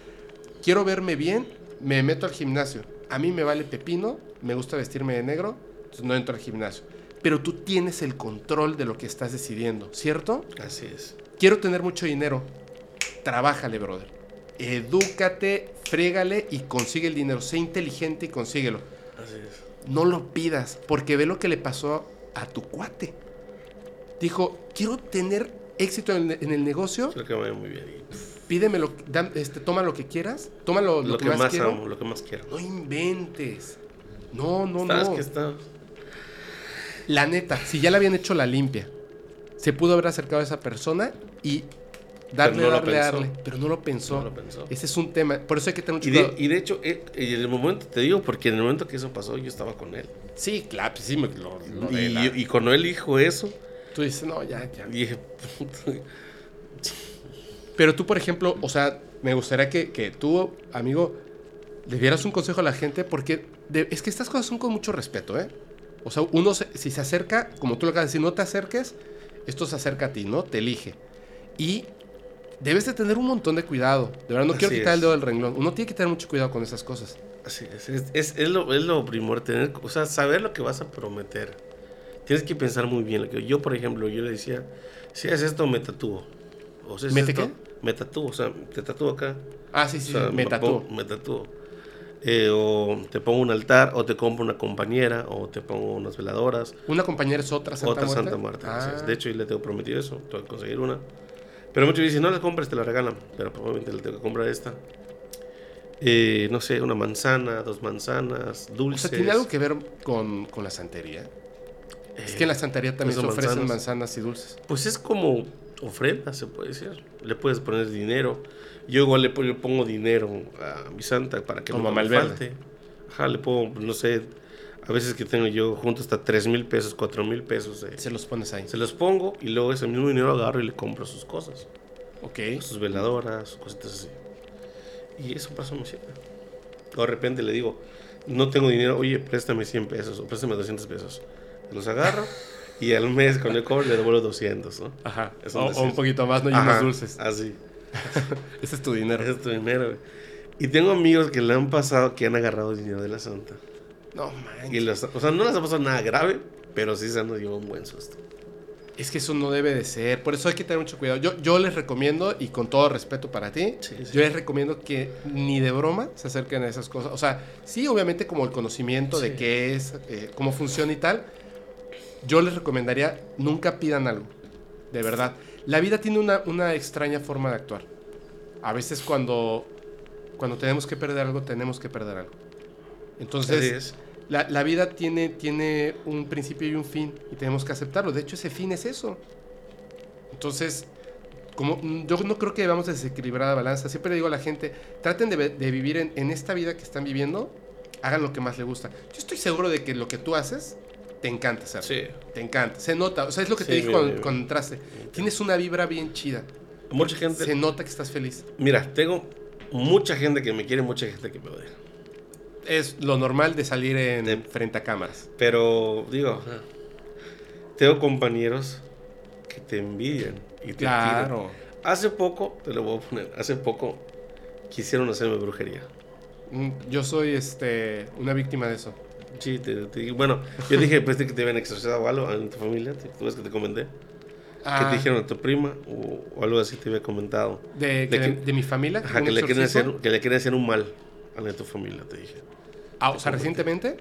quiero verme bien, me meto al gimnasio. A mí me vale pepino, me gusta vestirme de negro, entonces no entro al gimnasio. Pero tú tienes el control de lo que estás decidiendo, ¿cierto? Así es. Quiero tener mucho dinero. Trabájale, brother. Edúcate, frégale y consigue el dinero. Sé inteligente y consíguelo. Así es. No lo pidas, porque ve lo que le pasó a tu cuate. Dijo, quiero tener éxito en el, en el negocio, Creo que vaya muy bien. Pídeme lo, este, toma lo que quieras, toma lo, lo lo, que, que, más, más amo, lo que más quiero. No inventes. No, no, ¿Sabes no. que está? La neta, si ya le habían hecho la limpia, se pudo haber acercado a esa persona y Darle, no darle, darle. Pero no lo pensó. No lo pensó. Ese es un tema. Por eso hay que tener mucho Y de, cuidado. y de hecho, eh, en el momento, te digo, porque en el momento que eso pasó, yo estaba con él. Sí, claro, sí, me, lo, lo de Y, la- y cuando él dijo eso, tú dices, no, ya, ya. dije, Pero tú, por ejemplo, o sea, me gustaría que, que tú, amigo, le dieras un consejo a la gente porque de- es que estas cosas son con mucho respeto, ¿eh? O sea, uno, se- si se acerca, como tú lo acabas de decir, no te acerques, esto se acerca a ti, ¿no? Te elige. Y debes de tener un montón de cuidado. De verdad, no quiero Así quitar el es. dedo del renglón. Uno tiene que tener mucho cuidado con esas cosas. Así es, es, es, es lo, es lo primordial, tener, o sea, saber lo que vas a prometer. Tienes que pensar muy bien. Yo, por ejemplo, yo le decía, si haces esto, me tatúo. O si haces ¿Mete esto, qué? Me tatúo, o sea, te tatúo acá. Ah, sí, sí, O sea, sí, me tatúo. Me tatúo. Eh, o te pongo un altar, o te compro una compañera, o te pongo unas veladoras. Una compañera es otra Santa otra Muerte. Santa es. Ah. De hecho, yo le tengo prometido eso. Tengo que conseguir una. Pero muchos dicen, no la compres, te la regalan. Pero probablemente le tengo que comprar esta. Eh, no sé, una manzana, dos manzanas, O dulces. sea, ¿tiene algo que ver con, con la santería? es que en la santería también se son ofrecen manzanas. manzanas y dulces. Pues es como ofrenda, se puede decir. Le puedes poner dinero. Yo igual le, pon- le pongo dinero a mi santa para que Como no me falte. Ajá, le pongo, no sé, a veces que tengo yo junto hasta 3 mil pesos, 4 mil pesos. eh, Se los pones ahí. se los pongo y luego ese mismo dinero agarro y le compro sus cosas. Ok. sus veladoras, sus cositas así. Y eso pasa muy siempre. O de repente le digo, no tengo dinero, oye, préstame 100 pesos o préstame 200 pesos. Los agarro y al mes cuando yo cobro le devuelvo 200, ¿no? Ajá. O, un o un poquito más, ¿no? Y unos dulces. Así. Ese es tu dinero. Ese es tu dinero. güey. Y tengo amigos que le han pasado que han agarrado dinero de la santa. No, Y manches. los- o sea, no les ha pasado nada grave, pero sí se han llevado un buen susto. Es que eso no debe de ser. Por eso hay que tener mucho cuidado. Yo, yo les recomiendo, y con todo respeto para ti, Sí, sí. yo les recomiendo que ni de broma se acerquen a esas cosas. O sea, sí, obviamente como el conocimiento de qué es, eh, cómo funciona y tal. Yo les recomendaría, nunca pidan algo. De verdad. La vida tiene una, una extraña forma de actuar. A veces cuando, cuando tenemos que perder algo, tenemos que perder algo. Entonces. La, la vida tiene, tiene un principio y un fin y tenemos que aceptarlo. De hecho, ese fin es eso. Entonces, como, mm, yo no creo que debamos desequilibrar la balanza. Siempre le digo a la gente, traten de, vivir en, en esta vida que están viviendo, hagan lo que más les gusta. Yo estoy seguro de que lo que tú haces, te encanta hacer. Sí. Te encanta. Se nota. O sea, es lo que te dije cuando, cuando entraste. Tienes una vibra bien chida. Mucha gente. Se nota que estás feliz. Mira, tengo mucha gente que me quiere, mucha gente que me odia. Es lo normal de salir en De- frente a cámaras. Pero, digo, tengo compañeros que te envidian y te Claro. tiran. Hace poco, te lo voy a poner, hace poco quisieron hacerme brujería. Mm, Yo soy este una víctima de eso. Sí, te, te- bueno, yo dije, pues, que te habían exorcizado o algo en tu familia, tú ves que te comenté, que Ah, te dijeron a tu prima o, o algo así te había comentado. de, de que- que- de mi familia. Ajá, que le, quieren hacer, que le quieren hacer un mal a la de tu familia, te dije. Ah, o sea, recientemente.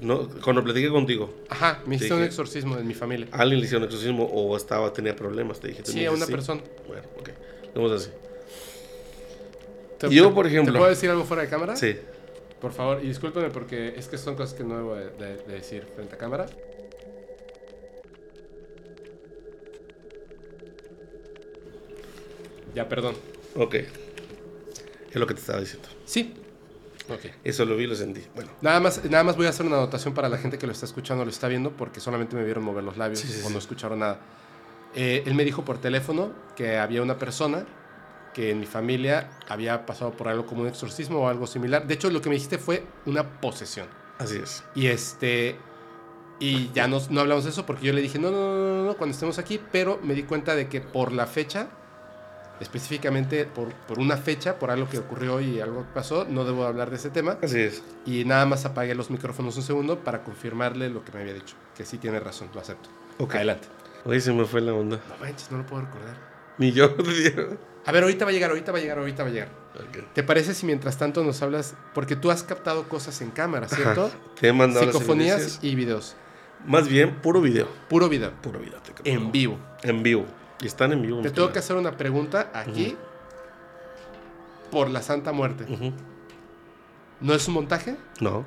No, cuando platiqué contigo, Ajá, me hiciste un exorcismo en mi familia. alguien le hicieron exorcismo o estaba, tenía problemas, te dije. Sí, a una persona. Bueno, ok, vamos así. Te- Yo, por ejemplo- ¿Te puedo decir algo fuera de cámara? Sí. Por favor, y discúlpeme porque es que son cosas que no debo de, de- de decir frente a cámara. Ya, perdón. Ok. Es lo que te estaba diciendo. Sí. Ok. Eso lo vi y lo sentí. Bueno, Nada más, nada más voy a hacer una anotación para la gente que lo está escuchando, lo está viendo, porque solamente me vieron mover los labios Sí, sí, o no escucharon nada. Eh, él me dijo por teléfono que había una persona que en mi familia había pasado por algo como un exorcismo o algo similar. De hecho, lo que me dijiste fue una posesión. así es. Y este. Y ya no, no hablamos de eso porque yo le dije, no, no, no, no, no, cuando estemos aquí, pero me di cuenta de que por la fecha, específicamente por, por una fecha, por algo que ocurrió y algo que pasó, no debo hablar de ese tema. Así es. Y nada más apagué los micrófonos un segundo para confirmarle lo que me había dicho. Que sí tiene razón, lo acepto. Ok. Adelante. Hoy se me fue la onda. No manches, no lo puedo recordar. Ni yo, tío. A ver, ahorita va a llegar, ahorita va a llegar, ahorita va a llegar. ¿Te parece si mientras tanto nos hablas? Porque tú has captado cosas en cámara, ¿cierto? Ajá. Te he mandado las Psicofonías evidencias. y videos. Más bien, puro video. Puro video. Puro video. te. En vivo. En vivo. Y están en vivo. Te tengo que hacer una pregunta aquí por la Santa Muerte. ¿No es un montaje? No,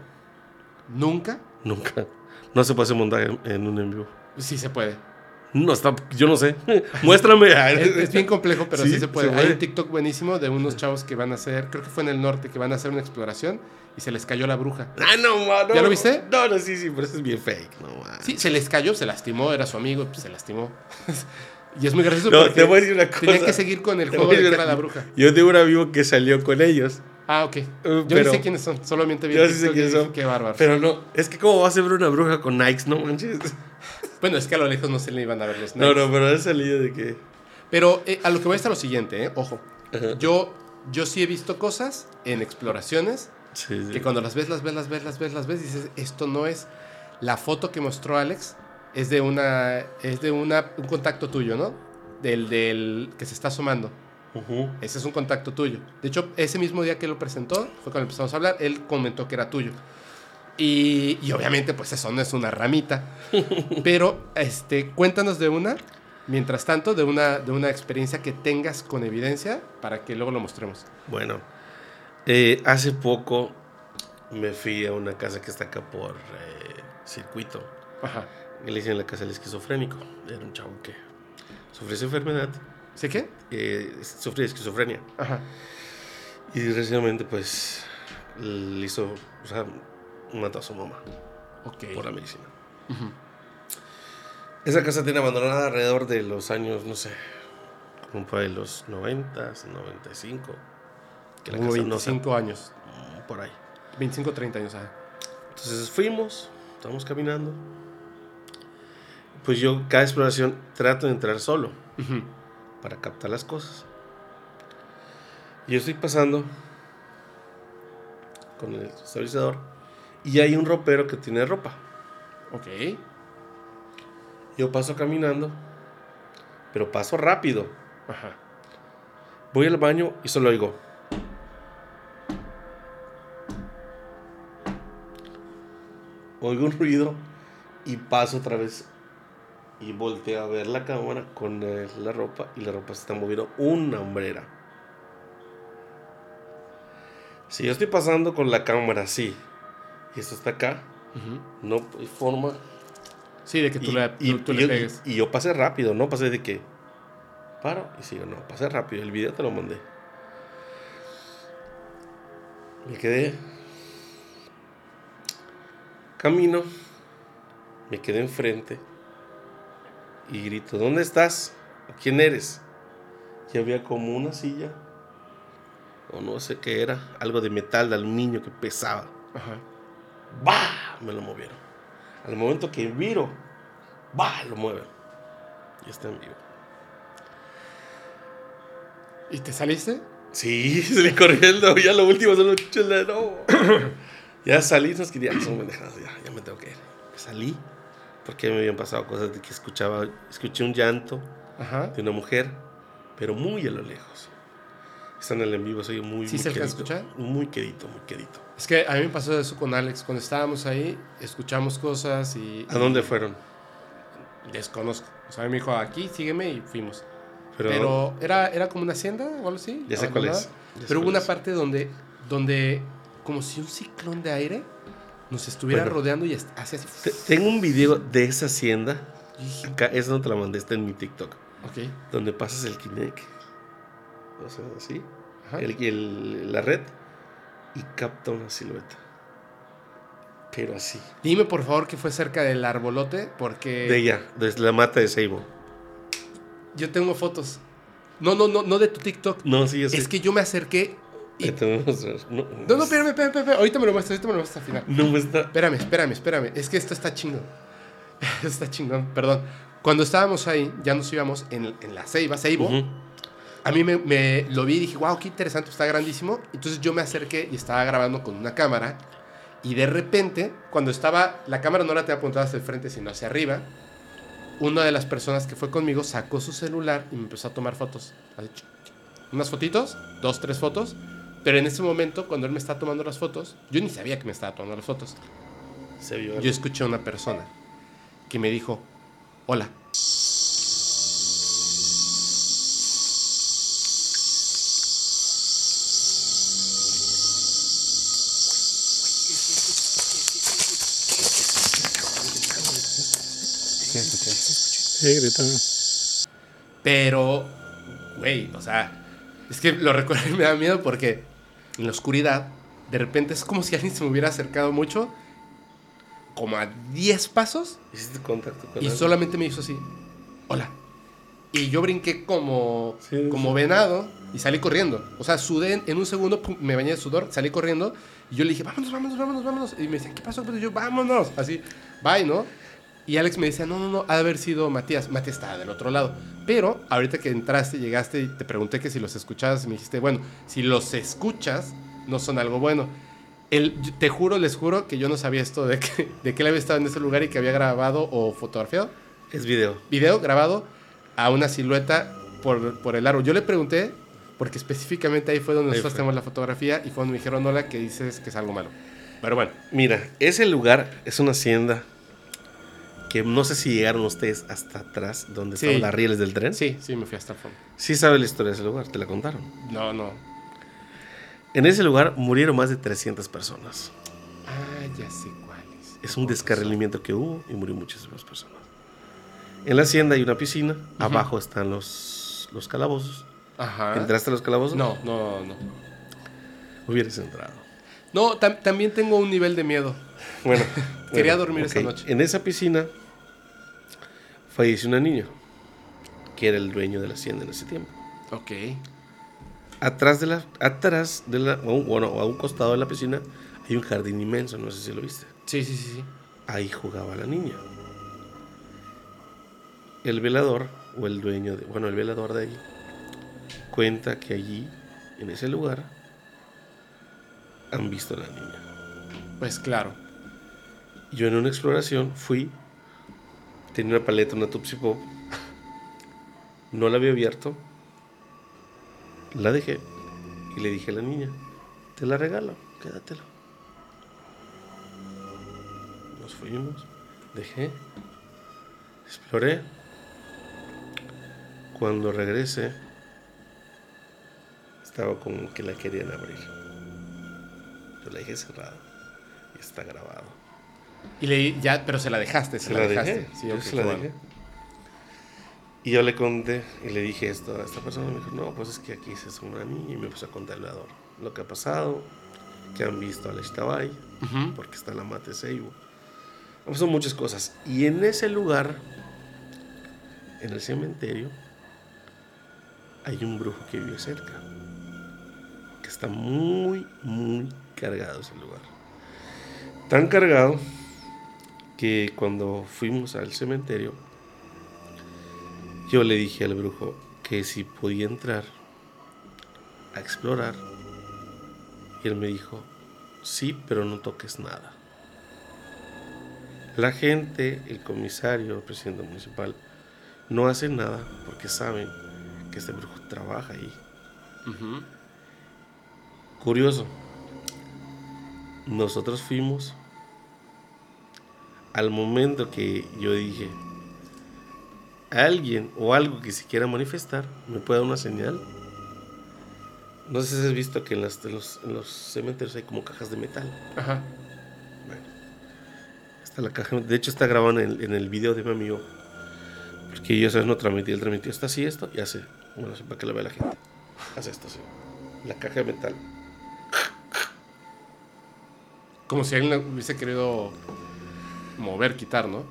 ¿Nunca? nunca. No se puede hacer montaje en un en vivo. Sí se puede. No, está, yo no sé. Muéstrame. Es, es bien complejo, pero sí, se puede. se Hay un TikTok buenísimo de unos chavos que van a hacer, creo que fue en el norte, que van a hacer una exploración y se les cayó la bruja. Ah, no, mano. ¿Ya lo viste? No, no, sí, sí, pero eso es bien fake. No, man. Sí, se les cayó, se lastimó, era su amigo, pues se lastimó. y es muy gracioso No, porque te voy a decir una cosa. tenían que seguir con el Te juego a de que era la bruja. Yo tengo un amigo que salió con ellos. Ah, ok. Yo pero- ni sé quiénes son, solamente vi Yo sí sé quiénes son. Qué bárbaro. Pero no, es que cómo vas a ver una bruja con Nikes, no manches. bueno, es que a lo lejos no se le iban a ver los No, Nikes. no, pero ha salido de que. Pero eh, a lo que voy está lo siguiente, eh, ojo. Ajá. Yo, yo sí he visto cosas en exploraciones Sí, sí. que cuando las ves, las ves, las ves, las ves, las ves, dices, esto no es. La foto que mostró Alex es de una, es de una, un contacto tuyo, ¿no? Del, del que se está asomando. Ese es un contacto tuyo. De hecho, ese mismo día que lo presentó, fue cuando empezamos a hablar, él comentó que era tuyo. Y, y obviamente, pues eso no es una ramita. Pero, este, cuéntanos de una, mientras tanto, de una, de una experiencia que tengas con evidencia para que luego lo mostremos. Bueno, eh, hace poco me fui a una casa que está acá por eh, circuito. Ajá. Y le dicen la casa del esquizofrénico. Era un chavo que sufrió esa enfermedad, ¿Sí qué? eh, sufría esquizofrenia. Ajá. Y recientemente, pues, le hizo, o sea, mató a su mamá Ok. por la medicina. Ujú. Esa casa tiene abandonada alrededor de los años, no sé, como por ahí los 90, 95. Que la Como casa no se- 25 años. por ahí. 25, 30 años. ajá. Entonces fuimos, estábamos caminando. Pues yo cada exploración trato de entrar solo para captar las cosas. Yo estoy pasando con el estabilizador y hay un ropero que tiene ropa. Ok. Yo paso caminando, pero paso rápido. Ajá. Voy al baño y solo oigo. Oigo un ruido y paso otra vez y volteo a ver la cámara con eh, la ropa y la ropa se está moviendo una hombrera. Si yo estoy pasando con la cámara así y esto está acá, no hay forma. Sí, de que tú y, tú y le yo, pegues. y yo pasé rápido, no pasé de que paro y sigo, no, pasé rápido. El video te lo mandé. Me quedé. Camino. Me quedé enfrente. Y grito, ¿dónde estás? ¿Quién eres? Y había como una silla. O no sé qué era. Algo de metal, de aluminio que pesaba. Ajá. ¡Bah! Me lo movieron. Al momento que viro, ¡bah! Lo mueven. Y está en vivo. ¿Y te saliste? Sí, salí corriendo. Ya lo último, solo escuché la- no. Ya salí, no es que ya son pendejadas, ya, ya me tengo que ir. Salí porque me habían pasado cosas de que escuchaba, escuché un llanto Ajá. de una mujer, pero muy a lo lejos. Están en el en vivo, soy muy, ¿Sí muy se quedito, escuchar? Muy quedito, muy quedito. Es que a mí me pasó eso con Alex. Cuando estábamos ahí, escuchamos cosas y. ¿A dónde fueron? Desconozco. O sea, me dijo, aquí, sígueme y fuimos. Pero, Pero, era, era como una hacienda o algo así. ya sé cuál es. ya Pero hubo una parte donde, donde, como si un ciclón de aire nos estuviera Bueno. rodeando y hacía así. Te- Tengo un video de esa hacienda. Acá, eso no te la mandé, está en mi TikTok. ok. Donde pasas el Kinect. O sea, así. Ajá. el- el- la red. Y capta una silueta. Pero así. Dime por favor que fue cerca del arbolote, porque De ella, desde la mata de Seibo. yo tengo fotos. No, no, no, no de tu TikTok. No, sí, así. Es que yo me acerqué y. No, No, no, espérame, espérame, espérame. Ahorita me lo muestras, ahorita me lo muestras al final. No me está. Espérame, espérame, espérame. Es que esto está chingón. está chingón, perdón. Cuando estábamos ahí, ya nos íbamos en, en la Ceiba, Ceibo. Ujú. A mí me, me lo vi y dije, wow, qué interesante, está grandísimo. Entonces yo me acerqué y estaba grabando con una cámara. Y de repente, cuando estaba, la cámara no la tenía apuntada hacia el frente, sino hacia arriba. Una de las personas que fue conmigo sacó su celular y me empezó a tomar fotos. Así, Unas fotitos, dos, tres fotos. Pero en ese momento, cuando él me está tomando las fotos, yo ni sabía que me estaba tomando las fotos. Se vio. Yo escuché a una persona que me dijo, hola. Sí, gritaba. Pero, güey, o sea, es que lo recuerdo y me da miedo porque en la oscuridad, de repente es como si alguien se me hubiera acercado mucho, como a 10 pasos, Hiciste contacto con y alguien? solamente me hizo así, hola. Y yo brinqué como, Sí, como sí. venado y salí corriendo. O sea, sudé en, un segundo, pum, me bañé de sudor, salí corriendo y yo le dije, vámonos, vámonos, vámonos, vámonos. Y me dice, ¿qué pasó? Pero yo, vámonos. Así, bye, ¿no? Y Alex me dice, no, no, no, ha de haber sido Matías. Matías estaba del otro lado. Pero ahorita que entraste, llegaste y te pregunté que si los escuchabas, me dijiste, bueno, si los escuchas, no son algo bueno. El, te juro, les juro que yo no sabía esto de que, de que él había estado en ese lugar y que había grabado o fotografiado Es video. video grabado a una silueta por, por el árbol. Yo le pregunté, porque específicamente ahí fue donde Ahí nosotros fue. tenemos la fotografía y fue donde me dijeron, hola, que dices que es algo malo. Pero bueno, Mira, ese lugar es una hacienda que no sé si llegaron ustedes hasta atrás, donde Sí. estaban las rieles del tren. sí, sí, me fui hasta el fondo. Sí sabe la historia de ese lugar, te la contaron. No, no. En ese lugar murieron más de 300 personas. Ah, ya sé cuál es. Un descarrilamiento que hubo y murió muchísimas personas. En la hacienda hay una piscina, abajo están los, los calabozos. Ajá. ¿Entraste a los calabozos? No, no, no. Hubieras entrado. No, tam- también tengo un nivel de miedo. Bueno, Quería bueno, dormir esa ok. noche. En esa piscina falleció una niña, que era el dueño de la hacienda en ese tiempo. Ok. Atrás de la, atrás de la, bueno, a un costado de la piscina hay un jardín inmenso, no sé si lo viste. Sí, sí, sí, sí. Ahí jugaba la niña. El velador, o el dueño, de, bueno, el velador de ahí, cuenta que allí, en ese lugar, han visto a la niña. Pues claro. Yo en una exploración fui, tenía una paleta, una Tupsi Pop, no la había abierto, la dejé y le dije a la niña, te la regalo, quédatela. Nos fuimos, dejé, exploré. Cuando regresé, estaba como que la querían abrir. Yo la dejé cerrada y está grabado. Y le ya, pero se la dejaste, se, Se la, la dejaste. dejé. Sí, yo ok, se la bueno. dejé. Y yo le conté y le dije esto a esta persona. Me dijo, no, pues es que aquí se es una niña. Y me puso a contar el velador. Lo que ha pasado, que han visto a la Ixtabay, Ujú. porque está la Mate Seibo. Son muchas cosas. Y en ese lugar, en el cementerio, hay un brujo que vive cerca. Que está muy, muy cargado ese lugar. Tan cargado que cuando fuimos al cementerio, yo le dije al brujo que si podía entrar a explorar. Y él me dijo, sí, pero no toques nada. La gente, el comisario, el presidente municipal, no hacen nada porque saben que este brujo trabaja ahí. Curioso. Nosotros fuimos al momento que yo dije, alguien o algo que se quiera manifestar, me puede dar una señal. No sé si has visto que en, las- en los, en los cementerios hay como cajas de metal. Ajá. Bueno, está la caja. De hecho, está grabado en el, en el video de mi amigo. Porque yo, ¿sabes? No transmití. Él transmitió está así, esto, y hace. Bueno, para que lo vea la gente. Hace esto, así. La caja de metal. Como si alguien hubiese querido mover, quitar, ¿no?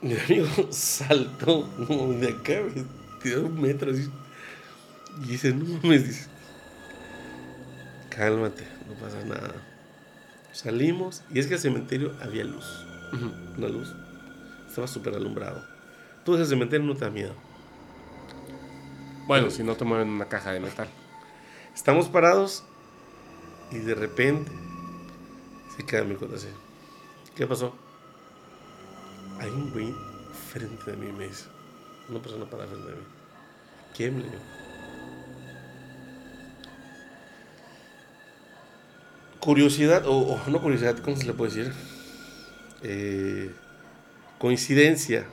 Mi amigo saltó como de acá, me tiró un metro así. Y dice, no mames, dice. Cálmate, no pasa nada. Salimos, y es que el cementerio había luz. Una luz. Estaba súper alumbrado. Tú ese cementerio no te da miedo. Bueno, si no te mueven una caja de metal. Estamos parados y de repente se queda mi así. ¿Qué pasó? Hay un güey frente de mí, me dice. Una persona para frente de mí. ¿Quién le? Curiosidad, o, o no curiosidad, ¿cómo se le puede decir? Eh, coincidencia.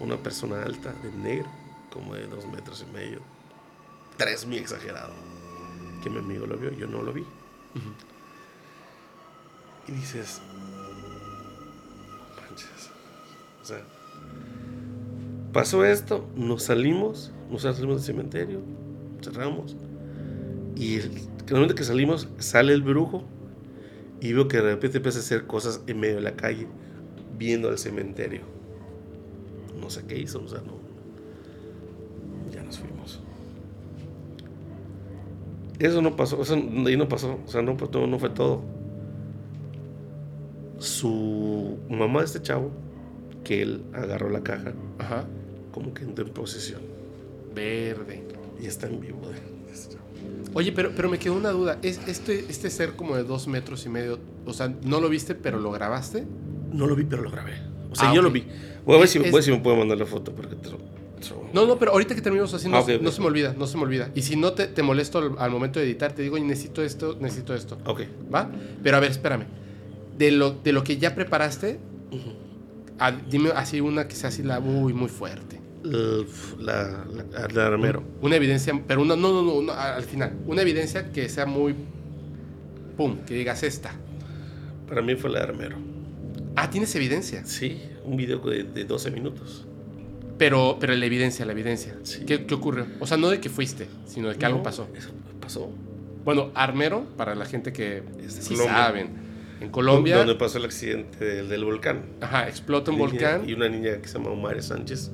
Una persona alta, de negro, como de dos metros y medio, tres muy exagerado. Que mi amigo lo vio, yo no lo vi. Y dices, "No Pasó esto, nos salimos, nos salimos del cementerio, cerramos. Y el, momento que salimos, sale el brujo y veo que de repente empieza a hacer cosas en medio de la calle, viendo al cementerio. No sé qué hizo, o sea, no. Ya nos fuimos. Eso no pasó, eso ahí no pasó, o sea, no, todo- no fue todo. Su mamá de este chavo, que él agarró la caja, Ajá. como que entró en posesión. Verde. Y está en vivo de, este chavo. Oye, pero, pero me quedó una duda. ¿Es este, este ser como de dos metros y medio, o sea, no lo viste, pero lo grabaste? No lo vi, pero lo grabé. O sea, Ah, yo lo vi. Voy a ver si, Es- voy a ver si me puedo mandar la foto. Porque te lo- te lo- No, no, pero ahorita que terminemos así, no, Ah, no se me olvida, no se me olvida. Y si no te, te molesto al, al momento de editar, te digo, "Oye, necesito esto, necesito esto. Ok. ¿Va? Pero a ver, espérame. De lo, de lo que ya preparaste, dime así una que sea así la uy, muy fuerte. El- La, la, la armero. Una evidencia, pero una, no, no, no, no, al final. Una evidencia que sea muy. Pum, que digas esta. Para mí fue la de armero. Ah, tienes evidencia. Sí, un video de, de 12 minutos. Pero, pero la evidencia, la evidencia. Sí. ¿Qué, qué ocurrió? O sea, no de que fuiste, sino de que algo pasó. Eso pasó. Bueno, Armero, para la gente que sí saben. En Colombia, Donde pasó el accidente del, del volcán. ajá, explota un Niña- volcán. Y una niña que se llama Omaira Sánchez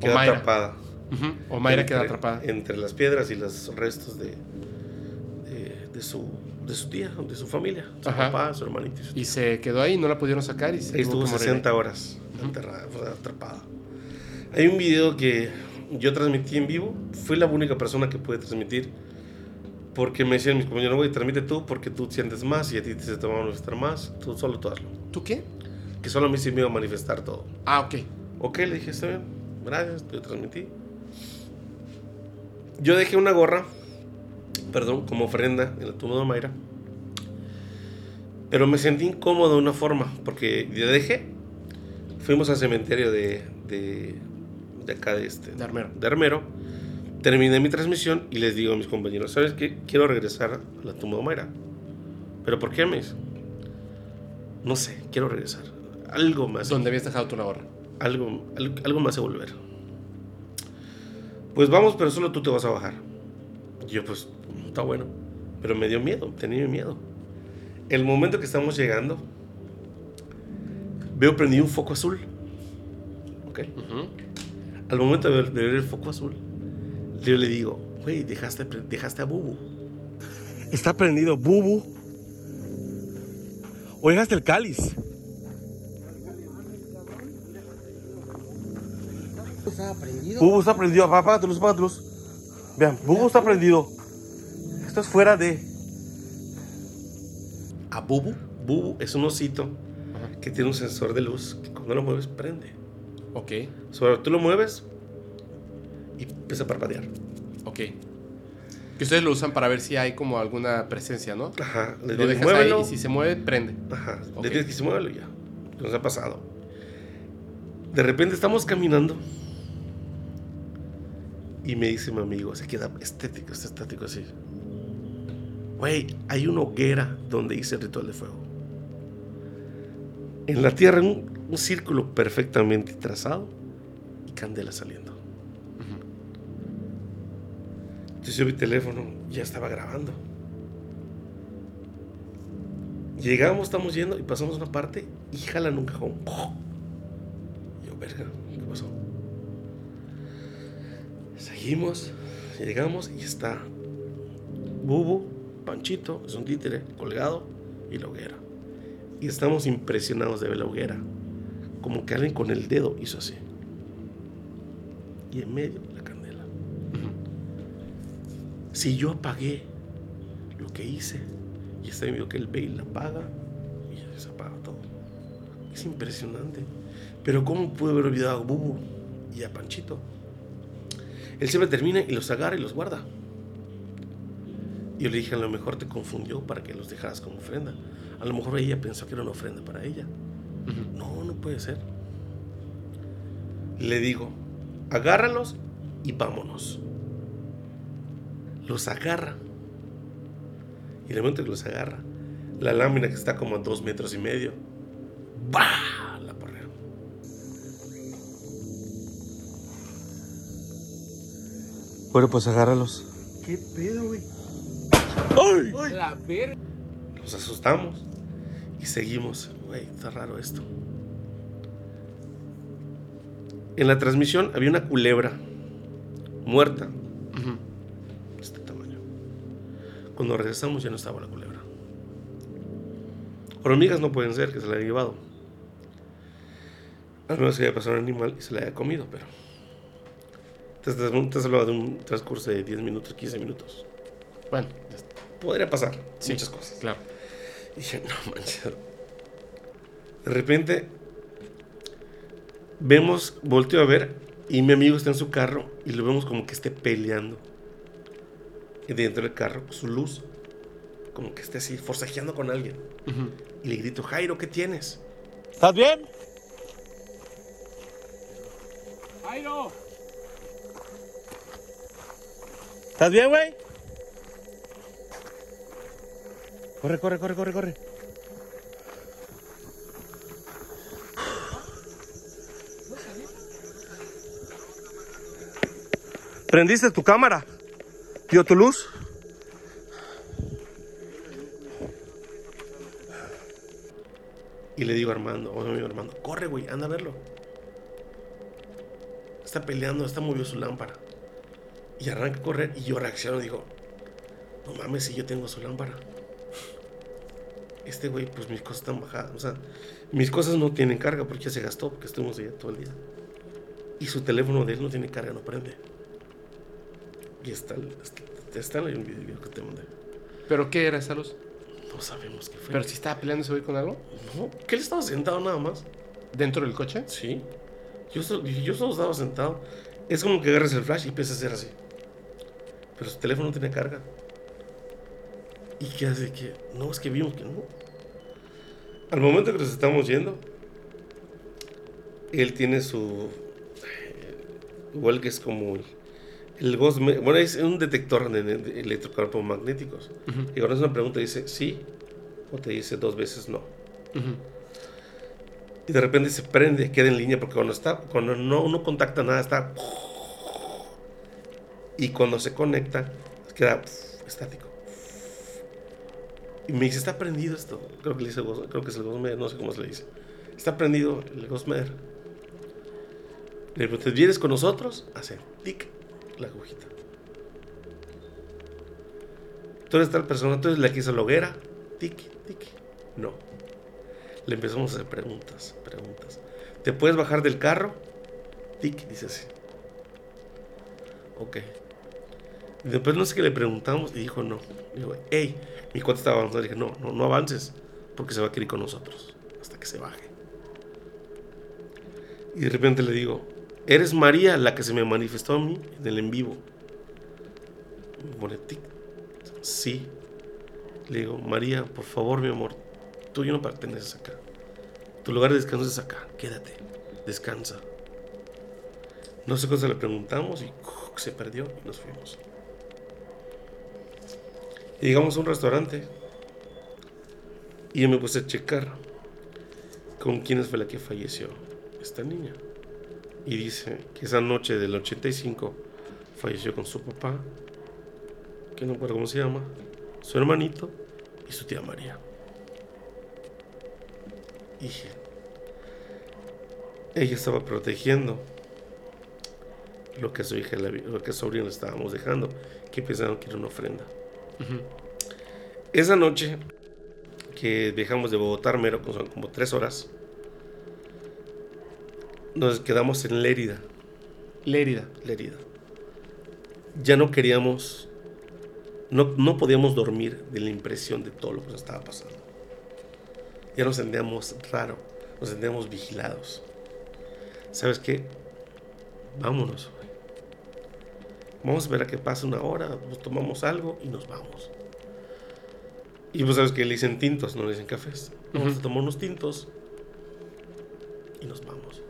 queda Omaira. atrapada. Ujú, Omaira entre- queda atrapada. Entre las piedras y los restos de, de, de su, de su tía, de su familia. Su Ajá. papá, su hermanito y su Y se quedó ahí, no la pudieron sacar y se estuvo que morir 60 ahí. horas enterrada, fue atrapada. Hay un video que yo transmití en vivo. Fui la única persona que pude transmitir. Porque me decían mis compañeros, güey, transmite tú porque tú sientes más y a ti te te va a manifestar más. Tú solo tú hazlo. ¿Tú qué? Que solo a mí sí me iba a manifestar todo. Ah, ok. Ok, le dije, está bien. Gracias, yo transmití. Yo dejé una gorra, perdón, como ofrenda en la tumba de Mayra. Pero me sentí incómodo de una forma, porque yo dejé. Fuimos al cementerio de, de, de acá de este. De Armero. de Armero. Terminé mi transmisión y les digo a mis compañeros, ¿sabes qué? Quiero regresar a la tumba de Mayra. ¿Pero por qué, me dice? No sé, quiero regresar. Algo más. Donde habías dejado tu la gorra. Algo, algo, algo me hace volver. Pues vamos, pero solo tú te vas a bajar. Y yo, pues, está bueno. Pero me dio miedo, tenía miedo. El momento que estamos llegando, veo prendido un foco azul. ¿Ok? Al momento de ver, de ver el foco azul, yo le digo, güey, dejaste, dejaste a Bubu. Está prendido Bubu. O dejaste el cáliz. Bubu está prendido. Apá- Apágate luz, apágate luz. Vean, Bubu está prendido. Esto es fuera de. A Bubu. Bubu es un osito Ajá. que tiene un sensor de luz que cuando lo mueves prende. Ok, Sobre tú lo mueves y empieza a parpadear. ok. Que ustedes lo usan para ver si hay como alguna presencia, ¿no? Ajá, le Lo dejas ahí y si se mueve, prende. Ajá, Ok. le que se muévelo ya. Nos ha pasado. De repente estamos caminando y me dice mi amigo, se queda estético, está estático así. Güey, hay una hoguera donde hice el ritual de fuego. En la tierra, un, un círculo perfectamente trazado y candela saliendo. Entonces yo mi teléfono ya estaba grabando. Llegamos, estamos yendo y pasamos una parte y jalan un cajón. Yo, verga, ¿qué pasó? Seguimos, llegamos y está Bubu, Panchito, es un títere colgado y la hoguera. Y estamos impresionados de ver la hoguera. Como que alguien con el dedo hizo así. Y en medio la candela. Si yo apagué lo que hice, y está viendo que ve y la apaga, y ya se apaga todo. Es impresionante. Pero ¿cómo pude haber olvidado a Bubu y a Panchito? Él siempre termina y los agarra y los guarda. Yo le dije, a lo mejor te confundió para que los dejaras como ofrenda. A lo mejor ella pensó que era una ofrenda para ella. No, no puede ser. Le digo, agárralos y vámonos los agarra. Y el momento que los agarra, la lámina que está como a dos metros y medio, ¡bah! La porrera. Bueno, pues agárralos. ¿Qué pedo, güey? ¡Ay! La verga! Nos asustamos y seguimos. Güey, está raro esto. En la transmisión había una culebra muerta. Uh. Cuando regresamos ya no estaba la culebra. Hormigas no pueden ser que se la haya llevado. A menos que haya pasado un animal y se la haya comido, pero. Te has hablado de un transcurso de 10 minutos, 15 minutos. Bueno. Podría pasar Sí. muchas cosas. claro. Y dije, no manches. De repente, vemos, volteo a ver, y mi amigo está en su carro, y lo vemos como que esté peleando. Y dentro del carro, su luz, como que esté así, forcejeando con alguien. Y le grito, Jairo, ¿qué tienes? ¿Estás bien? ¡Jairo! ¿Estás bien, güey? Corre, corre, corre, corre, corre. ¿Prendiste tu cámara? ¿Dio tu luz? Y le digo a Armando, a mi amigo Armando, corre, güey, anda a verlo. Está peleando, está moviendo su lámpara. Y arranca a correr y yo reacciono digo, no mames, si yo tengo su lámpara. Este güey, pues mis cosas están bajadas. O sea, mis cosas no tienen carga porque ya se gastó, porque estuvimos allá todo el día. Y su teléfono de él no tiene carga, no prende. Y está, está, está en el video que te mandé. ¿Pero qué era esa luz? No sabemos qué fue. ¿Pero si estaba peleando ese güey con algo? No, que él estaba sentado nada más. ¿Dentro del coche? Sí. Yo, yo solo estaba sentado. Es como que agarras el flash y empieza a hacer así. Pero su teléfono no tiene carga. ¿Y qué hace? que No, es que vimos que no. Al momento que nos estamos yendo, él tiene su. eh, Igual que es como el, el Ghost Bueno, es un detector de, de electrocampos magnéticos. Y cuando es una pregunta, dice sí, o te dice dos veces no. Y de repente se prende, queda en línea, porque cuando está, cuando no uno contacta nada, está. Y cuando se conecta, queda estático. Y me dice, está prendido esto. Creo que le dice creo que es el Ghostmeter, no sé cómo se le dice. Está prendido el Ghostmeter. Le pregunté, ¿vienes con nosotros? Hace tic la agujita. Tú eres tal persona, eres la que hizo la hoguera. Tic, tic. No. Le empezamos a hacer preguntas, preguntas. ¿Te puedes bajar del carro? Tic, dice así. Ok. Y después no sé qué le preguntamos y dijo no. Digo, hey, mi cuate estaba avanzando. Dije, no, no, no avances porque se va a querer con nosotros hasta que se baje. Y de repente le digo, ¿eres María la que se me manifestó a mí en el en vivo? Me pone tic. Sí. Le digo, María, por favor, mi amor, tú ya no perteneces acá. Tu lugar de descanso es acá. Quédate, descansa. No sé cosa le preguntamos y se perdió y nos fuimos. Llegamos a un restaurante y yo me puse a checar con quién fue la que falleció esta niña. Y dice que esa noche del 85 falleció con su papá, que no recuerdo cómo se llama, su hermanito y su tía María. Y ella estaba protegiendo lo que a su hija, lo que a su sobrino le estábamos dejando, que pensaron que era una ofrenda. Esa noche que dejamos de Bogotá, Mero, son como tres horas, nos quedamos en Lérida. Lérida. Lérida. Ya no queríamos, no, no podíamos dormir de la impresión de todo lo que nos estaba pasando. Ya nos sentíamos raro, nos sentíamos vigilados. ¿Sabes qué? Vámonos. güey. Vamos a ver a que pase una hora, pues tomamos algo y nos vamos. Y pues sabes que le dicen tintos, no le dicen cafés. Vamos a tomar unos tintos y nos vamos.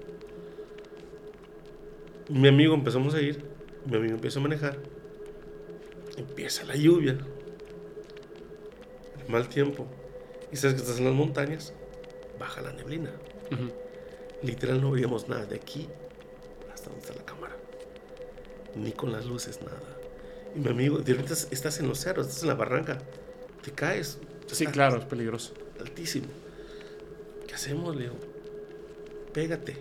Mi amigo empezamos a ir, mi amigo empieza a manejar, empieza la lluvia, el mal tiempo, y sabes que estás en las montañas, baja la neblina. Ujú. Literal no veíamos nada de aquí hasta donde está la cámara. Ni con las luces, nada. Y mi amigo, de repente estás en los cerros, estás en la barranca, te caes. Sí, claro, es peligroso. Altísimo. ¿Qué hacemos, Leo? Pégate.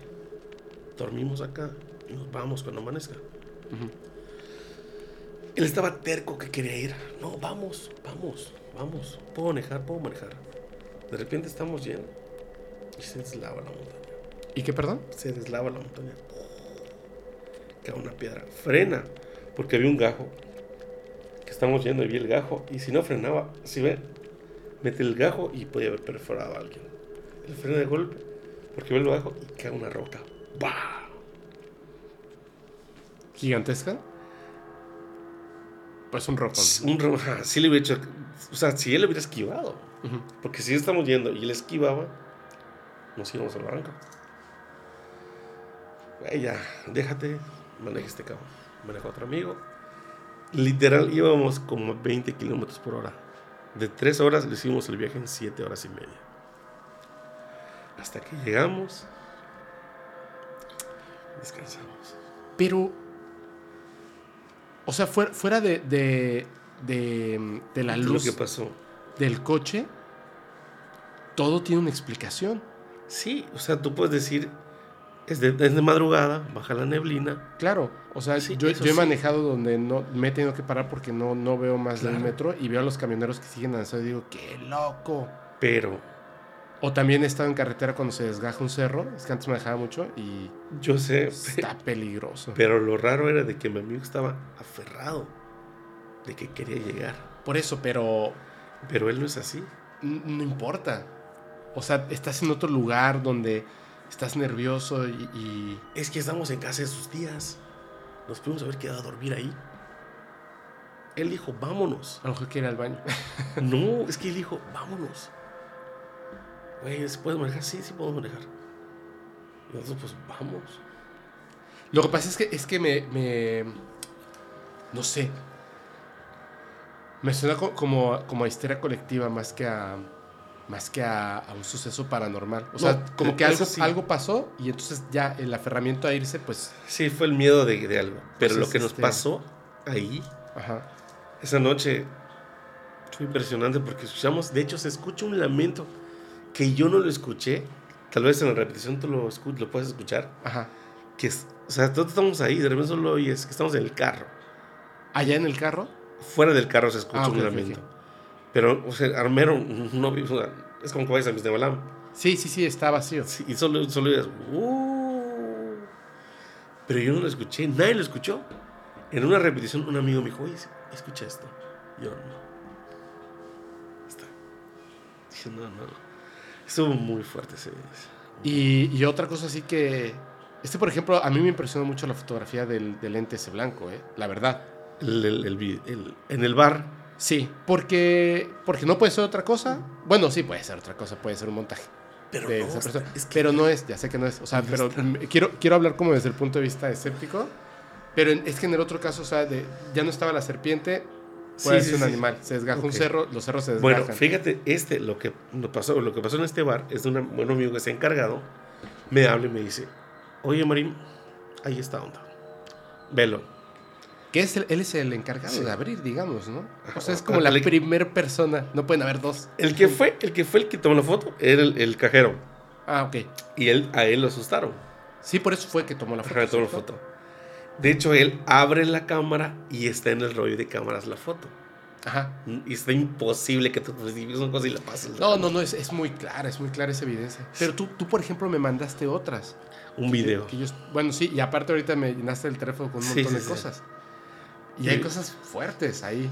Dormimos acá nos vamos cuando amanezca. Él estaba terco que quería ir. No, vamos, vamos, vamos. Puedo manejar, puedo manejar. De repente estamos yendo y se deslava la montaña. ¿Y qué, perdón? Se deslava la montaña. Cae una piedra. Frena, porque había un gajo. Que estamos yendo y vi el gajo. Y si no frenaba, si ve, mete el gajo y podía haber perforado a alguien. El frena de golpe, porque ve el gajo y cae una roca. ¡Bah! ¿Gigantesca? Pues un roco. Un ro- ajá, sí le hubiera hecho. O sea, si él hubiera esquivado. Porque si estamos yendo y él esquivaba, nos íbamos al barranco. Güey, ya, déjate, maneja este cabrón. Maneja otro amigo. Literal, íbamos como a 20 kilómetros por hora. De 3 horas le hicimos el viaje en 7 horas y media. Hasta que llegamos, descansamos. Pero, o sea, fuera, fuera de, de, de, de la ¿Qué es luz Lo que pasó. del coche, todo tiene una explicación. Sí, o sea, tú puedes decir, es de, es de madrugada, baja la neblina. Claro, o sea, Sí, yo, he manejado donde no me he tenido que parar porque no, no veo más del Claro. metro y veo a los camioneros que siguen avanzando y digo, ¡qué loco! Pero O también he estado en carretera cuando se desgaja un cerro, es que antes manejaba mucho y yo sé, está peligroso. pero lo raro era de que mi amigo estaba aferrado, de que quería llegar. Por eso, pero Pero él no es así. no importa. O sea, estás en otro lugar donde estás nervioso y, y- Es que estamos en casa de sus días. Nos pudimos haber quedado a dormir ahí. Él dijo, vámonos. a lo mejor quiere ir al baño. No, es que él dijo, vámonos. Güey, ¿se puede manejar? Sí, sí podemos manejar. Y nosotros, pues, vamos. Lo que pasa es que, es que me, me- No sé. Me suena co- como, como a histeria colectiva más que a. Más que a, a un suceso paranormal. O sea, No, como que algo, sí. algo pasó y entonces ya el aferramiento a irse, pues. Sí, fue el miedo de, de algo. Pero Entonces, lo que nos este- pasó ahí, Ajá. esa noche, fue impresionante porque escuchamos, de hecho, se escucha un lamento que yo no lo escuché. Tal vez en la repetición tú lo, lo puedes escuchar. Ajá. Que es, o sea, todos estamos ahí, de repente solo oyes que estamos en el carro. Allá en el carro. Fuera del carro se escucha Ah, ok, un lamento. ok. Pero, o sea, Armero no es como que vayas a Misnebalam. Sí, sí, sí, está vacío. Sí, y solo, solo oías, "Uh". Pero yo no lo escuché, nadie lo escuchó. En una repetición, un amigo me dijo, oye, escucha esto. Yo no. Está. Dije, no, no. Estuvo muy fuerte ese. Y, y otra cosa así que. Este, por ejemplo, a mí me impresionó mucho la fotografía del, del lente ese blanco, ¿eh? La verdad. El, el- el vi- el- en el bar, Sí, porque, porque no puede ser otra cosa. Bueno, sí, puede ser otra cosa, puede ser un montaje. pero de no, esa está- persona. es que pero no es, ya sé que no es. O sea, No pero está. quiero, quiero hablar como desde el punto de vista escéptico. Pero es que en el otro caso, o sea, de, ya no estaba la serpiente, puede Sí, ser sí, un sí. animal. Se desgaja un Ok. cerro, los cerros se desgajan. Bueno, fíjate, este, lo que, lo pasó, lo que pasó en este bar es de un buen amigo que se ha encargado, me habla y me dice, oye Marín, ahí está onda. Velo. que es el- él es el encargado Sí. de abrir, digamos, ¿no? O sea, es como la primera persona. No pueden haber dos. El que fue, el que fue el que tomó la foto era el, el cajero. Ah, ok. Y él, a él lo asustaron. Sí, por eso fue que tomó la foto. Ajá, tomó la foto. De hecho, él abre la cámara y está en el rollo de cámaras la foto. Ajá. Y está imposible que tú pues, digas una cosa y la pases. No, no, no, es, es muy clara, es muy clara esa evidencia. Pero tú, tú, por ejemplo, me mandaste otras. Un video. Que yo- bueno, sí, y aparte ahorita me llenaste el teléfono con un Sí, montón sí, de sí. cosas. Y Sí. hay cosas fuertes ahí.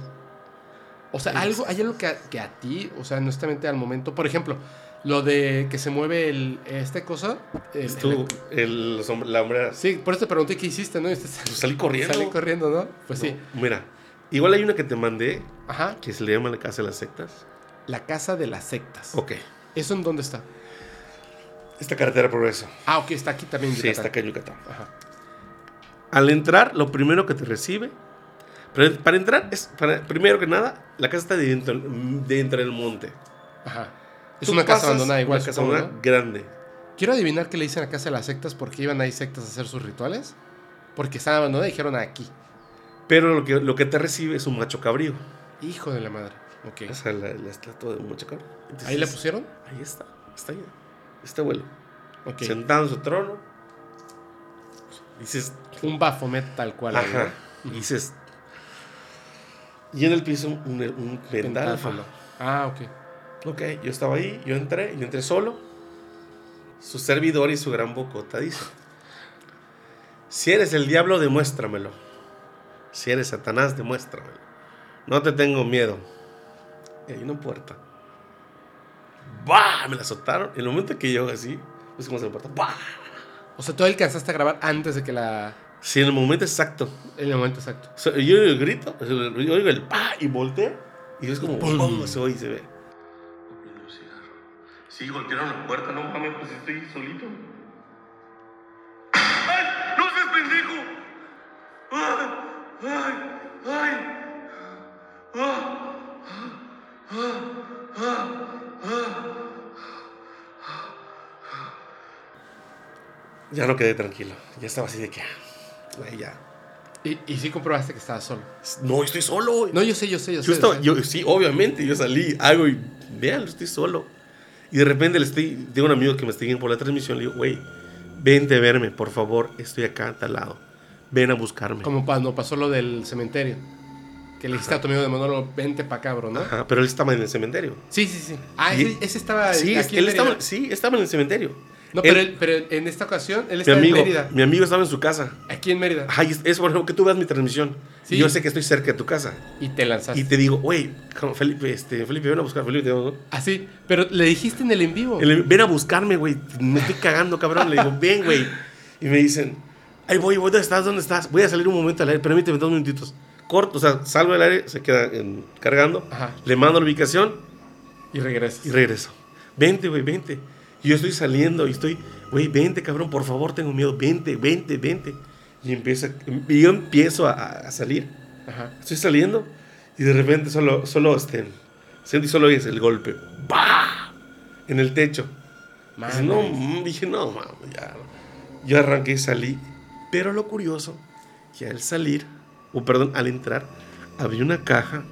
O sea, Sí, algo, sí, hay algo que a, que a ti, o sea, honestamente al momento, por ejemplo, lo de que se mueve el, este cosa. el- Es tú, el- el, la hombre. sí, por eso te pregunté qué hiciste, ¿no? Y te- Pues salí corriendo. Salí corriendo, ¿no? Pues sí. Mira, igual hay una que te mandé Ajá. que se le llama la casa de las sectas. La casa de las sectas. Ok. ¿Eso en dónde está? Esta carretera progreso. Ah, ok, está aquí también. en Sí, está acá en Yucatán. Ajá. Al entrar, lo primero que te recibe. para entrar, es para, primero que nada, la casa está dentro, dentro del monte. Ajá. Es una casa abandonada igual. Una casa grande. Quiero adivinar qué le dicen a casa de las sectas porque iban ahí sectas a hacer sus rituales. Porque estaban abandonadas y dijeron aquí. Pero lo que, lo que te recibe es un macho cabrío. Hijo de la madre. Ok. O sea, la, la estatua de un macho cabrío. Entonces, ¿Ahí la pusieron? Ahí está, está ahí. Este abuelo. Ok. Sentado en su trono. Dices, Un Baphomet tal cual. ajá. dices. Y en el piso un, un. Pentáfalo. Ah, ok. Ok, yo estaba ahí, yo entré, yo entré solo. Su servidor y su gran bocota dice: Si eres el diablo, demuéstramelo. Si eres Satanás, demuéstramelo. No te tengo miedo. Y hay una puerta. ¡Bah! Me la azotaron. En el momento que yo así, pues como se la puerta. ¡Bah! O sea, tú alcanzaste a grabar antes de que la. Sí, en el momento exacto. En el momento exacto. O sea, yo grito, yo oigo el pa y volteo. Y es como, ¡pum! Se oye y se ve. Sí, golpearon la puerta, no mames, pues estoy solito. ¡Ay! ¡No seas pendejo! ¡Ay! ¡Ay! ¡Ay! ¡Ah! ¡Ah! ¡Ah! ¡Ah! Ya no quedé tranquilo. Ya estaba así de que. Ay, ya. Y, y sí comprobaste que estabas solo. No, estoy solo. No, yo sé, yo sé, yo sé. Yo estaba, sé. yo, sí, obviamente, yo salí, hago y vean, estoy solo. Y de repente le estoy, tengo un amigo que me está siguiendo por la transmisión, le digo, güey, vente a verme, por favor, estoy acá a tal lado. Ven a buscarme. Como cuando pasó lo del cementerio. Que le dijiste a tu amigo de Manolo, vente pa' acá, bro, ¿no? Ajá, pero él estaba en el cementerio. Sí, sí, sí. Ah, ese, ese estaba Sí, aquí en él Mérida. estaba, sí, estaba en el cementerio. No, pero, él- pero en esta ocasión él está amigo, en Mérida. mi amigo estaba en su casa. Aquí en Mérida. Ay, es, es por ejemplo que tú veas mi transmisión. Sí. Yo sé que estoy cerca de tu casa. Y te lanzaste. Y te digo, güey, Felipe, este, Felipe, ven a buscar, Felipe, ¿no? Así. Pero le dijiste en el en vivo. El- ven a buscarme, güey. Me estoy cagando, cabrón. Le digo, ven, güey. Y me dicen, ay, voy, voy, ¿dónde estás? ¿Dónde estás? Voy a salir un momento al aire. Permíteme dos minutitos. Corto, o sea, salgo del aire, se queda en- cargando. Ajá. Le mando la ubicación Y regresas. y regreso. Vente, güey, vente. Y yo estoy saliendo y estoy, güey, vente, cabrón, por favor, tengo miedo. Vente, vente, vente. Y, empieza, y yo empiezo a, a salir. Ajá. Estoy saliendo y de repente solo, solo, este, siento y solo oyes el golpe. ¡Bah! En el techo. No, mm, dije, no, mames, ya. Yo arranqué y salí. Pero lo curioso, que al salir, o perdón, al entrar, había una caja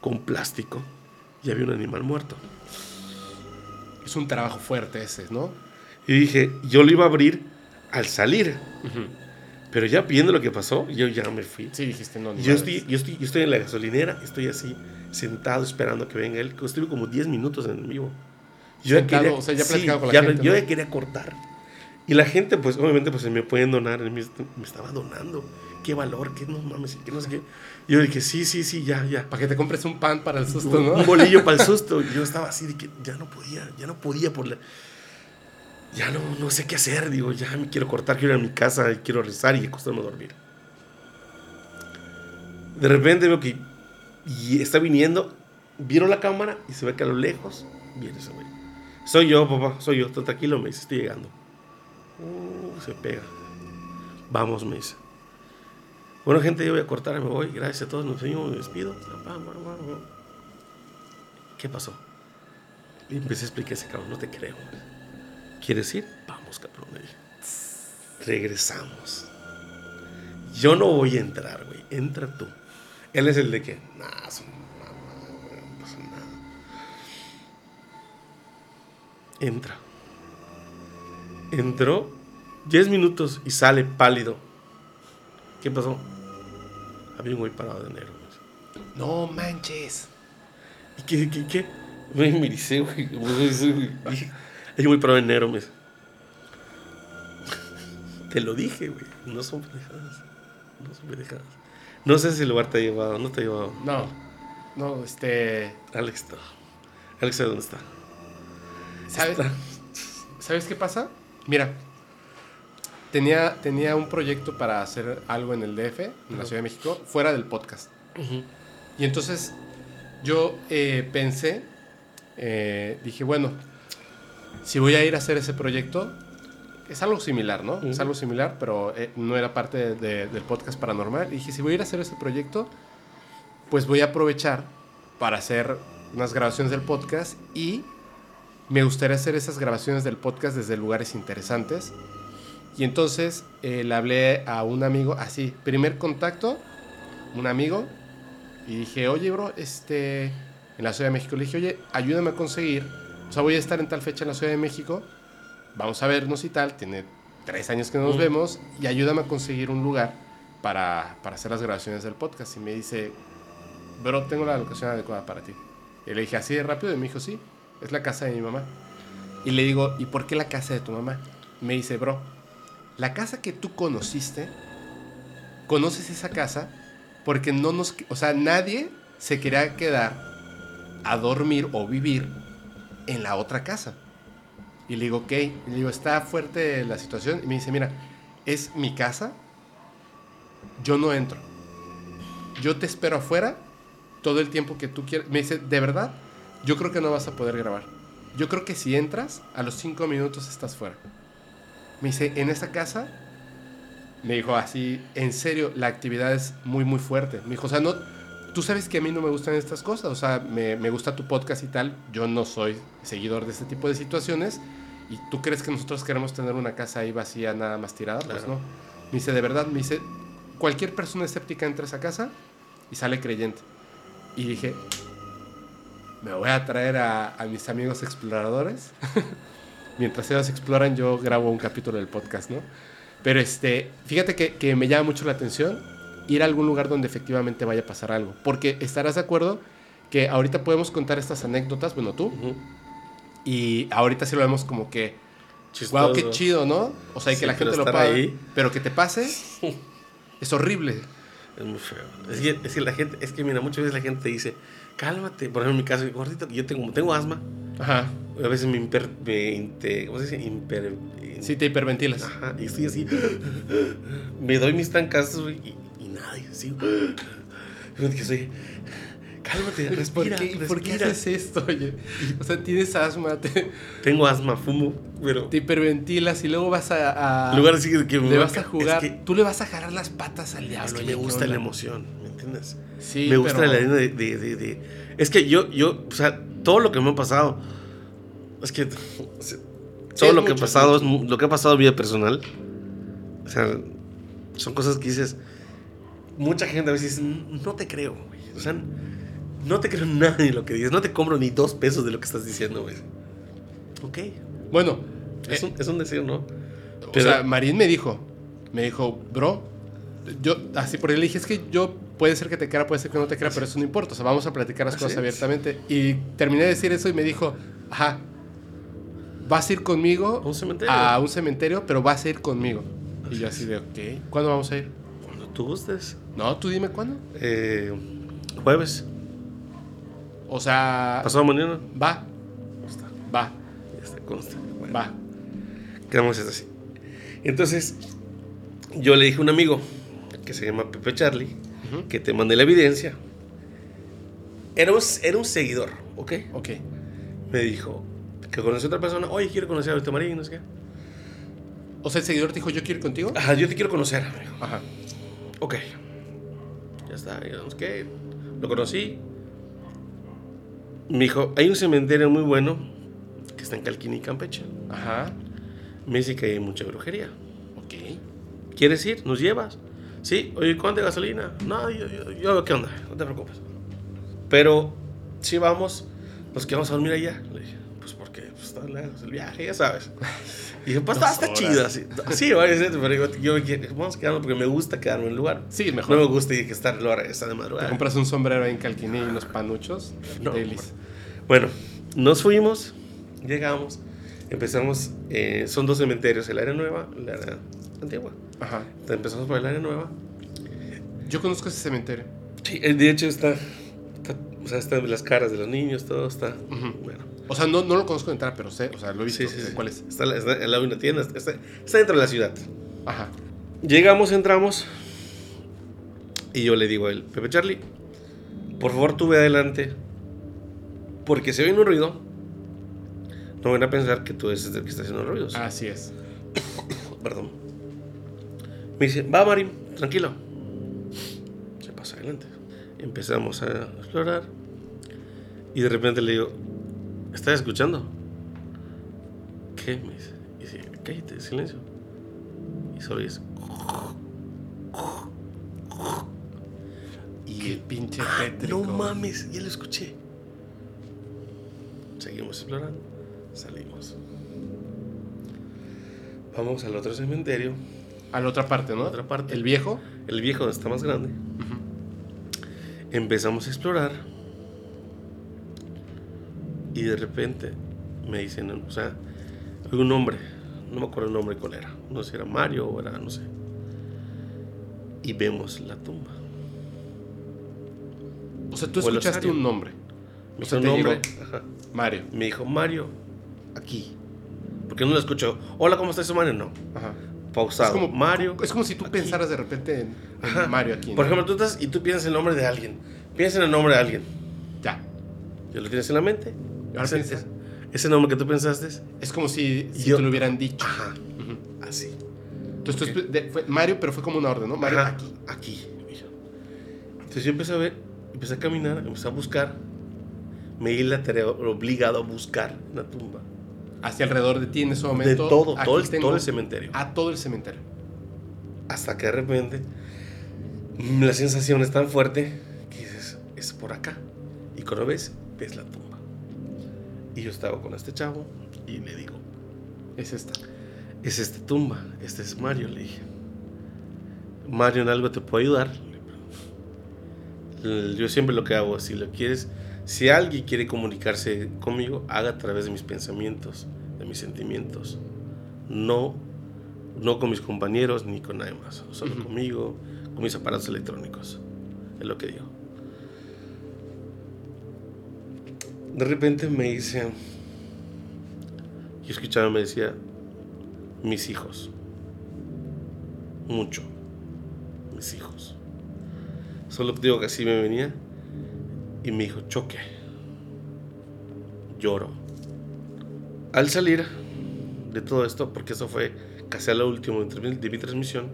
con plástico y había un animal muerto. Es un trabajo fuerte ese, ¿no? Y dije, yo lo iba a abrir al salir. Pero ya viendo lo que pasó, yo ya me fui. Sí, dijiste no. ni Yo estoy, yo, estoy, yo estoy en la gasolinera, estoy así, sentado esperando que venga él. Estuve como 10 minutos en vivo. Yo Sentado, o sea, ya platicado con la ya- gente, Yo ¿no? ya quería cortar. Y la gente, pues, obviamente, pues, me pueden donar. Me, me estaba donando. Qué valor, qué no mames, qué no sé qué. Yo dije, sí, sí, sí, ya, ya. Para que te compres un pan para el susto, Un, ¿no? un bolillo para el susto. Y Yo estaba así de que ya no podía, ya no podía por la... Ya no, no sé qué hacer, digo, ya me quiero cortar, quiero ir a mi casa quiero rezar y acostarme a dormir. De repente veo que y está viniendo, vieron la cámara y se ve que a lo lejos viene ese güey. Soy yo, papá, soy yo, tranquilo, me dice, estoy llegando. Uh, se pega. Vamos, me dice. Bueno, gente, yo voy a cortar, me voy. Gracias a todos, nos vemos, me despido. ¿Qué pasó? Y empecé a explicar ese cabrón, no te creo. ¿Quieres ir? Vamos, cabrón. Regresamos. Yo no voy a entrar, güey. Entra tú. Él es el de que, nah, son mamá, güey, no pasa nada. Entra. Entró 10 minutos y sale pálido. ¿Qué pasó? Había un güey parado de negro. güey. No manches. ¿Y qué, qué, qué? Me miricé, güey. Hay un güey parado de negro, me dice. Te lo dije, güey. No son pendejadas. No son pendejadas. No sé si el lugar te ha llevado, no te ha llevado. No. No, este. Alex está. Alex dónde está. ¿Sabes? Está. ¿Sabes qué pasa? Mira. Tenía, tenía un proyecto para hacer algo en el DF, en la Ciudad de México, fuera del podcast. Y entonces yo eh, pensé, eh, dije, bueno, si voy a ir a hacer ese proyecto, es algo similar, ¿no? Es algo similar, pero eh, no era parte de- de- del podcast paranormal. Y dije, si voy a ir a hacer ese proyecto, pues voy a aprovechar para hacer unas grabaciones del podcast y me gustaría hacer esas grabaciones del podcast desde lugares interesantes Y entonces eh, le hablé a un amigo, así, primer contacto, un amigo, y dije, oye, bro, este, en la Ciudad de México, le dije, oye, ayúdame a conseguir, o sea, voy a estar en tal fecha en la Ciudad de México, vamos a vernos y tal, tiene tres años que no nos Mm. vemos, y ayúdame a conseguir un lugar para, para hacer las grabaciones del podcast. Y me dice, bro, tengo la locación adecuada para ti. Y le dije, así de rápido, y me dijo, sí, es la casa de mi mamá. Y le digo, ¿y por qué la casa de tu mamá? Me dice, bro, la casa que tú conociste, conoces esa casa porque no nos, o sea, nadie se quería quedar a dormir o vivir en la otra casa. Y le digo, ok, y le digo, está fuerte la situación. Y me dice, mira, es mi casa, yo no entro. Yo te espero afuera todo el tiempo que tú quieras. Me dice, de verdad, yo creo que no vas a poder grabar. Yo creo que si entras, a los cinco minutos estás fuera. Me dice, en esa casa, me dijo así, en serio, la actividad es muy, muy fuerte. Me dijo, o sea, no, tú sabes que a mí no me gustan estas cosas, o sea, me, me gusta tu podcast y tal, yo no soy seguidor de este tipo de situaciones, y tú crees que nosotros queremos tener una casa ahí vacía, nada más tirada, pues Claro. no. Me dice, de verdad, me dice, cualquier persona escéptica entra a esa casa y sale creyente. Y dije, me voy a traer a, a mis amigos exploradores. Mientras ellos exploran, yo grabo un capítulo del podcast, ¿no? Pero este, fíjate que, que me llama mucho la atención ir a algún lugar donde efectivamente vaya a pasar algo. Porque estarás de acuerdo que ahorita podemos contar estas anécdotas, bueno, tú, Ujú. y ahorita sí lo vemos como que, Chistoso. wow, qué chido, ¿no? O sea, y que Sí, la pero gente lo pague. Pero que te pase, es horrible. Es muy feo. Es que, es que la gente, es que mira, muchas veces la gente te dice, cálmate. Por ejemplo, en mi caso, gordito, yo tengo, tengo asma. Ajá. A veces me imper, me inte- ¿cómo se dice? Imper, Sí, te hiperventilas. Ajá, y estoy así. Me doy mis trancazos, güey, y, y nadie, así. Que soy. Cálmate, ¿Por respira, ¿Por qué respira. haces esto, oye? O sea, tienes asma, te, Tengo asma, fumo, pero. te hiperventilas y luego vas a... a- lugar que me le va vas a es jugar. que- Tú le vas a jalar las patas al diablo. Es que me ¿qué gusta la emoción, ¿me entiendes? Sí, me gusta pero- la línea de, de, de- de- Es que yo, yo, o sea, todo lo que me ha pasado. Es que. o sea, todo es lo que mucho, ha pasado, es es lo que ha pasado en vida personal. O sea, son cosas que dices. Mucha gente a veces dice, no te creo, güey. O sea, no te creo nada de lo que dices. No te compro ni dos pesos de lo que estás diciendo, güey. Ok. Bueno, Es, eh, un, es un deseo, ¿no? o sea, Marín me dijo, me dijo, bro, yo, así por él le dije, es que yo, puede ser que te crea, puede ser que no te crea, pero eso no importa, o sea, vamos a platicar las Así cosas es. abiertamente. Y terminé de decir eso y me dijo, ajá, vas a ir conmigo A un cementerio. a un cementerio, pero vas a ir conmigo. Y yo así de, ok, ¿cuándo vamos a ir? Cuando tú gustes. No, tú dime cuándo. Eh, jueves. O sea, Pasado mañana. va, Está. va, Ya está, consta. Bueno. va. Quedamos así. Entonces, yo le dije a un amigo que se llama Pepe Charlie Ujú. que te mandé la evidencia. Era un, era un seguidor, ¿ok? Ok. Me dijo que conoció a otra persona. Oye, quiero conocer a Ahorita Marín, no sé qué. O sea, el seguidor te dijo, yo quiero ir contigo. Ajá, yo te quiero conocer, amigo. Ajá. Ok. Ya está, ya no sé qué. Lo conocí. Me dijo, hay un cementerio muy bueno que está en Calquini, Campeche. Ajá. Me dice que hay mucha brujería. Ok. ¿Quieres ir? ¿Nos llevas? Sí, oye, ¿cuánto de gasolina? No, yo, yo, yo, ¿qué onda? No te preocupes. Pero, si vamos, nos quedamos a dormir allá. Le dije, pues porque pues, está lejos el viaje, ya sabes. Y dije, pues está, así. Sí, vaya, sí, pero yo, yo quiero- vamos a quedarnos porque me gusta quedarme en el lugar. Sí, mejor. No me gusta ir que estar hora esa de Te madrugada. compras un sombrero ahí en Calquiní y unos panuchos. No. Bueno, nos fuimos, llegamos, empezamos, eh, son dos cementerios, el área nueva, el área antigua. Ajá. Empezamos por el área nueva. Yo conozco ese cementerio. Sí, eh, de hecho está, está- o sea, están las caras de los niños, todo está, Ujú. bueno. O sea, no, no lo conozco de entrar, pero sé, o sea, lo he visto. Sí, sí, sí. ¿Cuál es? Está, está al lado de una tienda, está, está dentro de la ciudad. Ajá. Llegamos, entramos, y yo le digo a él, Pepe Charlie, por favor tú ve adelante, porque si oyen un ruido, no van a pensar que tú eres el que está haciendo ruidos. Así es. Perdón. Me dice, va Marín, tranquilo. Se pasa adelante. Empezamos a explorar. Y de repente le digo, ¿estás escuchando? ¿Qué? Me dice. Y dice, cállate, silencio. y solo es. Y el pinche Ah, tétrico. no mames, ya lo escuché. Seguimos explorando. Salimos. Vamos al otro cementerio. A la otra parte, ¿no? A otra parte. El viejo. El viejo está más grande. Empezamos a explorar. Y de repente me dicen, o sea, hay un nombre. No me acuerdo el nombre cuál era. No sé si era Mario o era, no sé. Y vemos la tumba. O sea, tú O escuchaste un nombre. Me O sea, un nombre. Ajá. Mario. Me dijo, Mario, aquí. Porque no lo escucho. Hola, ¿cómo estás, Mario? No. Ajá. Pausado. Es como, Mario. Es como si tú aquí. pensaras de repente en, en. Mario aquí. Por ¿no? ejemplo, tú estás y tú piensas el nombre de alguien. Piensa en el nombre de alguien. Ya. ¿Ya lo tienes en la mente? Ese, ese- ese nombre que tú pensaste. Es como si, si Yo- te lo hubieran dicho. Ajá. Ujú. Así. Entonces tú espe- de- fue Mario, pero fue como una orden, ¿no? Mario Ajá, aquí. Aquí. Entonces yo empecé a ver, empecé a caminar, empecé a buscar. Me di la tarea obligado a buscar la tumba. Hacia alrededor de ti en ese De momento. todo, aquí todo el, todo el cementerio. A todo el cementerio. Hasta que de repente la sensación es tan fuerte que dices, es por acá. Y cuando ves, ves la tumba. Y yo estaba con este chavo y le digo, Es esta. es esta tumba, este es Mario, le dije. Mario en algo te puede ayudar. Yo siempre lo que hago, si lo quieres, si alguien quiere comunicarse conmigo, haga a través de mis pensamientos, de mis sentimientos. No, no con mis compañeros ni con nadie más, solo Ujú. conmigo, con mis aparatos electrónicos. Es lo que digo. De repente me dice, yo escuchaba, me decía, mis hijos. Mucho. Mis hijos. Solo digo que así me venía. Y me dijo, choque. Lloro. Al salir de todo esto, porque eso fue casi a lo último de mi- transmisión,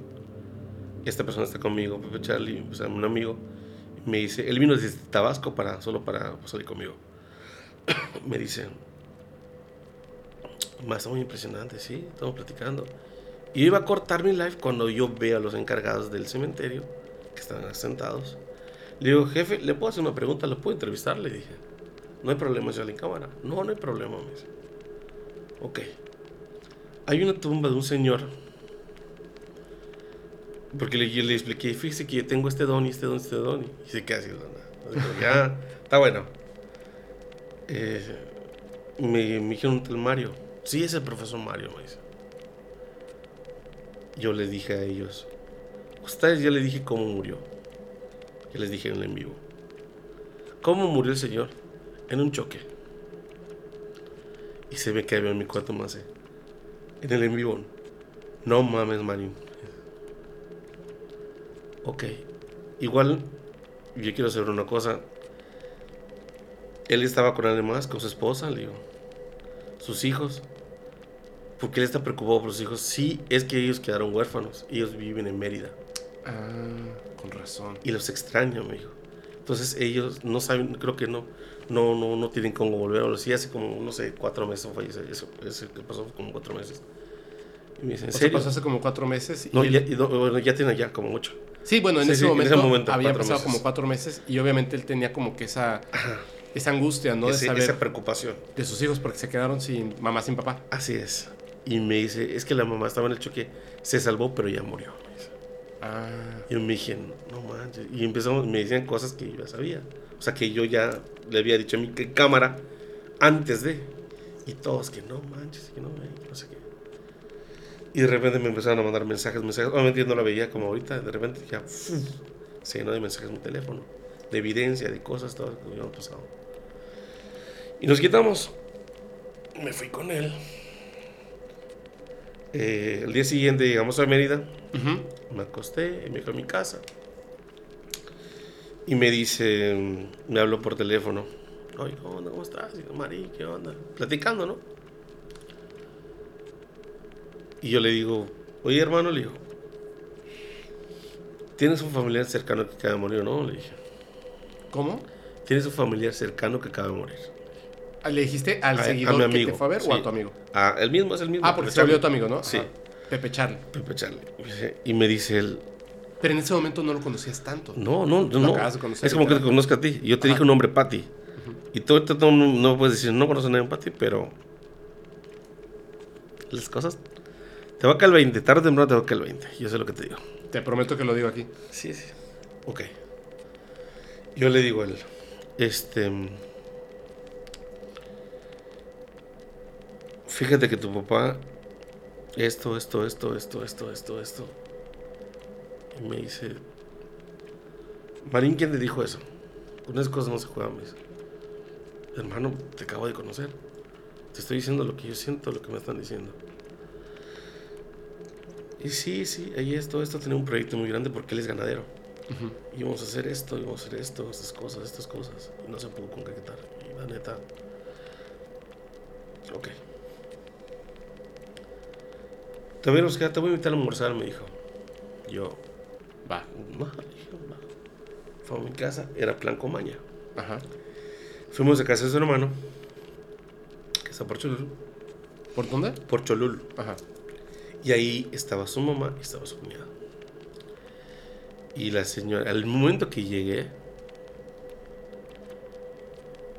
esta persona está conmigo, Pepe Charlie, o un amigo, me dice, él vino desde Tabasco para, solo para salir conmigo. me dice, más está muy impresionante, sí, estamos platicando. Y yo iba a cortar mi live cuando yo veo a los encargados del cementerio, que estaban sentados. Le digo, jefe, ¿le puedo hacer una pregunta? ¿Lo puedo entrevistar? Le dije. No hay problema, sale en cámara. No, no hay problema, me dice. Ok. Hay una tumba de un señor. Porque le, le expliqué, fíjese que yo tengo este don y este don y este don. Y se queda así, ¿no? Ya, está bueno. Eh, me, me dijeron tal Mario. Sí, es el profesor Mario, me dice. Yo les dije a ellos, ustedes ya les dije cómo murió. Ya les dije en el en vivo. ¿Cómo murió el señor? En un choque. Y se ve que había en mi cuarto más. En el en vivo. No mames, Mario. Ok. Igual, yo quiero saber una cosa. Él estaba con alguien más, con su esposa, le digo. Sus hijos. Porque él está preocupado por sus hijos. Sí, es que ellos quedaron huérfanos. Ellos viven en Mérida. Ah, con razón. Y los extraño, me dijo. Entonces ellos no saben, creo que no, no, no, no tienen cómo volver. O sí, hace como, no sé, cuatro meses fue eso, eso, que pasó como cuatro meses. Y me dice, ¿en O sea, serio? pasó hace como cuatro meses. y No, él- ya, y no, bueno, ya tiene ya como ocho. Sí, bueno, en, Sí, ese, sí, en momento ese momento, había pasado meses. como cuatro meses y obviamente él tenía como que esa, esa angustia, ¿no? De Ese- saber esa preocupación. de sus hijos porque se quedaron sin mamá, sin papá. Así es. Y me dice, es que la mamá estaba en el choque, se salvó, pero ya murió. Ah, Y yo me dije, no manches. Y empezamos, me decían cosas que yo ya sabía. O sea, que yo ya le había dicho a mi cámara antes de. Y todos que no manches, que no, eh, no sé qué. Y de repente me empezaron a mandar mensajes, mensajes. Obviamente yo no la veía como ahorita. De repente ya se llenó de mensajes en mi teléfono. De evidencia, de cosas, todo lo que habíamos pasado. Y nos quitamos. Me fui con él. Eh, el día siguiente llegamos a Mérida. ujú. Me acosté, me fui a mi casa. Y me dice, me habló por teléfono. Oye, ¿cómo onda? ¿Cómo estás? Digo, Mari, ¿qué onda? Platicando, ¿no? Y yo le digo, oye, hermano, le digo, ¿tienes un familiar cercano que acaba de morir o no? Le dije, ¿Cómo? ¿tienes un familiar cercano que acaba de morir? Ah, ¿Le dijiste al A- a seguidor mi que te fue a ver o a tu amigo? Ah, el mismo es el mismo. Ah, porque se volvió tu amigo, ¿no? Sí. Ajá. Pepe Charlie. Pepe Charlie. Y me dice- él, Pero en ese momento no lo conocías tanto. no, no, no. acabas de conocer, Es como que te conozco a ti. Yo te Ajá. dije un nombre, Patty. Y tú ahorita no, no puedes decir, no conozco a nadie Patty, pero. Las cosas. Te va a caer el 20, tarde o temprano te va a caer el 20. Yo sé lo que te digo. Te prometo que lo digo aquí. Sí, sí. Ok. Yo le digo a él, este... Fíjate que tu papá, esto, esto, esto, esto, esto, esto, esto. Y me dice, Marín, ¿quién te dijo eso? Con esas cosas no se juegan, me dice. Hermano, te acabo de conocer. Te estoy diciendo lo que yo siento, lo que me están diciendo. Y sí, sí, ahí esto, esto tenía un proyecto muy grande porque él es ganadero. Íbamos a hacer esto, íbamos a hacer esto, estas cosas, estas cosas. Y no se pudo concretar. Y la neta. Ok. Te voy a buscar, te voy a invitar a almorzar, me dijo. Yo, Va. no, dije, va. Fue a mi casa, era plan Comaña. Ajá. Fuimos a casa de su hermano, que está por Cholul. ¿Por dónde? Por Cholul. Ajá. Y ahí estaba su mamá y estaba su cuñada. Y la señora, al momento que llegué,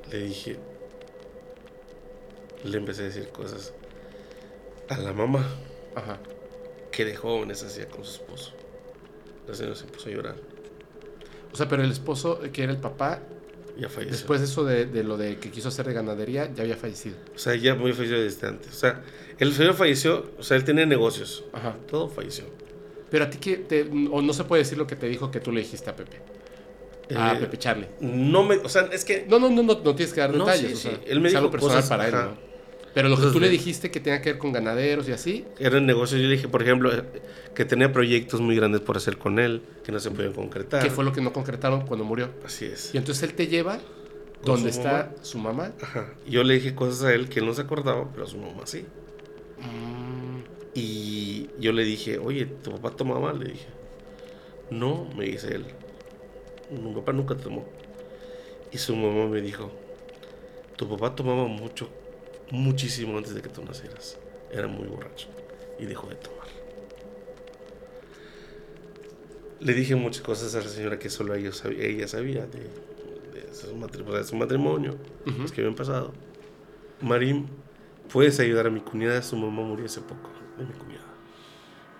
le dije, le empecé a decir cosas a la mamá Ajá. que de jóvenes hacía con su esposo. La señora se puso a llorar. O sea, pero el esposo, que era el papá, Ya falleció. después de eso de, de lo de que quiso hacer de ganadería, ya había fallecido. O sea, ya muy falleció desde antes. O sea, el señor falleció, o sea, él tenía negocios. Ajá. Todo falleció. Pero a ti que te, o no se puede decir lo que te dijo que tú le dijiste a Pepe. a Eh, Pepe Charlie. No me, o sea, es que No, no, no, no, no tienes que dar No, detalles. sí, o sea, sí. Él me es algo dijo personal cosas, para él, ajá. ¿no? Pero lo que tú le dijiste que tenía que ver con ganaderos y así, eran negocios. Yo le dije, por ejemplo, eh, que tenía proyectos muy grandes por hacer con él, que no se podían concretar. que fue lo que no concretaron cuando murió. Así es. Y entonces él te lleva donde su está mamá. su mamá. Ajá. Yo le dije cosas a él que él no se acordaba, pero a su mamá sí. Mm, Y yo le dije, oye, ¿tu papá tomaba? Le dije. No, me dice él. Mi papá nunca tomó. Y su mamá me dijo, tu papá tomaba mucho, muchísimo antes de que tú nacieras. Era muy borracho. Y dejó de tomar. Le dije muchas cosas a la señora que solo ella sabía, ella sabía de, de su, matri- de su matrimonio, Ujú. los que habían pasado. Marín, ¿puedes ayudar a mi cuñada? Su mamá murió hace poco, de mi cuñada.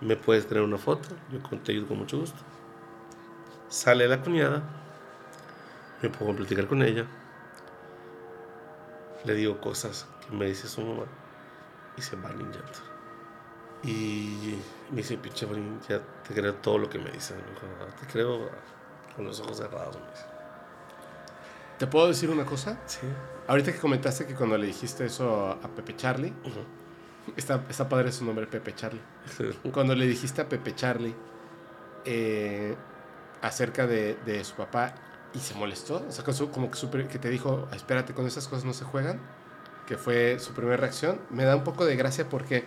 ¿Me puedes traer una foto? Yo te ayudo con mucho gusto. Sale la cuñada, me pongo a platicar con ella. Le digo cosas que me dice su mamá y se va en llanto. Y me dice, pinche Marín, ya te creo todo lo que me dicen. "Ah, Te creo con los ojos cerrados. me dice. ¿Te puedo decir una cosa? Sí. Ahorita que comentaste que cuando le dijiste eso a Pepe Charlie, Ujú. está, está padre su nombre, Pepe Charlie. Cuando le dijiste a Pepe Charlie eh, acerca de, de su papá y se molestó, o sea, como que, su pri- que te dijo, espérate, con esas cosas no se juegan, que fue su primera reacción, me da un poco de gracia porque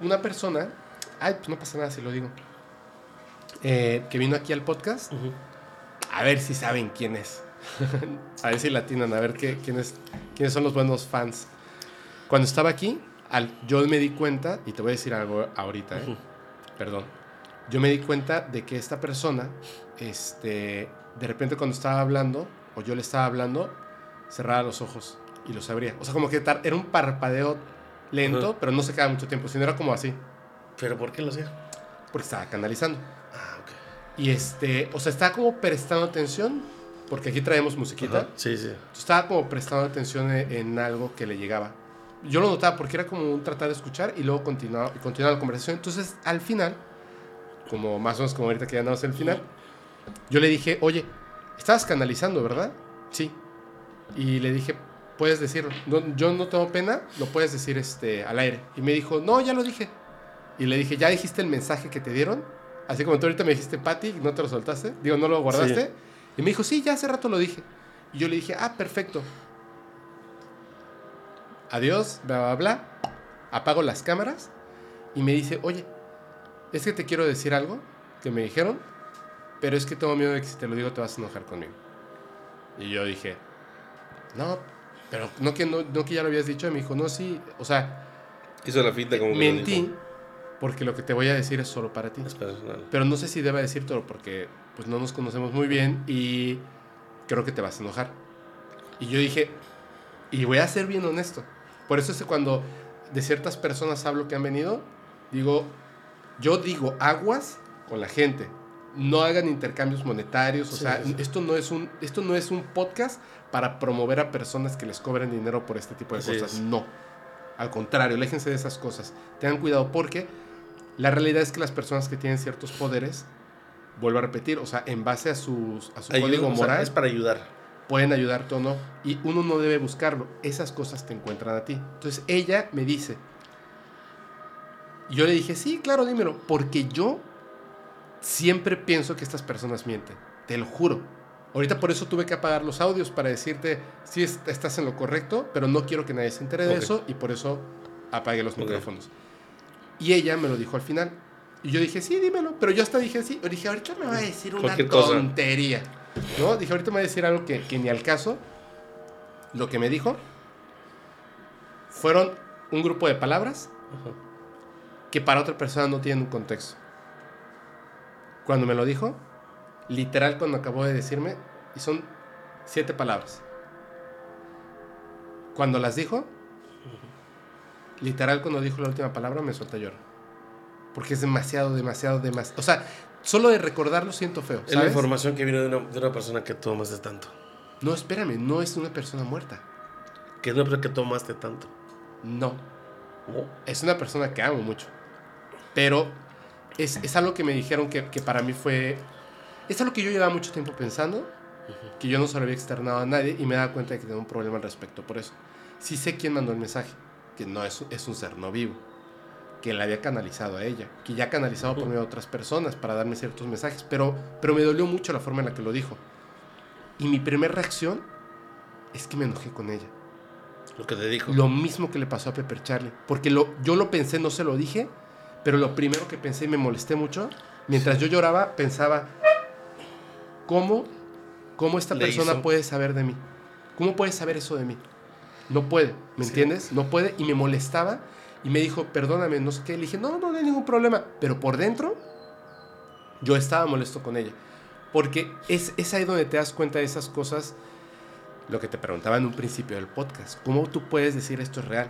una persona, ay, pues no pasa nada si lo digo, eh, que vino aquí al podcast, a ver si saben quién es. a ver si latinan, a ver qué, quiénes, quiénes son los buenos fans. Cuando estaba aquí, al, yo me di cuenta, y te voy a decir algo ahorita, ¿eh? Perdón. Yo me di cuenta de que esta persona, este, de repente cuando estaba hablando, o yo le estaba hablando, cerraba los ojos y los abría. O sea, como que era un parpadeo lento, Ajá. pero no se quedaba mucho tiempo, sino era como así, ¿Pero por qué lo hacía? porque estaba canalizando. Ah, ok. Y este, o sea, estaba como prestando atención, porque aquí traemos musiquita. Ajá, Sí, sí. Estaba como prestando atención en, en algo que le llegaba. Yo lo notaba porque era como un tratar de escuchar y luego continuaba, continuaba la conversación. Entonces, al final, como más o menos como ahorita que ya andamos en el final, yo le dije, oye, estabas canalizando, ¿verdad? Sí. Y le dije, puedes decirlo. No, yo no tengo pena, lo puedes decir este, al aire. Y me dijo, no, ya lo dije. Y le dije, ¿ya dijiste el mensaje que te dieron? Así como tú ahorita me dijiste, Pati, ¿no te lo soltaste? Digo, ¿no lo guardaste? Sí. Y me dijo, sí, ya hace rato lo dije. Y yo le dije, ah, perfecto. Adiós, bla, bla, bla. Apago las cámaras y me dice, oye, es que te quiero decir algo que me dijeron, pero es que tengo miedo de que si te lo digo te vas a enojar conmigo. Y yo dije, no, pero no que, no, no que ya lo habías dicho. Y me dijo, no, sí, o sea, Hizo la finta como que lo mentí, dijo. porque lo que te voy a decir es solo para ti. Es personal. Pero no sé si deba decírtelo porque pues no nos conocemos muy bien y creo que te vas a enojar. Y yo dije, y voy a ser bien honesto. Por eso es que cuando de ciertas personas hablo que han venido, digo, yo digo aguas con la gente. No hagan intercambios monetarios, o Sí, sea, sí. esto no es un esto no es un podcast para promover a personas que les cobren dinero por este tipo de Así cosas. es. No. Al contrario, aléjense de esas cosas. Tengan cuidado porque la realidad es que las personas que tienen ciertos poderes, vuelvo a repetir, o sea, en base a, sus, a su Ayuda, código o sea, moral, es para ayudar. pueden ayudarte o no. Y uno no debe buscarlo. Esas cosas te encuentran a ti. Entonces ella me dice. Yo le dije, sí, claro, dímelo. Porque yo siempre pienso que estas personas mienten. Te lo juro. Ahorita por eso tuve que apagar los audios para decirte, sí, est- estás en lo correcto, pero no quiero que nadie se entere de eso y por eso apagué los micrófonos. Y ella me lo dijo al final. Y yo dije, sí, dímelo. Pero yo hasta dije, sí. Yo dije, ahorita me va a decir una tontería. ¿No? Dije, ahorita me va a decir algo que, que ni al caso. Lo que me dijo fueron un grupo de palabras Ajá. que para otra persona no tienen un contexto. Cuando me lo dijo, literal cuando acabó de decirme, y son siete palabras. Cuando las dijo, literal cuando dijo la última palabra, me solté a llorar. Porque es demasiado, demasiado, demasiado. O sea, solo de recordarlo siento feo. Es la información que viene de una, de una persona que tomaste tanto. No, espérame, no es una persona muerta. Que es una persona que tomaste tanto. No. ¿No? Es una persona que amo mucho. Pero es, es algo que me dijeron que, que para mí fue... Es algo que yo llevaba mucho tiempo pensando, que yo no se lo había externado a nadie y me daba cuenta de que tengo un problema al respecto por eso. Sí sé quién mandó el mensaje, que no es, es un ser no vivo, que la había canalizado a ella, que ya canalizado por medio de otras personas para darme ciertos mensajes, pero, pero me dolió mucho la forma en la que lo dijo. Y mi primera reacción es que me enojé con ella. Lo que te dijo. Lo mismo que le pasó a Pepper Charlie. Porque lo, yo lo pensé, no se lo dije, pero lo primero que pensé y me molesté mucho, mientras yo lloraba, pensaba, ¿cómo, cómo esta Le persona hizo. puede saber de mí? ¿Cómo puede saber eso de mí? No puede, ¿me Sí. entiendes? No puede y me molestaba y me dijo, perdóname, no sé qué. Le dije, no, no, no hay ningún problema. Pero por dentro, yo estaba molesto con ella. Porque es, es ahí donde te das cuenta de esas cosas, lo que te preguntaba en un principio del podcast. ¿Cómo tú puedes decir esto es real?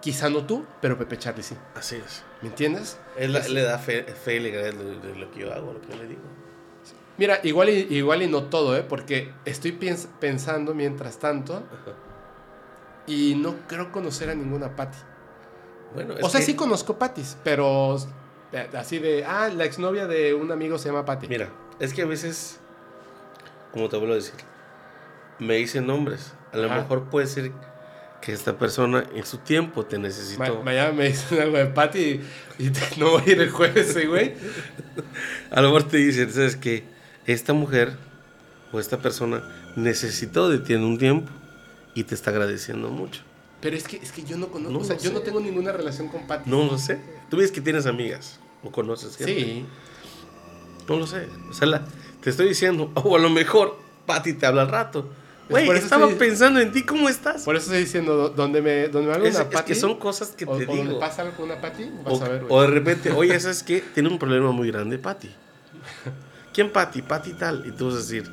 Quizá no tú, pero Pepe Charlie sí. Así es. ¿Me entiendes? Él, le da fe, fe y de, de lo que yo hago, lo que yo le digo. Mira, igual y, igual y no todo, ¿eh? Porque estoy piens- pensando mientras tanto Ajá. y no creo conocer a ninguna Patty. Bueno, O sea, que- sí conozco Patties, pero así de, ah, la exnovia de un amigo se llama Patty. Mira, es que a veces, como te vuelvo a decir, me dicen nombres. A lo Ajá. mejor puede ser que esta persona en su tiempo te necesitó. Ma- mañana me dicen algo de Patty y, y te- no voy a ir el jueves, ¿eh, güey. A lo mejor te dicen, ¿sabes qué? Esta mujer o esta persona necesitó de ti en un tiempo y te está agradeciendo mucho. Pero es que, es que yo no conozco, No o sea, yo no tengo ninguna relación con Patty. No lo sé. Tú ves que tienes amigas o conoces gente. Sí. No lo sé. O sea, la- te estoy diciendo, o a lo mejor Pati te habla al rato. Güey, eso estaba estoy- pensando en ti, ¿cómo estás? Por eso estoy diciendo, do- donde me, donde me habla Es, una es Patty, que son cosas que o, te o digo. pasa algo con una Patty, vas O, a ver, o güey. de repente, oye, ¿sabes qué? Tiene un problema muy grande, Pati. ¿Quién Pati? Pati tal. Y tú vas a decir,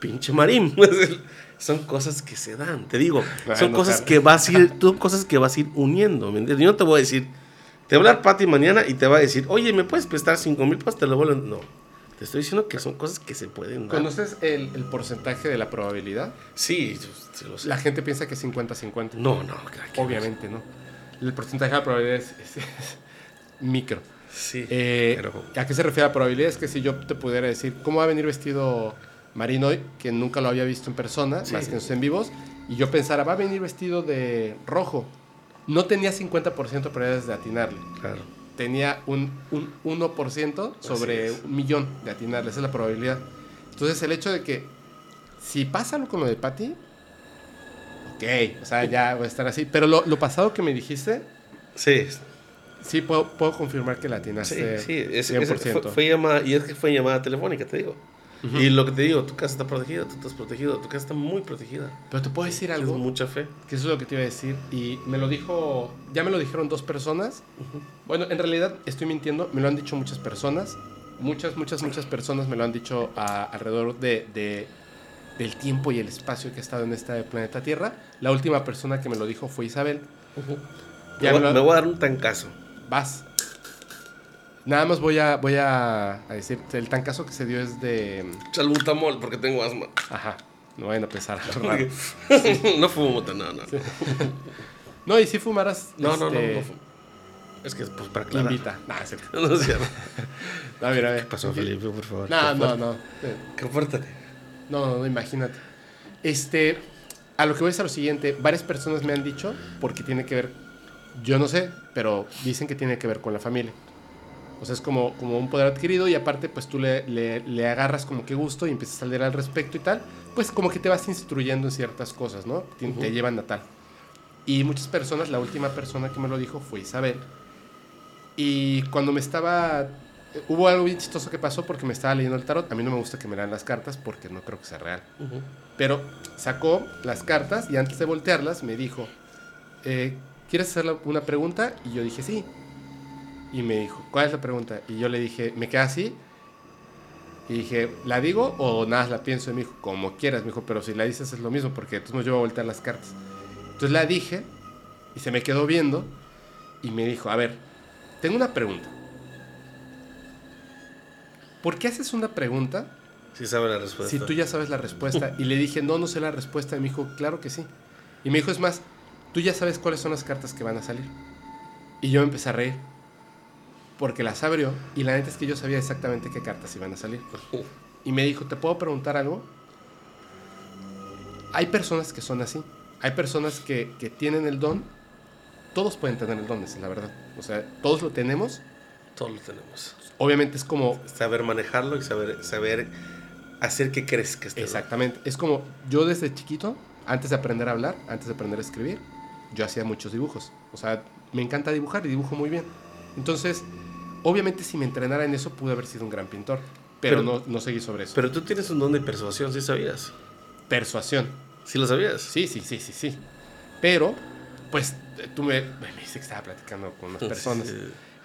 pinche marín. son cosas que se dan, te digo. Son no, cosas que vas a ir, son cosas que vas a ir uniendo. ¿me entiendes? Yo no te voy a decir, te va a hablar Pati mañana y te va a decir, oye, ¿me puedes prestar 5 mil pesos? Te lo vuelvo. No. Te estoy diciendo que son cosas que se pueden dar. ¿Conoces el, el porcentaje de la probabilidad? Sí, yo, sí lo sé. La gente piensa que es 50-50. No, no, claro que no. Obviamente, ¿no? El porcentaje de la probabilidad es, es- es micro. Sí, Eh, pero ¿A qué se refiere la probabilidad? Es que si yo te pudiera decir, ¿cómo va a venir vestido Marín hoy? Que nunca lo había visto en persona, Sí. más que en sus en vivos, y yo pensara, va a venir vestido de rojo. No tenía 50% de probabilidades de atinarle. claro. Tenía un, un 1% sobre un millón de atinarle. Esa es la probabilidad. Entonces, el hecho de que si pasa algo con lo de Patty, ok, o sea, ya voy a estar así. Pero lo, lo pasado que me dijiste, Sí, sí puedo, puedo confirmar que la sí, atinaste sí. Es, 100%. es- fue, fue llamada, y es que fue llamada telefónica, te digo. Y lo que te digo, tu casa está protegida, tú estás protegido, tu casa está muy protegida. Pero te puedo decir Tienes algo, mucha fe. que eso es lo que te iba a decir, y me lo dijo, ya me lo dijeron dos personas. Bueno, en realidad estoy mintiendo, me lo han dicho muchas personas. Muchas, muchas, muchas personas me lo han dicho a- alrededor de, de- del tiempo y el espacio que he estado en este planeta Tierra. La última persona que me lo dijo fue Isabel. Ya me, me voy- lo- me voy a dar un tancazo. Vas. Nada más voy a, voy a, a decirte, el tancazo que se dio es de... Salbutamol, porque tengo asma. Ajá, no vayan a pensar algo raro. no fumo mota, no, no. No, y si fumaras... No, no, no, este, no fumo. Es que, pues, para aclarar. Invita. Nah, es cierto. No, es cierto. No, mira, ve. ¿Qué pasó, Felipe, por favor? No, no, no. Compórtate. No, no, no, imagínate. Este, a lo que voy es a lo siguiente. Varias personas me han dicho, porque tiene que ver, yo no sé, pero dicen que tiene que ver con la familia. O sea, es como, como un poder adquirido y aparte, pues tú le, le- le agarras como que gusto y empiezas a leer al respecto y tal. Pues como que te vas instruyendo en ciertas cosas, ¿no? Te, llevan a tal. Y muchas personas, la última persona que me lo dijo fue Isabel. Y cuando me estaba... Hubo algo bien chistoso que pasó porque me estaba leyendo el tarot. A mí no me gusta que me lean las cartas porque no creo que sea real. Pero sacó las cartas y antes de voltearlas me dijo, eh, ¿quieres hacer una pregunta? Y yo dije, sí. Y me dijo, ¿cuál es la pregunta? Y yo le dije, me queda así. Y dije, ¿la digo o nada la pienso? Y me dijo, como quieras. Me dijo, pero si la dices es lo mismo porque entonces yo voy a voltear las cartas. Entonces la dije y se me quedó viendo y me dijo, a ver, tengo una pregunta. ¿Por qué haces una pregunta sabe la respuesta. si tú ya sabes la respuesta. Y le dije, no, no sé la respuesta. Y me dijo, claro que sí. Y me dijo, es más, tú ya sabes cuáles son las cartas que van a salir. Y yo empecé a reír. Porque las abrió y la neta es que yo sabía exactamente qué cartas iban a salir. Y me dijo, ¿te puedo preguntar algo? Hay personas que son así. Hay personas que, que tienen el don. Todos pueden tener el don, es la verdad. O sea, todos lo tenemos. Todos lo tenemos. Obviamente es como Saber manejarlo y saber, saber hacer que crezca este Exactamente. Es como yo desde chiquito, antes de aprender a hablar, antes de aprender a escribir, yo hacía muchos dibujos. O sea, me encanta dibujar y dibujo muy bien. Entonces, obviamente si me entrenara en eso, pude haber sido un gran pintor. Pero, Pero- no, no seguí sobre eso. Pero tú tienes un don de persuasión, ¿sí sabías? Persuasión. ¿Sí lo sabías? Sí, sí, sí, sí, sí. Pero, pues, tú me, me dice que estaba platicando con unas personas. Sí.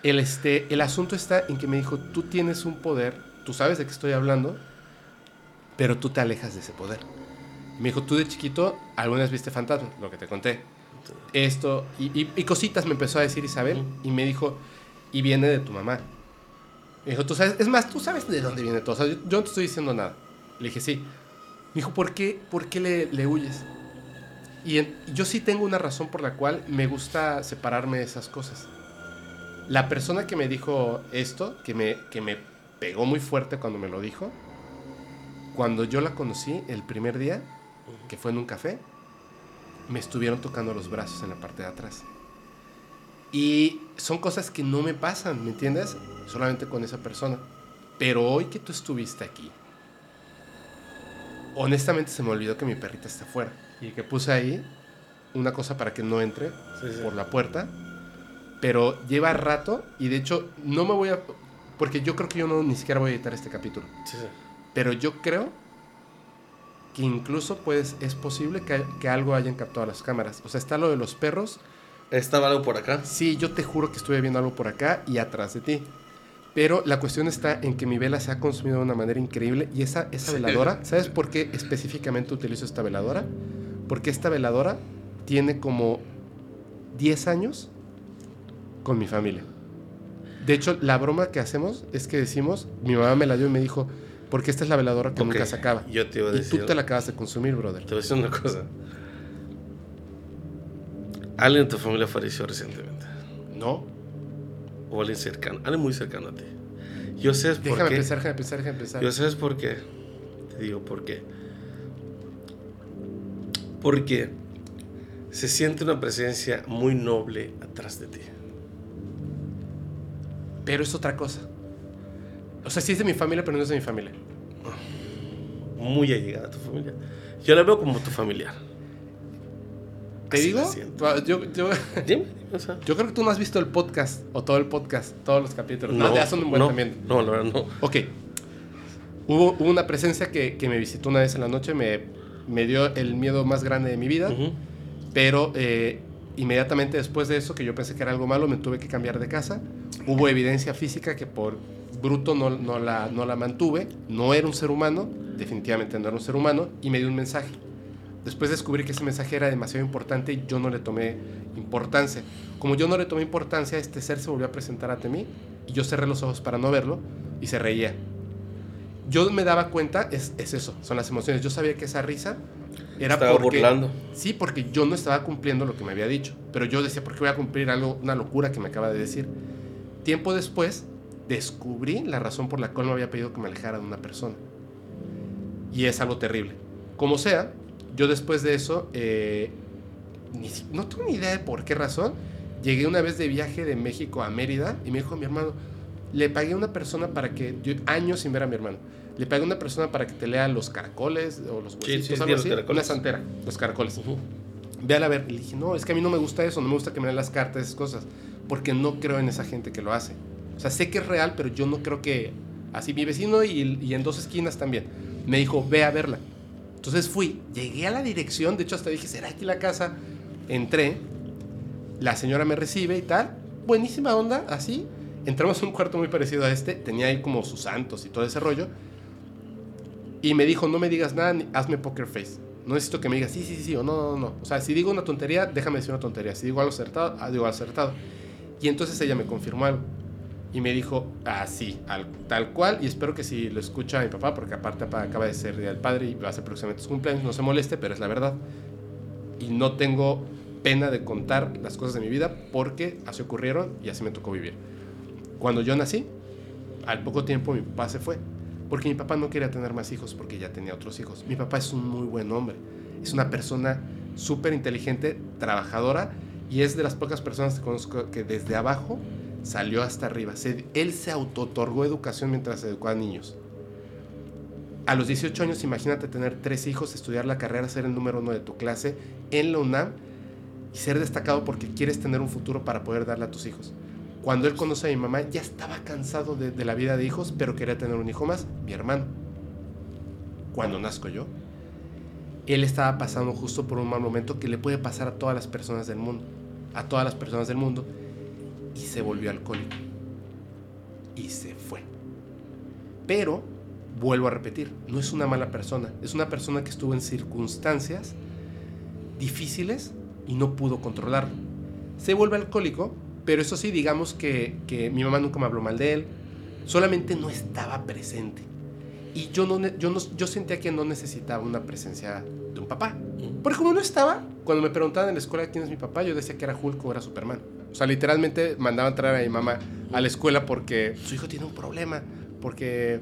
El, este, el asunto está en que me dijo, tú tienes un poder, tú sabes de qué estoy hablando, pero tú te alejas de ese poder. Me dijo, tú de chiquito alguna vez viste fantasmas, lo que te conté. Esto, y, y- y cositas me empezó a decir Isabel, y me dijo, y viene de tu mamá. Me dijo, tú sabes, es más, tú sabes de dónde viene todo, o sea, yo, yo no te estoy diciendo nada. Le dije, sí. Me dijo, ¿por qué, por qué le, le huyes? Y en- yo sí tengo una razón por la cual me gusta separarme de esas cosas. La persona que me dijo esto, que me, que me pegó muy fuerte cuando me lo dijo, cuando yo la conocí el primer día, que fue en un café, me estuvieron tocando los brazos en la parte de atrás. Y son cosas que no me pasan, ¿me entiendes? Solamente con esa persona. Pero hoy que tú estuviste aquí, honestamente se me olvidó que mi perrita está afuera. Y que puse ahí una cosa para que no entre Sí, sí. por la puerta. Pero lleva rato y de hecho no me voy a... Porque yo creo que yo no ni siquiera voy a editar este capítulo. Sí. Pero yo creo que incluso pues, es posible que, que algo hayan captado las cámaras. O sea, está lo de los perros. ¿Estaba algo por acá? Sí, yo te juro que estuve viendo algo por acá y atrás de ti. Pero la cuestión está en que mi vela se ha consumido de una manera increíble y esa, esa Sí. veladora, ¿sabes por qué específicamente utilizo esta veladora? Porque esta veladora tiene como 10 años con mi familia. De hecho, la broma que hacemos es que decimos, mi mamá me la dio y me dijo, porque esta es la veladora que nunca se acaba. Yo te iba a Y decir. tú te la acabas de consumir, brother. Te voy a decir una cosa. Alguien de tu familia falleció recientemente. No, O alguien cercano. Alguien muy cercano a ti. Yo sé por déjame qué. pensar, déjame pensar, déjame pensar. Yo sabes por qué. Te digo por qué. Porque se siente una presencia muy noble atrás de ti. Pero es otra cosa. O sea, sí es de mi familia, pero no es de mi familia. Muy allegada a tu familia. Yo la veo como tu familiar. ¿Te Así digo? siento. Yo, yo, Dime, o sea. yo creo que tú no has visto el podcast, o todo el podcast, todos los capítulos. No, ya son un buen no, también. no, la verdad no. Ok. Hubo, hubo una presencia que, que me visitó una vez en la noche, me, me dio el miedo más grande de mi vida, Ujú. pero eh, inmediatamente después de eso, que yo pensé que era algo malo, me tuve que cambiar de casa. Hubo evidencia física que por bruto no, no, la, no la mantuve, no era un ser humano, definitivamente no era un ser humano, y me dio un mensaje. Después descubrí que ese mensaje era demasiado importante y yo no le tomé importancia. Como yo no le tomé importancia, este ser se volvió a presentar ante mí y yo cerré los ojos para no verlo y se reía. Yo me daba cuenta, es, es eso, son las emociones. Yo sabía que esa risa era Estaba porque... burlando. Sí, porque yo no estaba cumpliendo lo que me había dicho. Pero yo decía, ¿por qué voy a cumplir algo, una locura que me acaba de decir? Tiempo después, descubrí la razón por la cual me había pedido que me alejara de una persona. Y es algo terrible. Como sea, yo después de eso, eh, ni no tengo ni idea de por qué razón, llegué una vez de viaje de México a Mérida y me dijo mi hermano, le pagué a una persona para que, yo, años sin ver a mi hermano, le pagué a una persona para que te lea los caracoles o los huesitos, sí, sí, así, caracoles. una santera, los caracoles. Ujú. Véala a ver. Le dije, no, es que a mí no me gusta eso, no me gusta que me den las cartas, esas cosas, porque no creo en esa gente que lo hace. O sea, sé que es real, pero yo no creo que así mi vecino y, en dos esquinas también. Me dijo, ve a verla. Entonces fui, llegué a la dirección, de hecho hasta dije, ¿será aquí la casa? Entré, la señora me recibe y tal, buenísima onda, así. Entramos a un cuarto muy parecido a este, tenía ahí como sus santos y todo ese rollo. Y me dijo, no me digas nada, hazme poker face. No necesito que me digas sí, sí, sí, sí, o no, no, no. O sea, si digo una tontería, déjame decir una tontería. Si digo algo acertado, ah, digo acertado. Y entonces ella me confirmó algo. Y me dijo, así, al, tal cual. Y espero que si lo escucha mi papá, porque aparte acaba de ser día padre y va a ser próximamente su cumpleaños, no se moleste, pero es la verdad. Y no tengo pena de contar las cosas de mi vida porque así ocurrieron y así me tocó vivir. Cuando yo nací, al poco tiempo mi papá se fue. Porque mi papá no quería tener más hijos porque ya tenía otros hijos. Mi papá es un muy buen hombre. Es una persona súper inteligente, trabajadora y es de las pocas personas que conozco que desde abajo salió hasta arriba. Se- él se auto-otorgó educación mientras educaba a niños. A los 18 años, imagínate tener tres hijos, estudiar la carrera, ser el número uno de tu clase en la UNAM y ser destacado porque quieres tener un futuro para poder darle a tus hijos. Cuando él conoce a mi mamá, ya estaba cansado de, de la vida de hijos, pero quería tener un hijo más, mi hermano. Cuando nazco yo, él estaba pasando justo por un mal momento que le puede pasar a todas las personas del mundo, a todas las personas del mundo, y se volvió alcohólico. Y se fue. Pero, vuelvo a repetir, no es una mala persona, es una persona que estuvo en circunstancias difíciles y no pudo controlarlo. Se vuelve alcohólico, pero eso sí, digamos que, que mi mamá nunca me habló mal de él, solamente no estaba presente. Y yo, no, yo, no, yo sentía que no necesitaba una presencia de un papá. Porque como no estaba, cuando me preguntaban en la escuela quién es mi papá, yo decía que era Hulk o era Superman. O sea, literalmente mandaban traer a mi mamá a la escuela porque su hijo tiene un problema, porque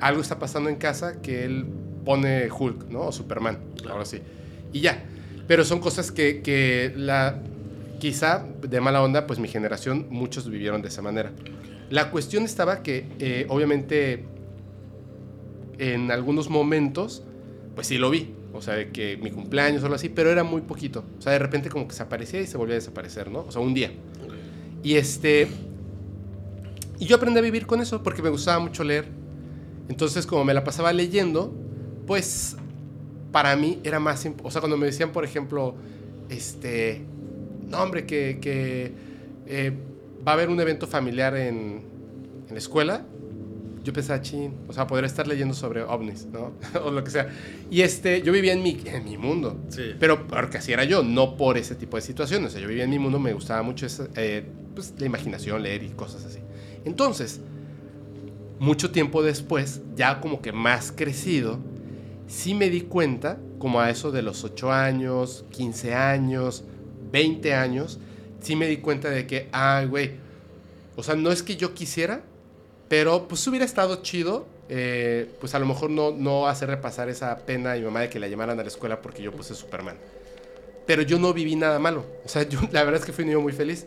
algo está pasando en casa que él pone Hulk, ¿no? O Superman, ahora sí. Y ya. Pero son cosas que, que la, quizá de mala onda, pues mi generación, muchos vivieron de esa manera. La cuestión estaba que, eh, obviamente, en algunos momentos, pues sí lo vi. O sea, de que mi cumpleaños o algo así, pero era muy poquito. O sea, de repente como que se aparecía y se volvía a desaparecer, ¿no? O sea, un día. Y este... Y yo aprendí a vivir con eso porque me gustaba mucho leer. Entonces, como me la pasaba leyendo, pues para mí era más... O sea, cuando me decían, por ejemplo, este... No, hombre, que, que eh, va a haber un evento familiar en, en la escuela. Yo pensaba, chin, o sea, poder estar leyendo sobre ovnis, ¿no? o lo que sea. Y este, yo vivía en mi, en mi mundo. Sí. Pero porque así era yo, no por ese tipo de situaciones. O sea, yo vivía en mi mundo, me gustaba mucho esa, eh, pues, la imaginación, leer y cosas así. Entonces, mucho tiempo después, ya como que más crecido, sí me di cuenta, como a eso de los 8 años, 15 años, 20 años, sí me di cuenta de que, ay, güey, o sea, no es que yo quisiera, pero pues hubiera estado chido, eh, pues a lo mejor no, no hacer repasar esa pena a mi mamá de que la llamaran a la escuela porque yo puse Superman. Pero yo no viví nada malo. O sea, yo la verdad es que fui un niño muy feliz.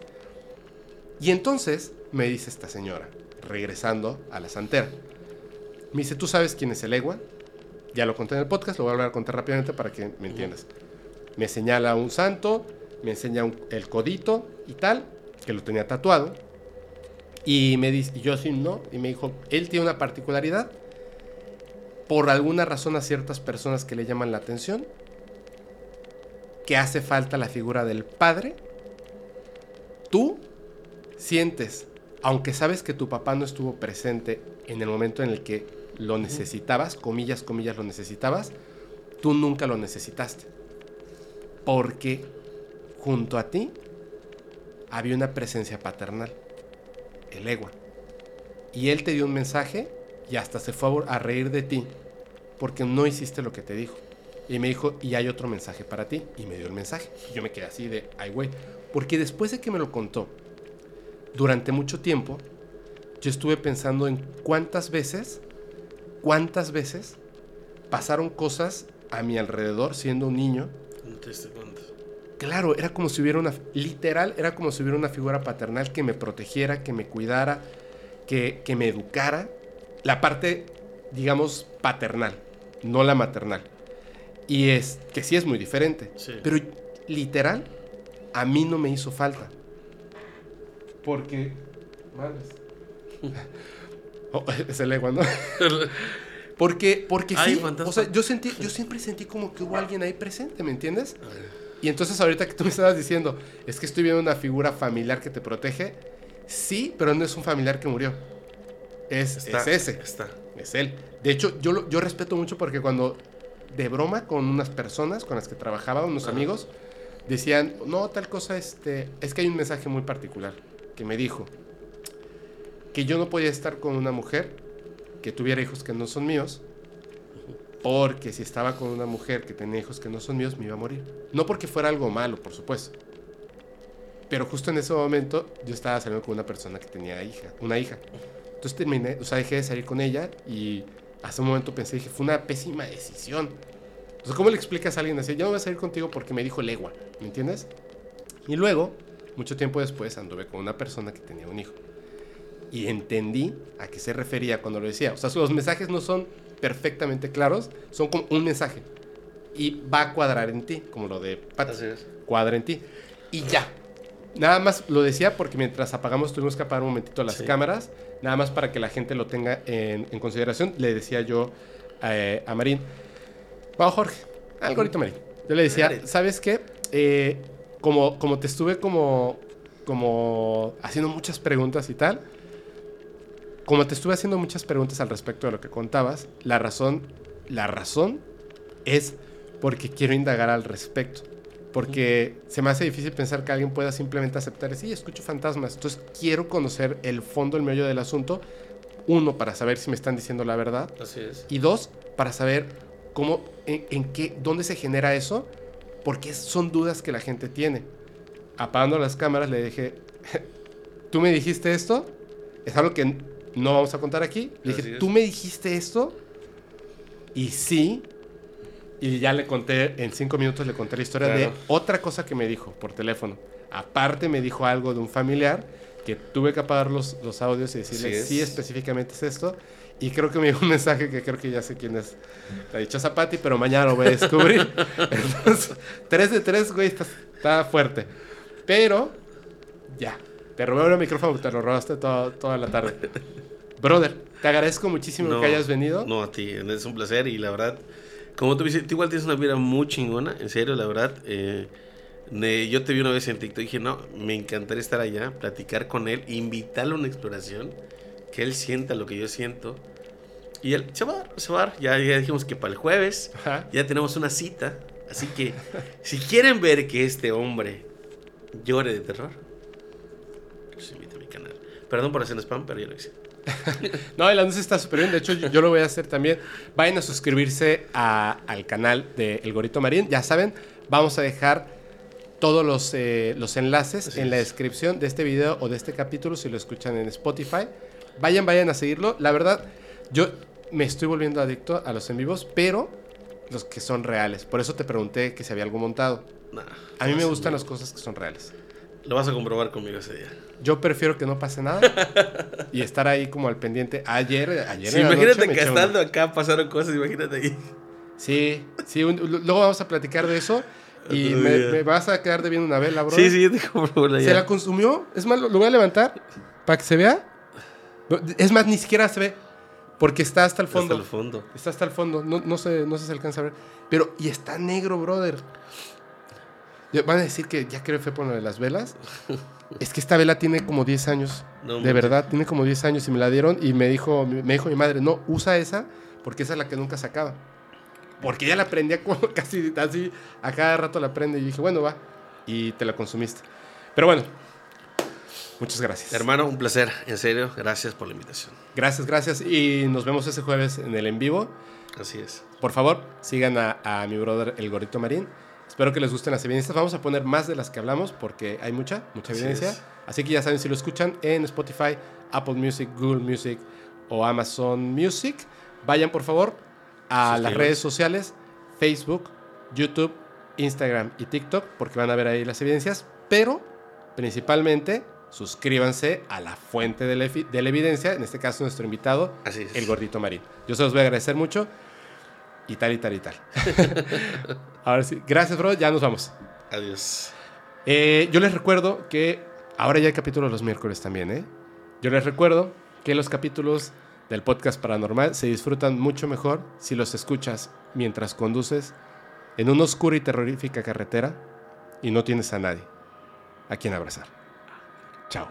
Y entonces me dice esta señora, regresando a la santera. Me dice, ¿tú sabes quién es el Egua? Ya lo conté en el podcast, lo voy a a contar rápidamente para que me entiendas. Me señala un santo, me enseña un- el codito y tal, que lo tenía tatuado. Y me dice, yo sí, no, y me dijo, él tiene una particularidad. Por alguna razón a ciertas personas que le llaman la atención, que hace falta la figura del padre, tú sientes, aunque sabes que tu papá no estuvo presente en el momento en el que lo necesitabas, comillas, comillas, lo necesitabas, tú nunca lo necesitaste. Porque junto a ti había una presencia paternal, el egua. Y él te dio un mensaje y hasta se fue a reír de ti porque no hiciste lo que te dijo. Y me dijo, y hay otro mensaje para ti. Y me dio el mensaje. Y yo me quedé así de, ay, güey. Porque después de que me lo contó, durante mucho tiempo, yo estuve pensando en cuántas veces, cuántas veces pasaron cosas a mi alrededor siendo un niño. Claro, era como si hubiera una, literal, era como si hubiera una figura paternal que me protegiera, que me cuidara, que, que me educara. La parte, digamos, paternal, no la maternal. Y es que sí es muy diferente. Sí. Pero literal, a mí no me hizo falta. Porque. Madres. Oh, es el ego, ¿no? Porque, porque Ay, sí. fantasma. O sea, yo sentí, yo siempre sentí como que hubo alguien ahí presente, ¿me entiendes? Y entonces ahorita que tú me estabas diciendo, es que estoy viendo una figura familiar que te protege. Sí, pero no es un familiar que murió. Es, Está, es ese. Está. Es él. De hecho, yo, lo- yo respeto mucho porque cuando de broma con unas personas con las que trabajaba, unos Ajá. amigos, decían, no, tal cosa, este, es que hay un mensaje muy particular que me dijo que yo no podía estar con una mujer que tuviera hijos que no son míos, porque si estaba con una mujer que tenía hijos que no son míos, me iba a morir. No porque fuera algo malo, por supuesto. Pero justo en ese momento yo estaba saliendo con una persona que tenía hija, una hija. Entonces terminé, o sea, dejé de salir con ella y hace un momento pensé, dije, fue una pésima decisión. O sea, ¿cómo le explicas a alguien así? Yo no voy a salir contigo porque me dijo legua, ¿me entiendes? Y luego, mucho tiempo después, anduve con una persona que tenía un hijo. Y entendí a qué se refería cuando lo decía. O sea, los mensajes no son perfectamente claros, son como un mensaje. Y va a cuadrar en ti, como lo de Pat cuadra en ti. Y ya. Nada más lo decía porque mientras apagamos tuvimos que apagar un momentito las Sí. cámaras. Nada más para que la gente lo tenga en, en consideración. Le decía yo eh, a Marín. Vamos, Jorge. Al gorito Marín. Yo le decía. ¿sabes qué? Eh, como, como te estuve como, como haciendo muchas preguntas y tal. Como te estuve haciendo muchas preguntas al respecto de lo que contabas, la razón, la razón es porque quiero indagar al respecto. Porque se me hace difícil pensar que alguien pueda simplemente aceptar, sí, escucho fantasmas. Entonces quiero conocer el fondo, el meollo del asunto. Uno, para saber si me están diciendo la verdad. Así es. Y dos, para saber cómo, en, en qué, dónde se genera eso. Porque son dudas que la gente tiene. Apagando las cámaras le dije, ¿tú me dijiste esto? Es algo que no vamos a contar aquí. Le Así dije, es. ¿tú me dijiste esto? Y sí. Y ya le conté, en cinco minutos le conté la historia de otra cosa que me dijo por teléfono. Aparte me dijo algo de un familiar que tuve que apagar los, los audios y decirle, es. sí, específicamente es esto. Y creo que me dio un mensaje que creo que ya sé quién es. Te ha dicho Zapati, pero mañana lo voy a descubrir. Entonces, 3 de 3, güey, está, está fuerte. Pero, ya. Te robé el micrófono, te lo robaste toda, toda la tarde. Brother, te agradezco muchísimo que hayas venido. No, a ti, es un placer y la verdad, como tú dices, tú igual tienes una vida muy chingona, en serio, la verdad. eh, yo te vi una vez en TikTok y dije, no, me encantaría estar allá, platicar con él, invitarlo a una exploración, que él sienta lo que yo siento. Y él se va a dar, se va a dar. Ya, ya dijimos que para el jueves Ajá. ya tenemos una cita. Así que, si quieren ver que este hombre llore de terror, pues invita a mi canal. Perdón por hacer spam, pero yo lo hice. No, el anuncio está súper bien. De hecho, yo, yo lo voy a hacer también. Vayan a suscribirse a- al canal de El Gorito Marín. Ya saben, vamos a dejar todos los, eh, los enlaces Así en la es. descripción de este video o de este capítulo si lo escuchan en Spotify. Vayan, vayan a seguirlo. La verdad, yo me estoy volviendo adicto a los en vivos, pero los que son reales. Por eso te pregunté que si había algo montado. Nah, A mí me gustan las cosas que son reales. Lo vas a comprobar conmigo ese día. Yo prefiero que no pase nada y estar ahí como al pendiente. Ayer, ayer Sí, en la imagínate noche que una. estando acá pasaron cosas, imagínate ahí. Sí, sí, un- luego vamos a platicar de eso. Y me, vas a quedar debiendo una vela, bro. Sí, sí, te compro una ¿Se la consumió? Es más, lo, lo voy a levantar para que se vea. Es más, ni siquiera se ve. Porque está hasta el Hasta fondo. el fondo. Está hasta el fondo. No, no, se, no se alcanza a ver. Pero, y está negro, brother. Van a decir que ya creo que fue por lo de las velas. Es que esta vela tiene como 10 años. No de verdad, tiene como 10 años y me la dieron y me dijo, me dijo mi madre, no, usa esa porque esa es la que nunca se acaba. Porque ya la prendía como casi así, a cada rato la prende y dije, bueno, va. Y te la consumiste. Pero bueno, muchas gracias. Hermano, un placer. En serio, gracias por la invitación. Gracias, gracias. Y nos vemos ese jueves en el en vivo. Así es. Por favor, sigan a, a mi brother El Gordito Marín. Espero que les gusten las evidencias. Vamos a poner más de las que hablamos porque hay mucha, mucha evidencia. Así que ya saben, si lo escuchan en Spotify, Apple Music, Google Music o Amazon Music, vayan por favor a las redes sociales, Facebook, YouTube, Instagram y TikTok, porque van a ver ahí las evidencias. Pero principalmente suscríbanse a la fuente de la, efi- de la evidencia, en este caso nuestro invitado, Así es. el gordito marín. Yo se los voy a agradecer mucho. Y tal y tal y tal. Ahora sí. Gracias, bro. Ya nos vamos. Adiós. Eh, yo les recuerdo que ahora ya hay capítulos los miércoles también, ¿eh? Yo les recuerdo que los capítulos del podcast paranormal se disfrutan mucho mejor si los escuchas mientras conduces en una oscura y terrorífica carretera y no tienes a nadie a quien abrazar. Chao.